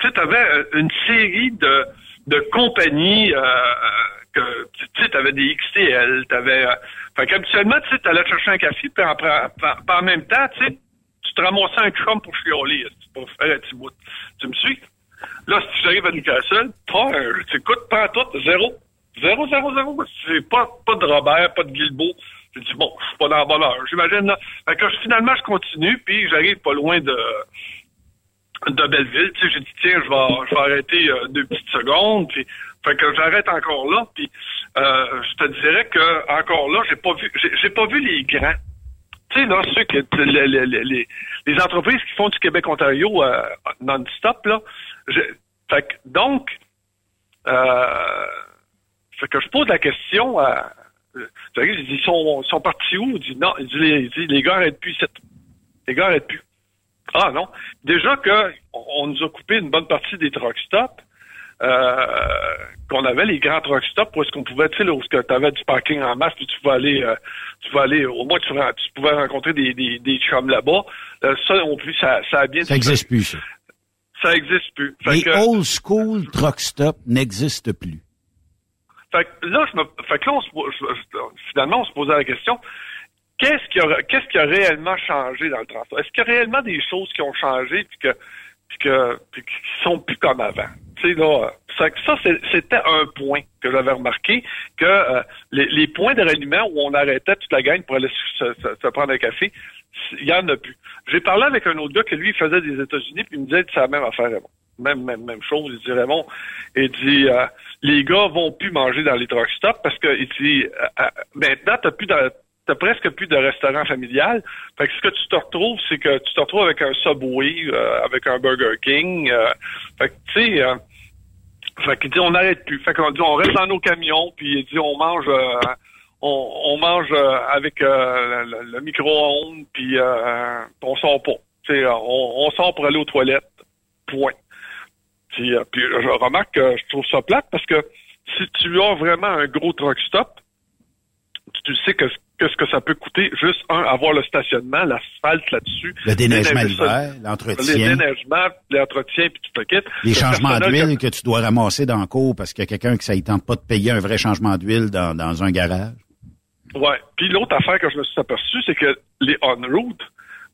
Speaker 10: tu sais, t'avais une série de, de compagnies euh, que, tu sais, t'avais des XTL, t'avais... Euh, fait qu'habituellement, tu sais, t'allais chercher un café, puis en, puis en même temps, tu sais, tu te ramassais un chum pour esti, pour faire un petit bout? Tu me suis? Là, si j'arrive à Newcastle, pas un, t'écoutes pas tout, zéro. Zéro, zéro, zéro. C'est pas, pas de Robert, pas de Guilbeault. J'ai dit, bon, je suis pas dans la bonne heure. J'imagine, là. Fait que finalement, je continue, puis j'arrive pas loin de, de Belleville. Tu sais, j'ai dit, tiens, je vais, je vais arrêter euh, deux petites secondes, puis fait que j'arrête encore là, puis euh, je te dirais que encore là, j'ai pas vu, j'ai j'ai pas vu les grands. Tu sais, là, ceux que, les, les, les, les- entreprises qui font du Québec-Ontario euh, non-stop, là. je- fait que, donc, euh, fait que je pose la question à. je dis, ils sont, sont partis où? Il dit, non, il dit, les, les gars arrêtent plus ici. Les gars arrêtent plus. Ah non. Déjà que on, on nous a coupé une bonne partie des truck stops, qu'on avait les grands truck stops où est-ce qu'on pouvait, tu sais, où tu avais du parking en masse, puis tu pouvais aller, euh, tu pouvais aller, au moins tu, tu pouvais rencontrer des, des, des chums là-bas. Euh, ça non plus, ça, ça a bien
Speaker 8: Ça n'existe plus, ça.
Speaker 10: Ça existe plus. Fait
Speaker 8: Les
Speaker 10: que-
Speaker 8: old school truck stop n'existent plus.
Speaker 10: Fait que là, je me, fait que là, on se, je- finalement, on se posait la question, qu'est-ce qui a, qu'est-ce qui a réellement changé dans le transport? Est-ce qu'il y a réellement des choses qui ont changé puis que, puis que, puis qui sont plus comme avant? Tu sais, là, ça, c'était un point que j'avais remarqué, que euh, les, les points de ralliement où on arrêtait toute la gang pour aller se, se- se prendre un café, il y en a plus. J'ai parlé avec un autre gars que lui, faisait des États-Unis, puis il me disait c'est la même affaire, Raymond. Même, même, même chose. Il dit, Raymond, il dit, euh, les gars vont plus manger dans les truck stops parce que, il dit, euh, euh, maintenant, t'as plus t'as presque plus de restaurant familial. Fait que ce que tu te retrouves, c'est que tu te retrouves avec un Subway, euh, avec un Burger King. euh, fait que, tu sais, euh, fait dit, on n'arrête plus. Fait qu'on dit, on reste dans nos camions, puis il dit, on mange, euh, on, on mange euh, avec euh, le, le- micro-ondes, puis on sort pas. Tu sais, on, on sort pour aller aux toilettes. Point. Puis, puis je remarque que je trouve ça plate parce que si tu as vraiment un gros truck stop, tu sais que qu'est-ce que ça peut coûter juste un avoir le stationnement, l'asphalte là-dessus,
Speaker 8: Le déneigement l'hiver, l'entretien.
Speaker 10: les déneigements, l'entretien puis tout le kit.
Speaker 8: Les
Speaker 10: Le
Speaker 8: changements d'huile que tu dois ramasser dans le cours parce qu'il y a quelqu'un qui ça ne tente pas de payer un vrai changement d'huile dans, dans un garage.
Speaker 10: Ouais. Puis l'autre affaire que je me suis aperçu, c'est que les on-route,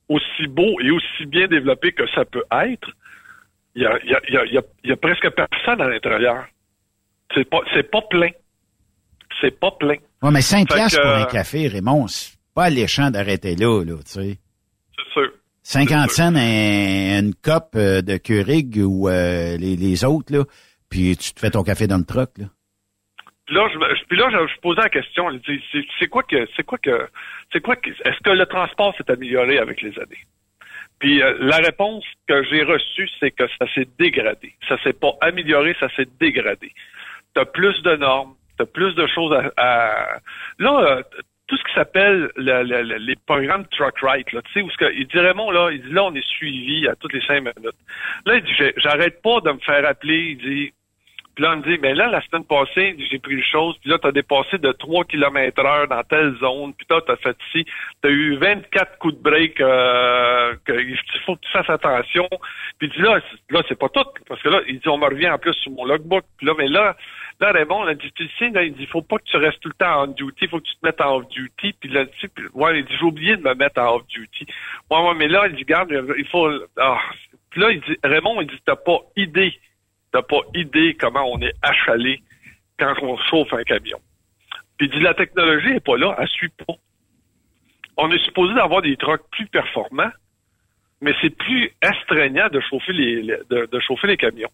Speaker 10: aussi beaux et aussi bien développés que ça peut être, il y a, y, a, il y, a, il y a- il y a presque personne à l'intérieur. C'est pas, c'est pas plein. C'est pas plein.
Speaker 8: Ouais, mais 5
Speaker 10: Fait
Speaker 8: piastres pour un café, Raymond, c'est pas alléchant d'arrêter là, là, tu sais.
Speaker 10: C'est sûr.
Speaker 8: 50 cents un- une coupe euh, de Keurig ou euh, les, les autres, là, puis tu te fais ton café dans le truck, là.
Speaker 10: Puis là, je, puis là, je, je posais la question. je dis, C'est c'est quoi que, c'est quoi que, c'est quoi que, est-ce que le transport s'est amélioré avec les années? Puis euh, la réponse que j'ai reçue, c'est que ça s'est dégradé. Ça s'est pas amélioré, ça s'est dégradé. T'as plus de normes, plus de choses à. à- Là, euh, tout ce qui s'appelle le- le- le- les programmes truck right, là, tu sais, où ce que, il dit Raymond, là, il dit là, on est suivi à toutes les cinq minutes. Là, il dit, j'arrête pas de me faire appeler, il dit, puis là, on me dit, mais là, la semaine passée, j'ai pris une chose, puis là, t'as dépassé de 3 km heure dans telle zone, puis là, t'as fait ci, t'as eu 24 coups de break, euh, que, il faut que tu fasses attention. Puis il dit, là, là, c'est pas tout, parce que là, il dit, on me revient en plus sur mon logbook, puis là, mais là, là, Raymond, là, dit, tu sais, là, il dit, faut pas que tu restes tout le temps en duty, faut que tu te mettes en off-duty, puis là, tu sais, ouais, il dit, j'ai oublié de me mettre en off-duty. Ouais, ouais, mais là, il dit, garde, il faut, ah. Puis là, il dit, Raymond, il dit, t'as pas idée t'as pas idée comment on est achalé quand on chauffe un camion. Puis il dit la technologie est pas là, elle suit pas. On est supposé d'avoir des trucks plus performants, mais c'est plus astreignant de chauffer les, les- de, de chauffer les camions.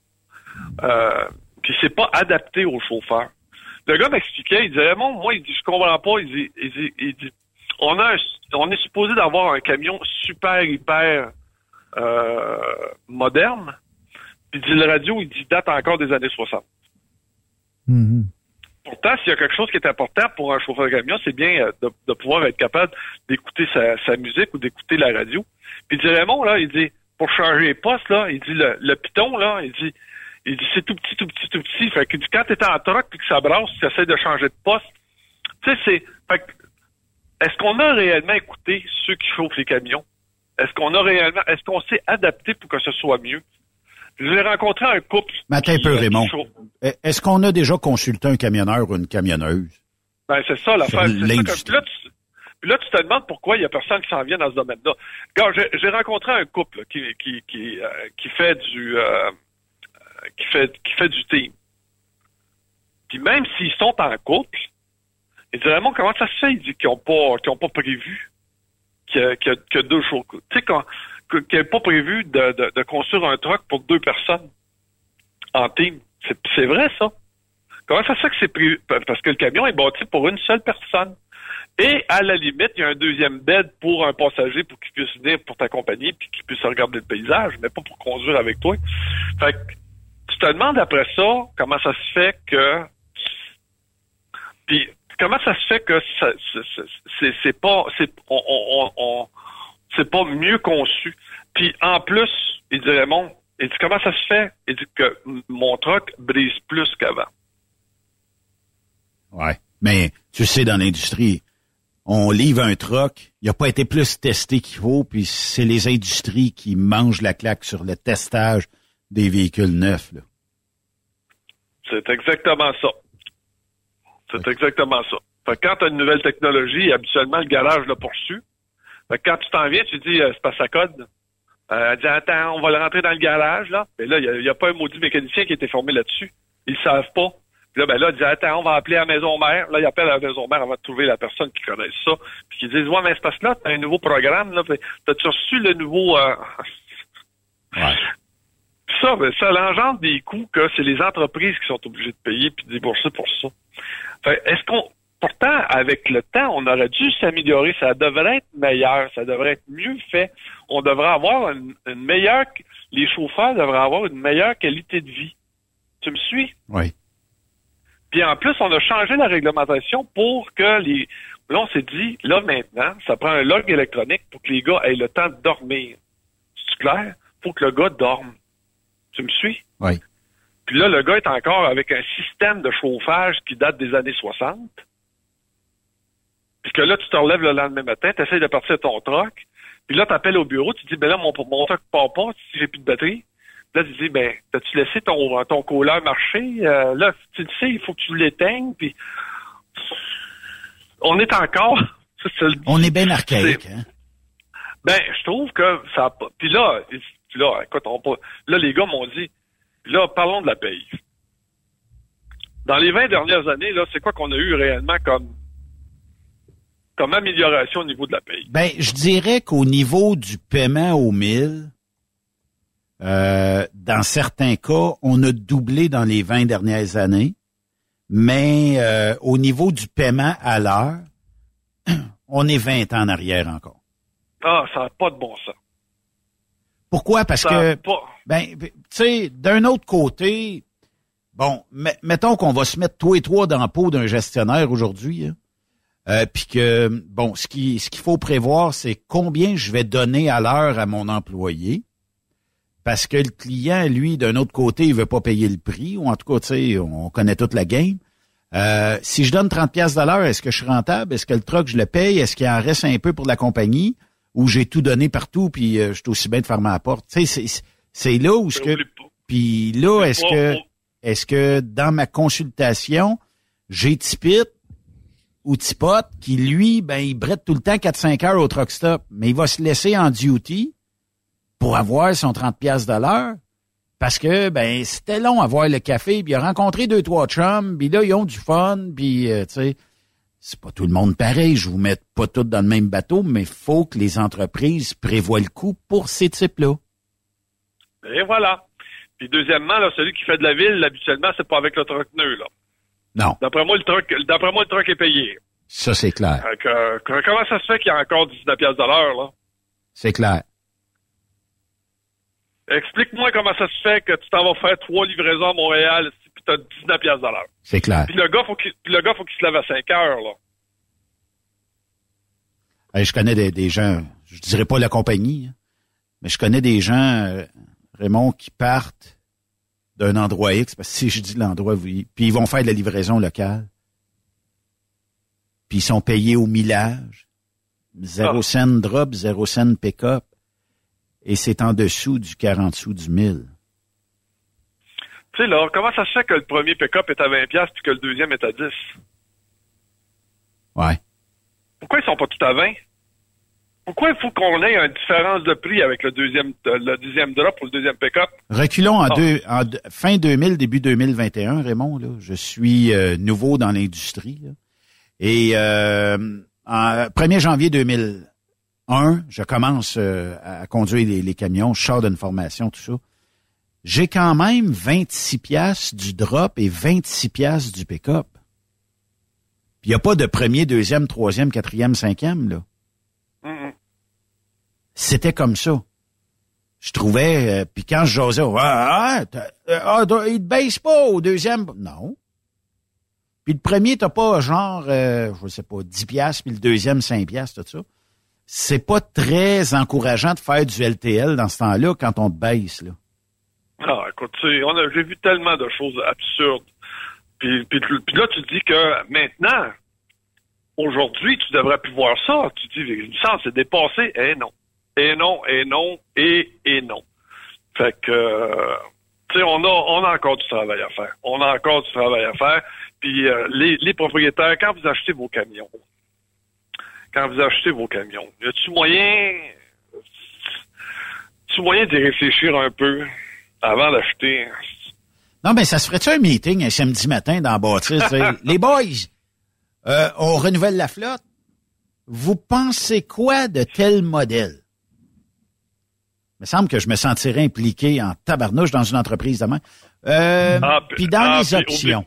Speaker 10: Euh, puis c'est pas adapté aux chauffeurs. Le gars m'expliquait, il disait Raymond, moi, il dit, je comprends pas, il dit, il dit, il dit on a un- on est supposé d'avoir un camion super hyper euh, moderne, puis il dit, le radio, il dit, date encore des années 60. Pourtant, s'il y a quelque chose qui est important pour un chauffeur de camion, c'est bien euh, de, de pouvoir être capable d'écouter sa, sa musique ou d'écouter la radio. Puis il dit, Raymond, là, il dit, pour changer les postes, là, il dit, le, le piton, là, il dit, il dit, c'est tout petit, tout petit, tout petit. Fait que quand t'es en troc puis que ça brasse, tu essaies de changer de poste. Tu sais, c'est, fait que, est-ce qu'on a réellement écouté ceux qui chauffent les camions? Est-ce qu'on a réellement, est-ce qu'on s'est adapté pour que ce soit mieux? J'ai rencontré un couple.
Speaker 8: Mais attends un
Speaker 10: qui,
Speaker 8: peu,
Speaker 10: euh,
Speaker 8: Raymond. Eh, Est-ce qu'on a déjà consulté un camionneur ou une camionneuse?
Speaker 10: Ben, c'est ça l'affaire. Là, là, tu te demandes pourquoi il y a personne qui s'en vient dans ce domaine-là. J'ai- j'ai rencontré un couple qui, qui, qui, euh, qui fait du euh, qui fait qui fait du team. Puis même s'ils sont en couple, il dit Raymond, comment ça se fait? Qu'ils n'ont pas qu'ils ont pas prévu qu'il y a deux choses. Tu sais, qu'on- que- qu'il n'y pas prévu de, de, de construire un truck pour deux personnes en team. C'est c'est vrai, ça. Comment ça se fait que c'est prévu? Parce que le camion est bâti pour une seule personne. Et à la limite, il y a un deuxième bed pour un passager pour qu'il puisse venir pour t'accompagner puis qu'il puisse regarder le paysage, mais pas pour conduire avec toi. Fait que tu te demandes après ça comment ça se fait que puis comment ça se fait que c'est- pas c'est on, c'est pas mieux conçu. Puis en plus, il dit Raymond, il dit comment ça se fait? Il dit que mon truck brise plus qu'avant.
Speaker 8: Ouais. Mais tu sais, dans l'industrie, on livre un truck, il n'a pas été plus testé qu'il faut, puis c'est les industries qui mangent la claque sur le testage des véhicules neufs. Là.
Speaker 10: C'est exactement ça. C'est exactement ça. Fait que quand tu as une nouvelle technologie, habituellement, le garage l'a poursu. Fait que quand tu t'en viens, tu dis, euh, c'est pas sa code. Euh, elle dit, attends, on va le rentrer dans le garage, là. Mais là, il n'y a, pas un maudit mécanicien qui a été formé là-dessus. Ils le savent pas. Puis là, ben là, il dit, attends, on va appeler à la maison mère. Là, il appelle à la maison mère avant de trouver la personne qui connaît ça. Puis ils disent, ouais, mais c'est parce que là, t'as un nouveau programme, là. T'as-tu reçu le nouveau, euh... Ça, ben, ça l'engendre des coûts que c'est les entreprises qui sont obligées de payer puis de débourser pour ça. Fait, est-ce qu'on, pourtant, avec le temps, on aurait dû s'améliorer. Ça devrait être meilleur, ça devrait être mieux fait. On devrait avoir une, une meilleure, les chauffeurs devraient avoir une meilleure qualité de vie. Tu me suis?
Speaker 8: Oui.
Speaker 10: Puis en plus, on a changé la réglementation pour que les. Là, on s'est dit, là maintenant, ça prend un log électronique pour que les gars aient le temps de dormir. C'est clair? Faut que le gars dorme. Tu me suis?
Speaker 8: Oui.
Speaker 10: Puis là, le gars est encore avec un système de chauffage qui date des années 60. puis que là, tu te relèves le lendemain matin, tu essaies de partir ton truck, puis là, tu appelles au bureau, tu dis, ben là, mon, mon truck part pas si j'ai plus de batterie. Là, tu dis, ben, t'as-tu laissé ton, ton colleur marcher? Euh, là, tu le sais, il faut que tu l'éteignes, puis on est encore...
Speaker 8: on est bien archaïque, hein?
Speaker 10: Ben, je trouve que ça. Puis là, puis là, écoute, on, là, les gars m'ont dit, là, parlons de la paye. Dans les 20 dernières années, là, c'est quoi qu'on a eu réellement comme comme amélioration au niveau de la paye?
Speaker 8: Ben, je dirais qu'au niveau du paiement au 1000, euh, dans certains cas, on a doublé dans les 20 dernières années, mais euh, au niveau du paiement à l'heure, on est 20 ans en arrière encore.
Speaker 10: Ah, ça n'a pas de bon sens.
Speaker 8: Pourquoi? Parce que, ben, tu sais, d'un autre côté, bon, mettons qu'on va se mettre tous et trois dans le pot d'un gestionnaire aujourd'hui, hein. euh, puis que, bon, ce qui ce qu'il faut prévoir, c'est combien je vais donner à l'heure à mon employé, parce que le client, lui, d'un autre côté, il veut pas payer le prix, ou en tout cas, tu sais, on connaît toute la game. Euh, si je donne 30 pièces l'heure, est-ce que je suis rentable? Est-ce que le truck, je le paye? Est-ce qu'il en reste un peu pour la compagnie? Ou j'ai tout donné partout, puis euh, je suis aussi bien de fermer la porte? Tu sais, c'est là où ce que... Puis là, est-ce que est-ce que dans ma consultation, j'ai Tipit ou Tipot qui, lui, ben, il brette tout le temps 4-5 heures au truck stop, mais il va se laisser en duty pour avoir son 30 pièces de l'heure parce que ben c'était long à voir le café, puis il a rencontré deux trois chums, puis là ils ont du fun, puis euh, tu sais c'est pas tout le monde pareil, je vous mets pas tous dans le même bateau, mais faut que les entreprises prévoient le coup pour ces types-là.
Speaker 10: Et voilà. Puis deuxièmement, là, celui qui fait de la ville, habituellement, c'est pas avec le truck nœud, là.
Speaker 8: Non.
Speaker 10: D'après moi, le truck, d'après moi, le truck est payé.
Speaker 8: Ça, c'est clair.
Speaker 10: comment ça se fait qu'il y a encore 19 pièces de l'heure, là?
Speaker 8: C'est clair.
Speaker 10: Explique-moi comment ça se fait que tu t'en vas faire trois livraisons à Montréal t'as 19 pièces de l'heure.
Speaker 8: C'est clair.
Speaker 10: Puis le gars, faut qu'il, le gars, faut qu'il se lève à 5 heures, là.
Speaker 8: je connais des, gens, je dirais pas la compagnie, hein, mais je connais des gens, euh, Raymond, qui partent d'un endroit X, parce que si je dis l'endroit, puis ils vont faire de la livraison locale. Puis ils sont payés au millage. Zéro ah. cent drop, zéro cent pick-up et c'est en dessous du 40 sous du 1000.
Speaker 10: Tu sais, là, comment ça se fait que le premier pick-up est à 20$ puis que le deuxième est à 10$?
Speaker 8: Ouais.
Speaker 10: Pourquoi ils sont pas tous à 20? Pourquoi il faut qu'on ait une différence de prix avec le deuxième, le deuxième drop ou le deuxième pick-up?
Speaker 8: Reculons en, ah. deux, en fin 2000, début 2021, Raymond. Là. Je suis euh, nouveau dans l'industrie. Et euh, en 1er janvier 2000, un, je commence euh, à conduire les, camions, je sors d'une formation, tout ça. J'ai quand même 26 piastres du drop et 26 piastres du pick-up. Puis il n'y a pas de premier, deuxième, troisième, quatrième, cinquième, là. C'était comme ça. Je trouvais, euh, puis quand je jasais, ah, ah, il te baisse pas au deuxième. Non. Puis le premier, t'as pas genre, euh, je sais pas, 10 piastres, puis le deuxième, 5 piastres, tout ça c'est pas très encourageant de faire du LTL dans ce temps-là quand on te baisse, là.
Speaker 10: Ah, écoute, on a, j'ai vu tellement de choses absurdes. Puis, là, tu dis que maintenant, aujourd'hui, tu devrais plus voir ça. Tu dis, sens c'est dépassé. Eh non. Et non, et non, et, et non. Fait que, tu sais, on a, on a encore du travail à faire. On a encore du travail à faire. Puis euh, les, les propriétaires, quand vous achetez vos camions, quand vous achetez vos camions. Y a-tu moyen, moyen d'y réfléchir un peu? Avant d'acheter?
Speaker 8: Non, mais ça se ferait-tu un meeting un samedi matin dans bâtisse? Les boys, euh, on renouvelle la flotte. Vous pensez quoi de tel modèle? Il me semble que je me sentirais impliqué en tabarnouche dans une entreprise demain. Euh, ah, puis dans ah, les options.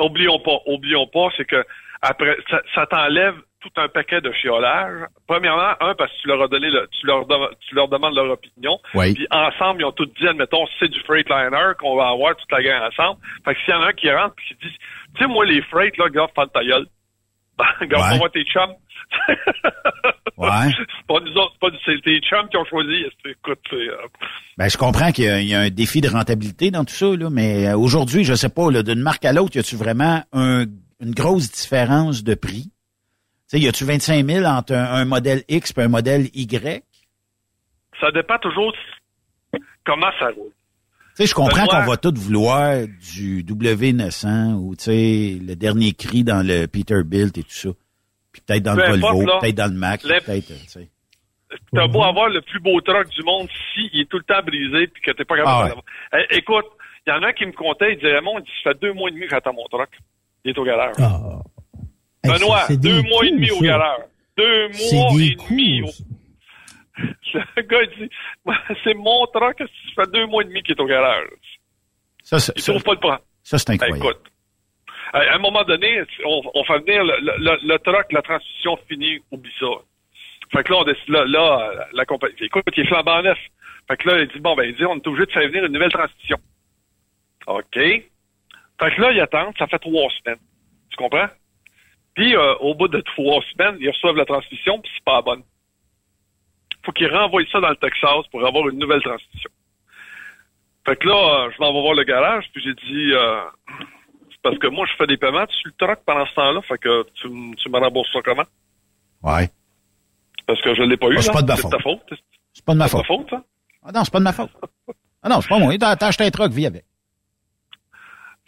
Speaker 10: oublions pas, oublions pas, c'est que après, ça t'enlève tout un paquet de chiolage. Premièrement, un, parce que tu leur as donné le, tu leur, tu leur demandes leur opinion. Puis ensemble, ils ont tous dit, admettons, c'est du Freightliner qu'on va avoir toute la gang ensemble. Fait que s'il y en a un qui rentre et qui dit, tu sais, moi, les freight, là, gars, ta gueule. Regarde, on va tes chums.
Speaker 8: ouais.
Speaker 10: C'est pas nous autres, c'est pas c'est tes chums qui ont choisi. Écoute, euh...
Speaker 8: Ben, je comprends qu'il y, a un défi de rentabilité dans tout ça, là, mais euh, aujourd'hui, je sais pas, d'une marque à l'autre, y a-tu vraiment un, une grosse différence de prix? Sais, y a-tu 25 000 entre un, un modèle X et un modèle Y?
Speaker 10: Ça dépend toujours comment ça roule.
Speaker 8: Tu sais, je comprends qu'on va tous vouloir du W900 ou, tu sais, le dernier cri dans le Peterbilt et tout ça. Puis peut-être dans
Speaker 10: Peu
Speaker 8: le
Speaker 10: importe,
Speaker 8: Volvo, peut-être dans le Mac, peut-être, tu sais.
Speaker 10: T'as beau avoir le plus beau truck du monde, si il est tout le temps brisé puis que t'es pas capable
Speaker 8: Ah
Speaker 10: avoir. Eh, écoute, il y en a un qui me comptait, il disait, Raymond, il dit, ça fait deux mois et demi que j'attends mon truck. Il est au galère.
Speaker 9: Ah. Hey,
Speaker 10: Benoît,
Speaker 9: c'est- c'est
Speaker 10: deux mois et demi au
Speaker 9: ça.
Speaker 10: galère. Deux
Speaker 9: C'est
Speaker 10: mois
Speaker 9: des
Speaker 10: et demi. au- Le gars, il dit, c'est mon truck, ça fait deux mois et demi qu'il est au galère.
Speaker 8: Ça, c'est-
Speaker 10: Il
Speaker 8: ça,
Speaker 10: trouve pas le point.
Speaker 8: ça, c'est incroyable.
Speaker 10: Écoute, à un moment donné, on, on fait venir le, le, le, le truck, la transmission finie, oublie ça. Fait que là, on décide, là, là, la compagnie, écoute, il est flambant neuf. Fait que là, il dit, bon, ben, il dit, on est obligé de faire venir une nouvelle transmission. OK. Fait que là, ils attendent, ça fait trois semaines. Tu comprends? Puis, euh, au bout de trois semaines, ils reçoivent la transmission, puis c'est pas la bonne. Faut qu'ils renvoient ça dans le Texas pour avoir une nouvelle transmission. Fait que là, euh, je m'en vais voir le garage, puis j'ai dit, euh, c'est parce que moi, je fais des paiements sur le truck pendant ce temps-là, fait que tu, tu me rembourses ça comment?
Speaker 8: Ouais.
Speaker 10: Parce que je l'ai pas eu,
Speaker 8: Ah, c'est pas de ma
Speaker 10: C'est
Speaker 8: faute.
Speaker 10: ta faute.
Speaker 8: C'est pas de ma faute.
Speaker 10: faute, ça?
Speaker 8: Ah non, c'est pas de ma faute. Ah non, c'est pas moi. T'as t'as acheté un truck, vis avec.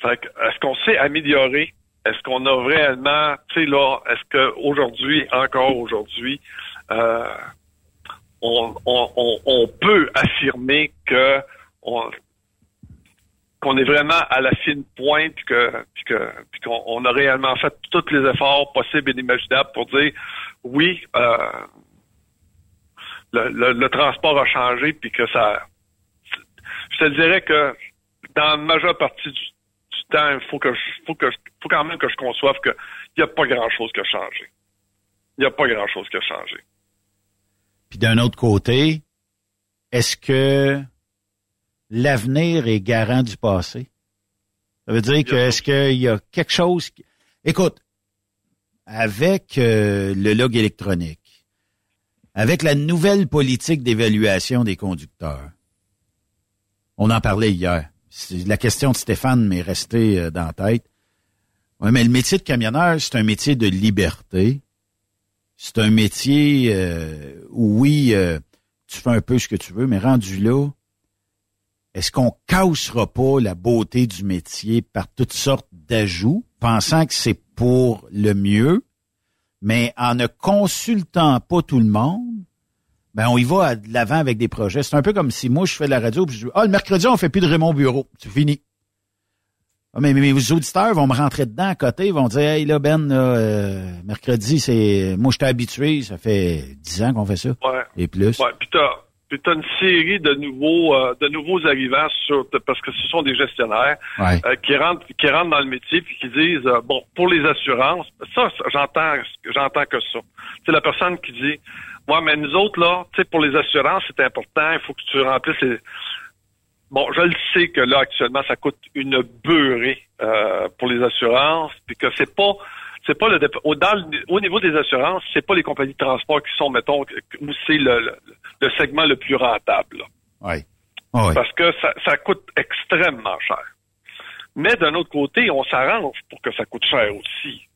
Speaker 10: Fait que, est-ce qu'on s'est amélioré? Est-ce qu'on a réellement, tu sais, là, est-ce qu'aujourd'hui, encore aujourd'hui, euh, on, peut affirmer que on, qu'on est vraiment à la fine pointe, puis que, qu'on on a réellement fait tous les efforts possibles et inimaginables pour dire oui, euh, le, le, transport a changé, puis que ça, je te dirais que dans la majeure partie du temps, il faut que je, faut que je- faut quand même que je conçoive qu'il n'y a pas grand chose qui a changé. Il n'y a pas grand chose qui a changé.
Speaker 8: Puis d'un autre côté, est-ce que l'avenir est garant du passé? Ça veut dire que est-ce qu'il y a quelque chose qui... Écoute, avec euh, le log électronique, avec la nouvelle politique d'évaluation des conducteurs, on en parlait hier. La question de Stéphane m'est restée euh, dans la tête. Oui, mais le métier de camionneur, c'est un métier de liberté. C'est un métier euh, où, oui, euh, tu fais un peu ce que tu veux, mais rendu là, est-ce qu'on cassera pas la beauté du métier par toutes sortes d'ajouts, pensant que c'est pour le mieux, mais en ne consultant pas tout le monde, ben on y va de l'avant avec des projets. C'est un peu comme si moi je fais de la radio puis je dis Ah, le mercredi, on fait plus de Raymond Bureau. C'est fini. Ah, mais, mais mes auditeurs vont me rentrer dedans à côté, ils vont dire Hey là, Ben, là, euh, mercredi, c'est. Moi, j'étais habitué, ça fait dix ans qu'on fait ça.
Speaker 10: Ouais.
Speaker 8: Et plus.
Speaker 10: Ouais, puis t'as puis t'as une série de nouveaux euh, de nouveaux arrivants sur parce que ce sont des gestionnaires
Speaker 8: Ouais.
Speaker 10: euh, qui rentrent qui rentrent dans le métier puis qui disent bon pour les assurances ça, ça, j'entends j'entends que ça c'est la personne qui dit ouais mais nous autres là tu sais pour les assurances c'est important il faut que tu remplisses les Bon, je le sais que là, actuellement, ça coûte une beurrée euh, pour les assurances, puis que c'est pas c'est pas le dans le- au niveau des assurances, c'est pas les compagnies de transport qui sont, mettons, où c'est le, le, le segment le plus rentable. là.
Speaker 8: Ouais. Ouais.
Speaker 10: Parce que ça, ça coûte extrêmement cher. Mais d'un autre côté, on s'arrange pour que ça coûte cher aussi.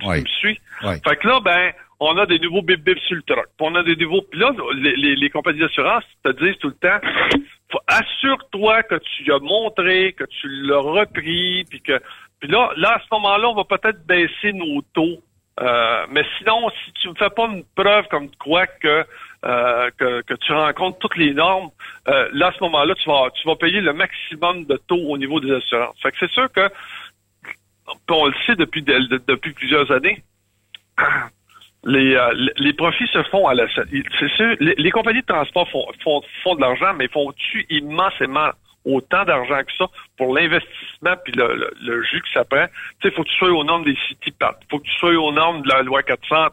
Speaker 10: Tu me suis?
Speaker 8: Ouais.
Speaker 10: Fait que là, ben, on a des nouveaux bip bip sur le truck. Puis on a des nouveaux. Puis là, les, les, les compagnies d'assurance te disent tout le temps assure-toi que tu as montré, que tu l'as repris, puis que. Puis là, là, à ce moment-là, on va peut-être baisser nos taux. Euh, mais sinon, si tu me fais pas une preuve comme quoi que, euh, que, que tu rencontres toutes les normes, euh, là, à ce moment-là, tu vas, tu vas payer le maximum de taux au niveau des assurances. Fait que c'est sûr que on le sait depuis, de- de- depuis plusieurs années, les, euh, les- profits se font à la... C'est sûr, les, les compagnies de transport font, font, font de l'argent, mais font-tu immensément autant d'argent que ça pour l'investissement puis le, le, le jus que ça prend? Tu sais, faut que tu sois aux normes des city pat, faut que tu sois aux normes de la loi 430,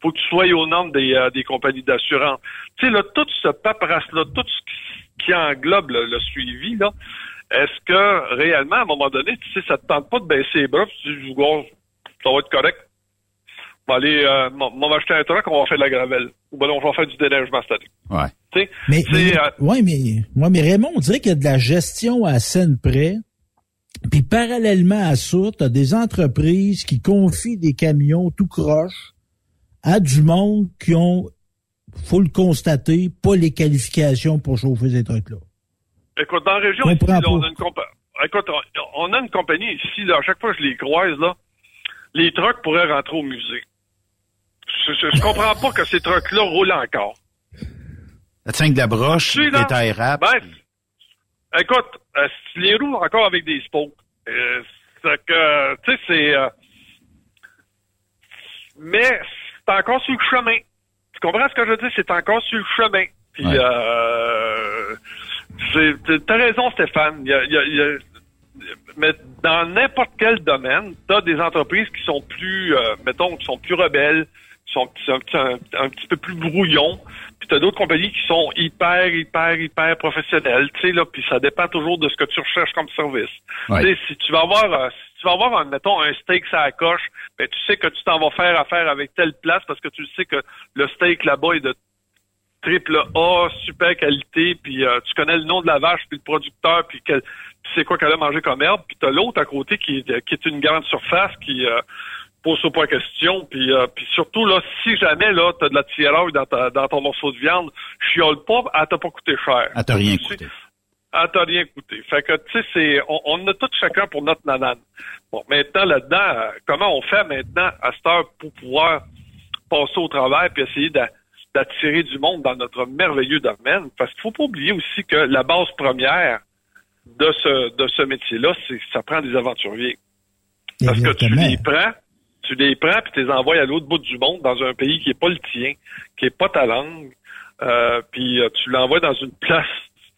Speaker 10: faut que tu sois aux normes des, euh, des compagnies d'assurance. Tu sais, là, tout ce paperasse-là, tout ce qui, englobe le, le suivi, là, est-ce que réellement, à un moment donné, tu sais, ça te tente pas de baisser les bras, tu dis, ça va être correct? On va aller, euh, on va acheter un truck, on va faire de la gravelle. Ou ben, on va faire du déneigement cette année.
Speaker 8: Ouais.
Speaker 10: Tu sais,
Speaker 9: Mais,
Speaker 10: c'est,
Speaker 9: mais,
Speaker 10: euh,
Speaker 9: ouais, mais, ouais, mais Raymond, on dirait qu'il y a de la gestion à scène près. Puis parallèlement à ça, tu as des entreprises qui confient des camions tout croche à du monde qui ont, faut le constater, pas les qualifications pour chauffer ces trucs-là.
Speaker 10: Écoute, dans la région, ici, là, on, a une compa- Écoute, on, on a une compagnie ici, là, à chaque fois que je les croise, là, les trucks pourraient rentrer au musée. Je, je, je comprends pas que ces trucks-là roulent encore.
Speaker 8: Ça tient de la broche, tailles rap.
Speaker 10: Ben, écoute, euh, les roues encore avec des spokes? Euh, c'est que, tu sais, c'est... euh, mais c'est encore sur le chemin. Tu comprends ce que je veux dire? C'est encore sur le chemin. Puis, euh, c'est- t'as- raison, Stéphane. Il y a- il y a- il y a- mais dans n'importe quel domaine, t'as des entreprises qui sont plus, euh, mettons, qui sont plus rebelles, qui sont, sont un, petit- un- un petit peu plus brouillons. Puis t'as d'autres compagnies qui sont hyper, hyper, hyper professionnelles, tu sais là. Puis ça dépend toujours de ce que tu recherches comme service.
Speaker 8: Ouais.
Speaker 10: Tu sais, si tu vas avoir, euh, si tu vas avoir, un, mettons, un steak ça la coche, ben tu sais que tu t'en vas faire affaire avec telle place parce que tu sais que le steak là-bas est de triple A, super qualité, puis euh, tu connais le nom de la vache, puis le producteur, puis puis c'est quoi qu'elle a mangé comme herbe, puis t'as l'autre à côté qui est, qui est une grande surface qui euh, pose ça pas question, puis euh, puis surtout là, si jamais là t'as de la tiraille dans, ta, dans ton morceau de viande, chiole pas, elle t'a pas coûté cher.
Speaker 8: Elle t'a rien coûté.
Speaker 10: elle t'a rien coûté. Fait que tu sais, c'est on, on a tout chacun pour notre nanane. Bon, maintenant là-dedans, euh, comment on fait maintenant à cette heure pour pouvoir passer au travail puis essayer d'a- d'attirer du monde dans notre merveilleux domaine? Parce qu'il faut pas oublier aussi que la base première de ce, de ce métier-là, c'est que ça prend des aventuriers. Parce que tu les prends, tu les prends puis tu les envoies à l'autre bout du monde dans un pays qui est pas le tien, qui est pas ta langue, euh, puis euh, tu l'envoies dans une place,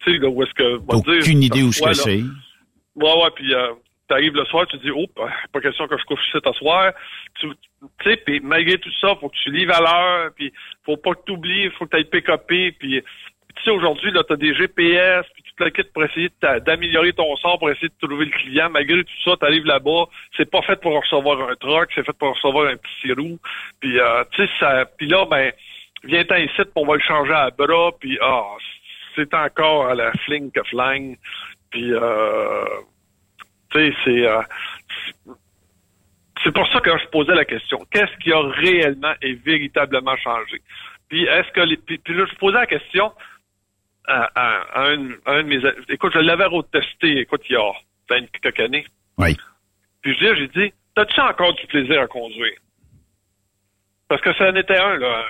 Speaker 10: tu sais, là, où est-ce que...
Speaker 8: T'as
Speaker 10: dire,
Speaker 8: aucune idée où
Speaker 10: là,
Speaker 8: c'est.
Speaker 10: Ouais, ouais, puis euh, t'arrives le soir, tu dis, oh, pas question que je couche ici ce soir. Tu sais, puis malgré tout ça, faut que tu livres à l'heure, puis faut pas que tu oublies, faut que tu ailles pick-upper, puis tu sais, aujourd'hui, là, t'as des GPS, puis tu quittes pour essayer d'améliorer ton sort, pour essayer de trouver le client. Malgré tout ça, t'arrives là-bas, c'est pas fait pour recevoir un truck, c'est fait pour recevoir un petit roux. Puis, euh, tu sais, ça, puis là, ben, viens-t'en ici, on va le changer à bras, puis ah, c'est encore à la fling que flingue. Puis, euh, tu sais, c'est... euh, c'est pour ça que je posais la question. Qu'est-ce qui a réellement et véritablement changé? Puis est-ce que les, puis là, je posais la question à, à- à un, à un de mes écoute, je l'avais retesté, écoute, il y a 20 quelques années.
Speaker 8: Oui.
Speaker 10: Puis je dis, j'ai dit, t'as-tu encore du plaisir à conduire? Parce que ça en était un, là,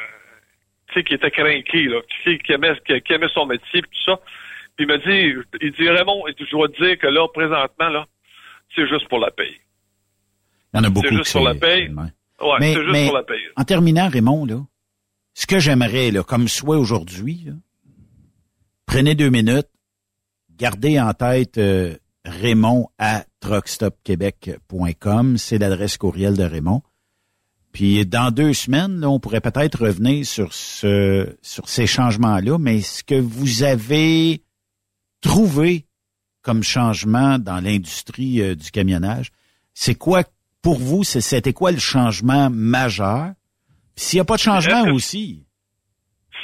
Speaker 10: tu sais, qui était craqué, là, tu sais, qui aimait, qui, qui aimait son métier, puis tout ça. Puis il me dit, il dit, Raymond, je dois te dire que là, présentement, là, c'est juste pour la paye.
Speaker 8: Il y en a beaucoup
Speaker 10: C'est juste pour la
Speaker 8: c'est-
Speaker 10: paye. Ouais,
Speaker 8: Mais-
Speaker 10: c'est juste
Speaker 8: mais
Speaker 10: pour la paye.
Speaker 8: En terminant, Raymond, là, ce que j'aimerais, là, comme souhait aujourd'hui, prenez deux minutes, gardez en tête euh, Raymond à truckstopquebec.com, c'est l'adresse courriel de Raymond. Puis dans deux semaines, là, on pourrait peut-être revenir sur ce sur ces changements-là, mais ce que vous avez trouvé comme changement dans l'industrie euh, du camionnage, c'est quoi pour vous, c'était quoi le changement majeur? S'il n'y a pas de changement aussi.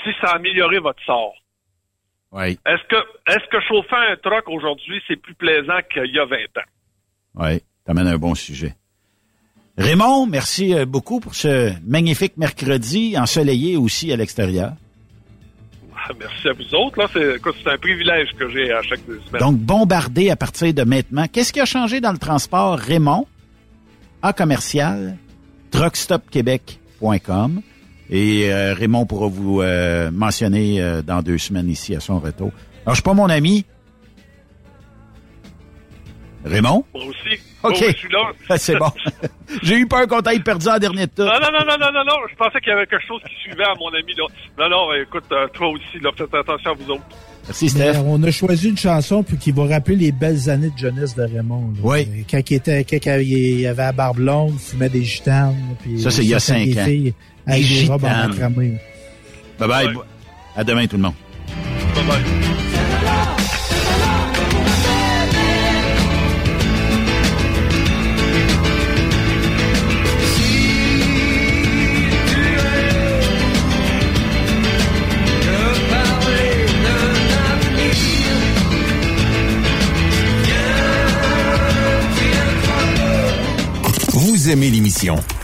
Speaker 10: Si ça a amélioré votre sort,
Speaker 8: Oui,
Speaker 10: est-ce que est-ce que chauffer un truck aujourd'hui, c'est plus plaisant qu'il y a 20 ans?
Speaker 8: oui, t'amènes un bon sujet. Raymond, merci euh, beaucoup pour ce magnifique mercredi ensoleillé aussi à l'extérieur.
Speaker 10: Merci à vous autres. Là, c'est, un privilège que j'ai à chaque deux semaines.
Speaker 8: Donc, bombardé à partir de maintenant. Qu'est-ce qui a changé dans le transport? Raymond, à commercial, truckstopquebec.com. Et euh, Raymond pourra vous euh, mentionner euh, dans deux semaines ici à son retour. Alors, je suis pas mon ami. Raymond?
Speaker 10: Moi aussi.
Speaker 8: OK.
Speaker 10: Moi, je suis là.
Speaker 8: Ah, C'est bon. J'ai eu peur qu'on t'aille perdu en dernier de tout.
Speaker 10: Non, non, non, non, non, non, non. Je pensais qu'il y avait quelque chose qui suivait à mon ami, là. Non, non, écoute, euh, toi aussi, là, faites attention à vous autres.
Speaker 8: Merci,
Speaker 9: Mais on a choisi une chanson puis qui va rappeler les belles années de jeunesse de Raymond. là.
Speaker 8: Oui.
Speaker 9: Quand il était, quand il avait la barbe longue, il fumait des gitanes. puis
Speaker 8: Ça, c'est il y a cinq
Speaker 9: des
Speaker 8: ans.
Speaker 9: filles Avec
Speaker 8: Des
Speaker 9: des robes en
Speaker 8: gitanes.
Speaker 9: macramé.
Speaker 8: Bye bye. À demain, tout le monde.
Speaker 10: Bye bye.
Speaker 17: Vous aimez l'émission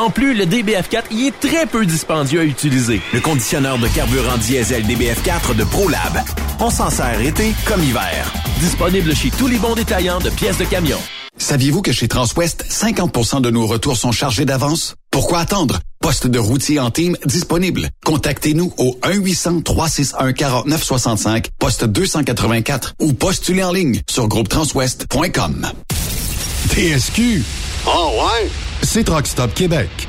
Speaker 18: En plus, le DBF4 y est très peu dispendieux à utiliser.
Speaker 4: Le conditionneur de carburant diesel DBF4 de ProLab. On s'en sert été comme hiver.
Speaker 18: Disponible chez tous les bons détaillants de pièces de camion.
Speaker 3: Saviez-vous que chez Transwest, 50% de nos retours sont chargés d'avance? Pourquoi attendre? Poste de routier en team disponible. Contactez-nous au 1-800-361-4965, poste 284 ou postulez en ligne sur groupetranswest.com.
Speaker 1: TSQ. Oh ouais? C'est Truck Stop Québec.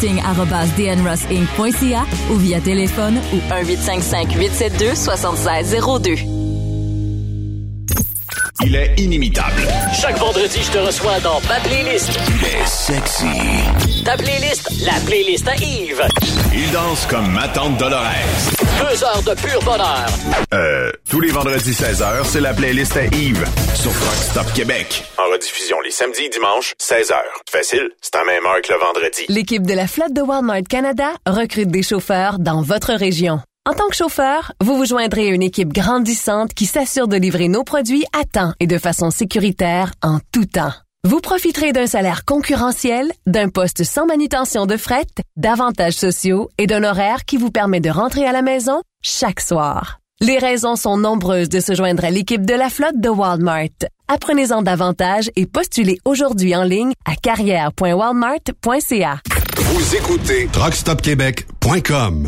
Speaker 12: recruiting@dnrossinc.ca ou via téléphone ou 1-855-872-7602.
Speaker 17: Il est inimitable.
Speaker 19: Chaque vendredi, je te reçois dans ma playlist.
Speaker 17: Il est sexy.
Speaker 19: Ta playlist, la playlist à Yves.
Speaker 17: Il danse comme ma tante Dolores.
Speaker 19: Deux heures de pur bonheur.
Speaker 17: Euh, tous les vendredis 16h, c'est la playlist à Yves sur Truck Stop Québec. Rediffusion les samedis et dimanches, 16h. Facile, c'est à même heure que le vendredi.
Speaker 20: L'équipe de la flotte de Walmart Canada recrute des chauffeurs dans votre région. En tant que chauffeur, vous vous joindrez à une équipe grandissante qui s'assure de livrer nos produits à temps et de façon sécuritaire en tout temps. Vous profiterez d'un salaire concurrentiel, d'un poste sans manutention de fret, d'avantages sociaux et d'un horaire qui vous permet de rentrer à la maison chaque soir. Les raisons sont nombreuses de se joindre à l'équipe de la flotte de Walmart. Apprenez-en davantage et postulez aujourd'hui en ligne à carrière.walmart.ca.
Speaker 1: Vous écoutez TruckStopQuébec.com.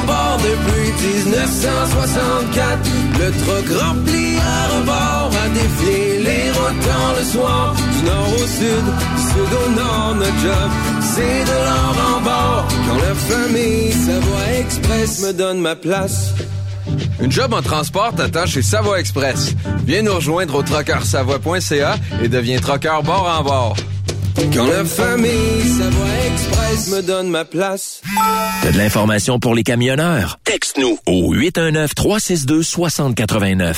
Speaker 6: Depuis 1964. Le truck rempli à rebord a défié les rotants le soir. Du nord au sud, sud au nord, notre job, c'est de l'or en bord. Quand la famille Savoie Express me donne ma place.
Speaker 7: Une job en transport t'attend chez Savoie Express. Viens nous rejoindre au trockeursavoie.ca et deviens trockeur bord en bord.
Speaker 6: Quand la famille Savoie Express me donne ma place.
Speaker 2: T'as de l'information pour les camionneurs? Texte-nous au 819-362-6089.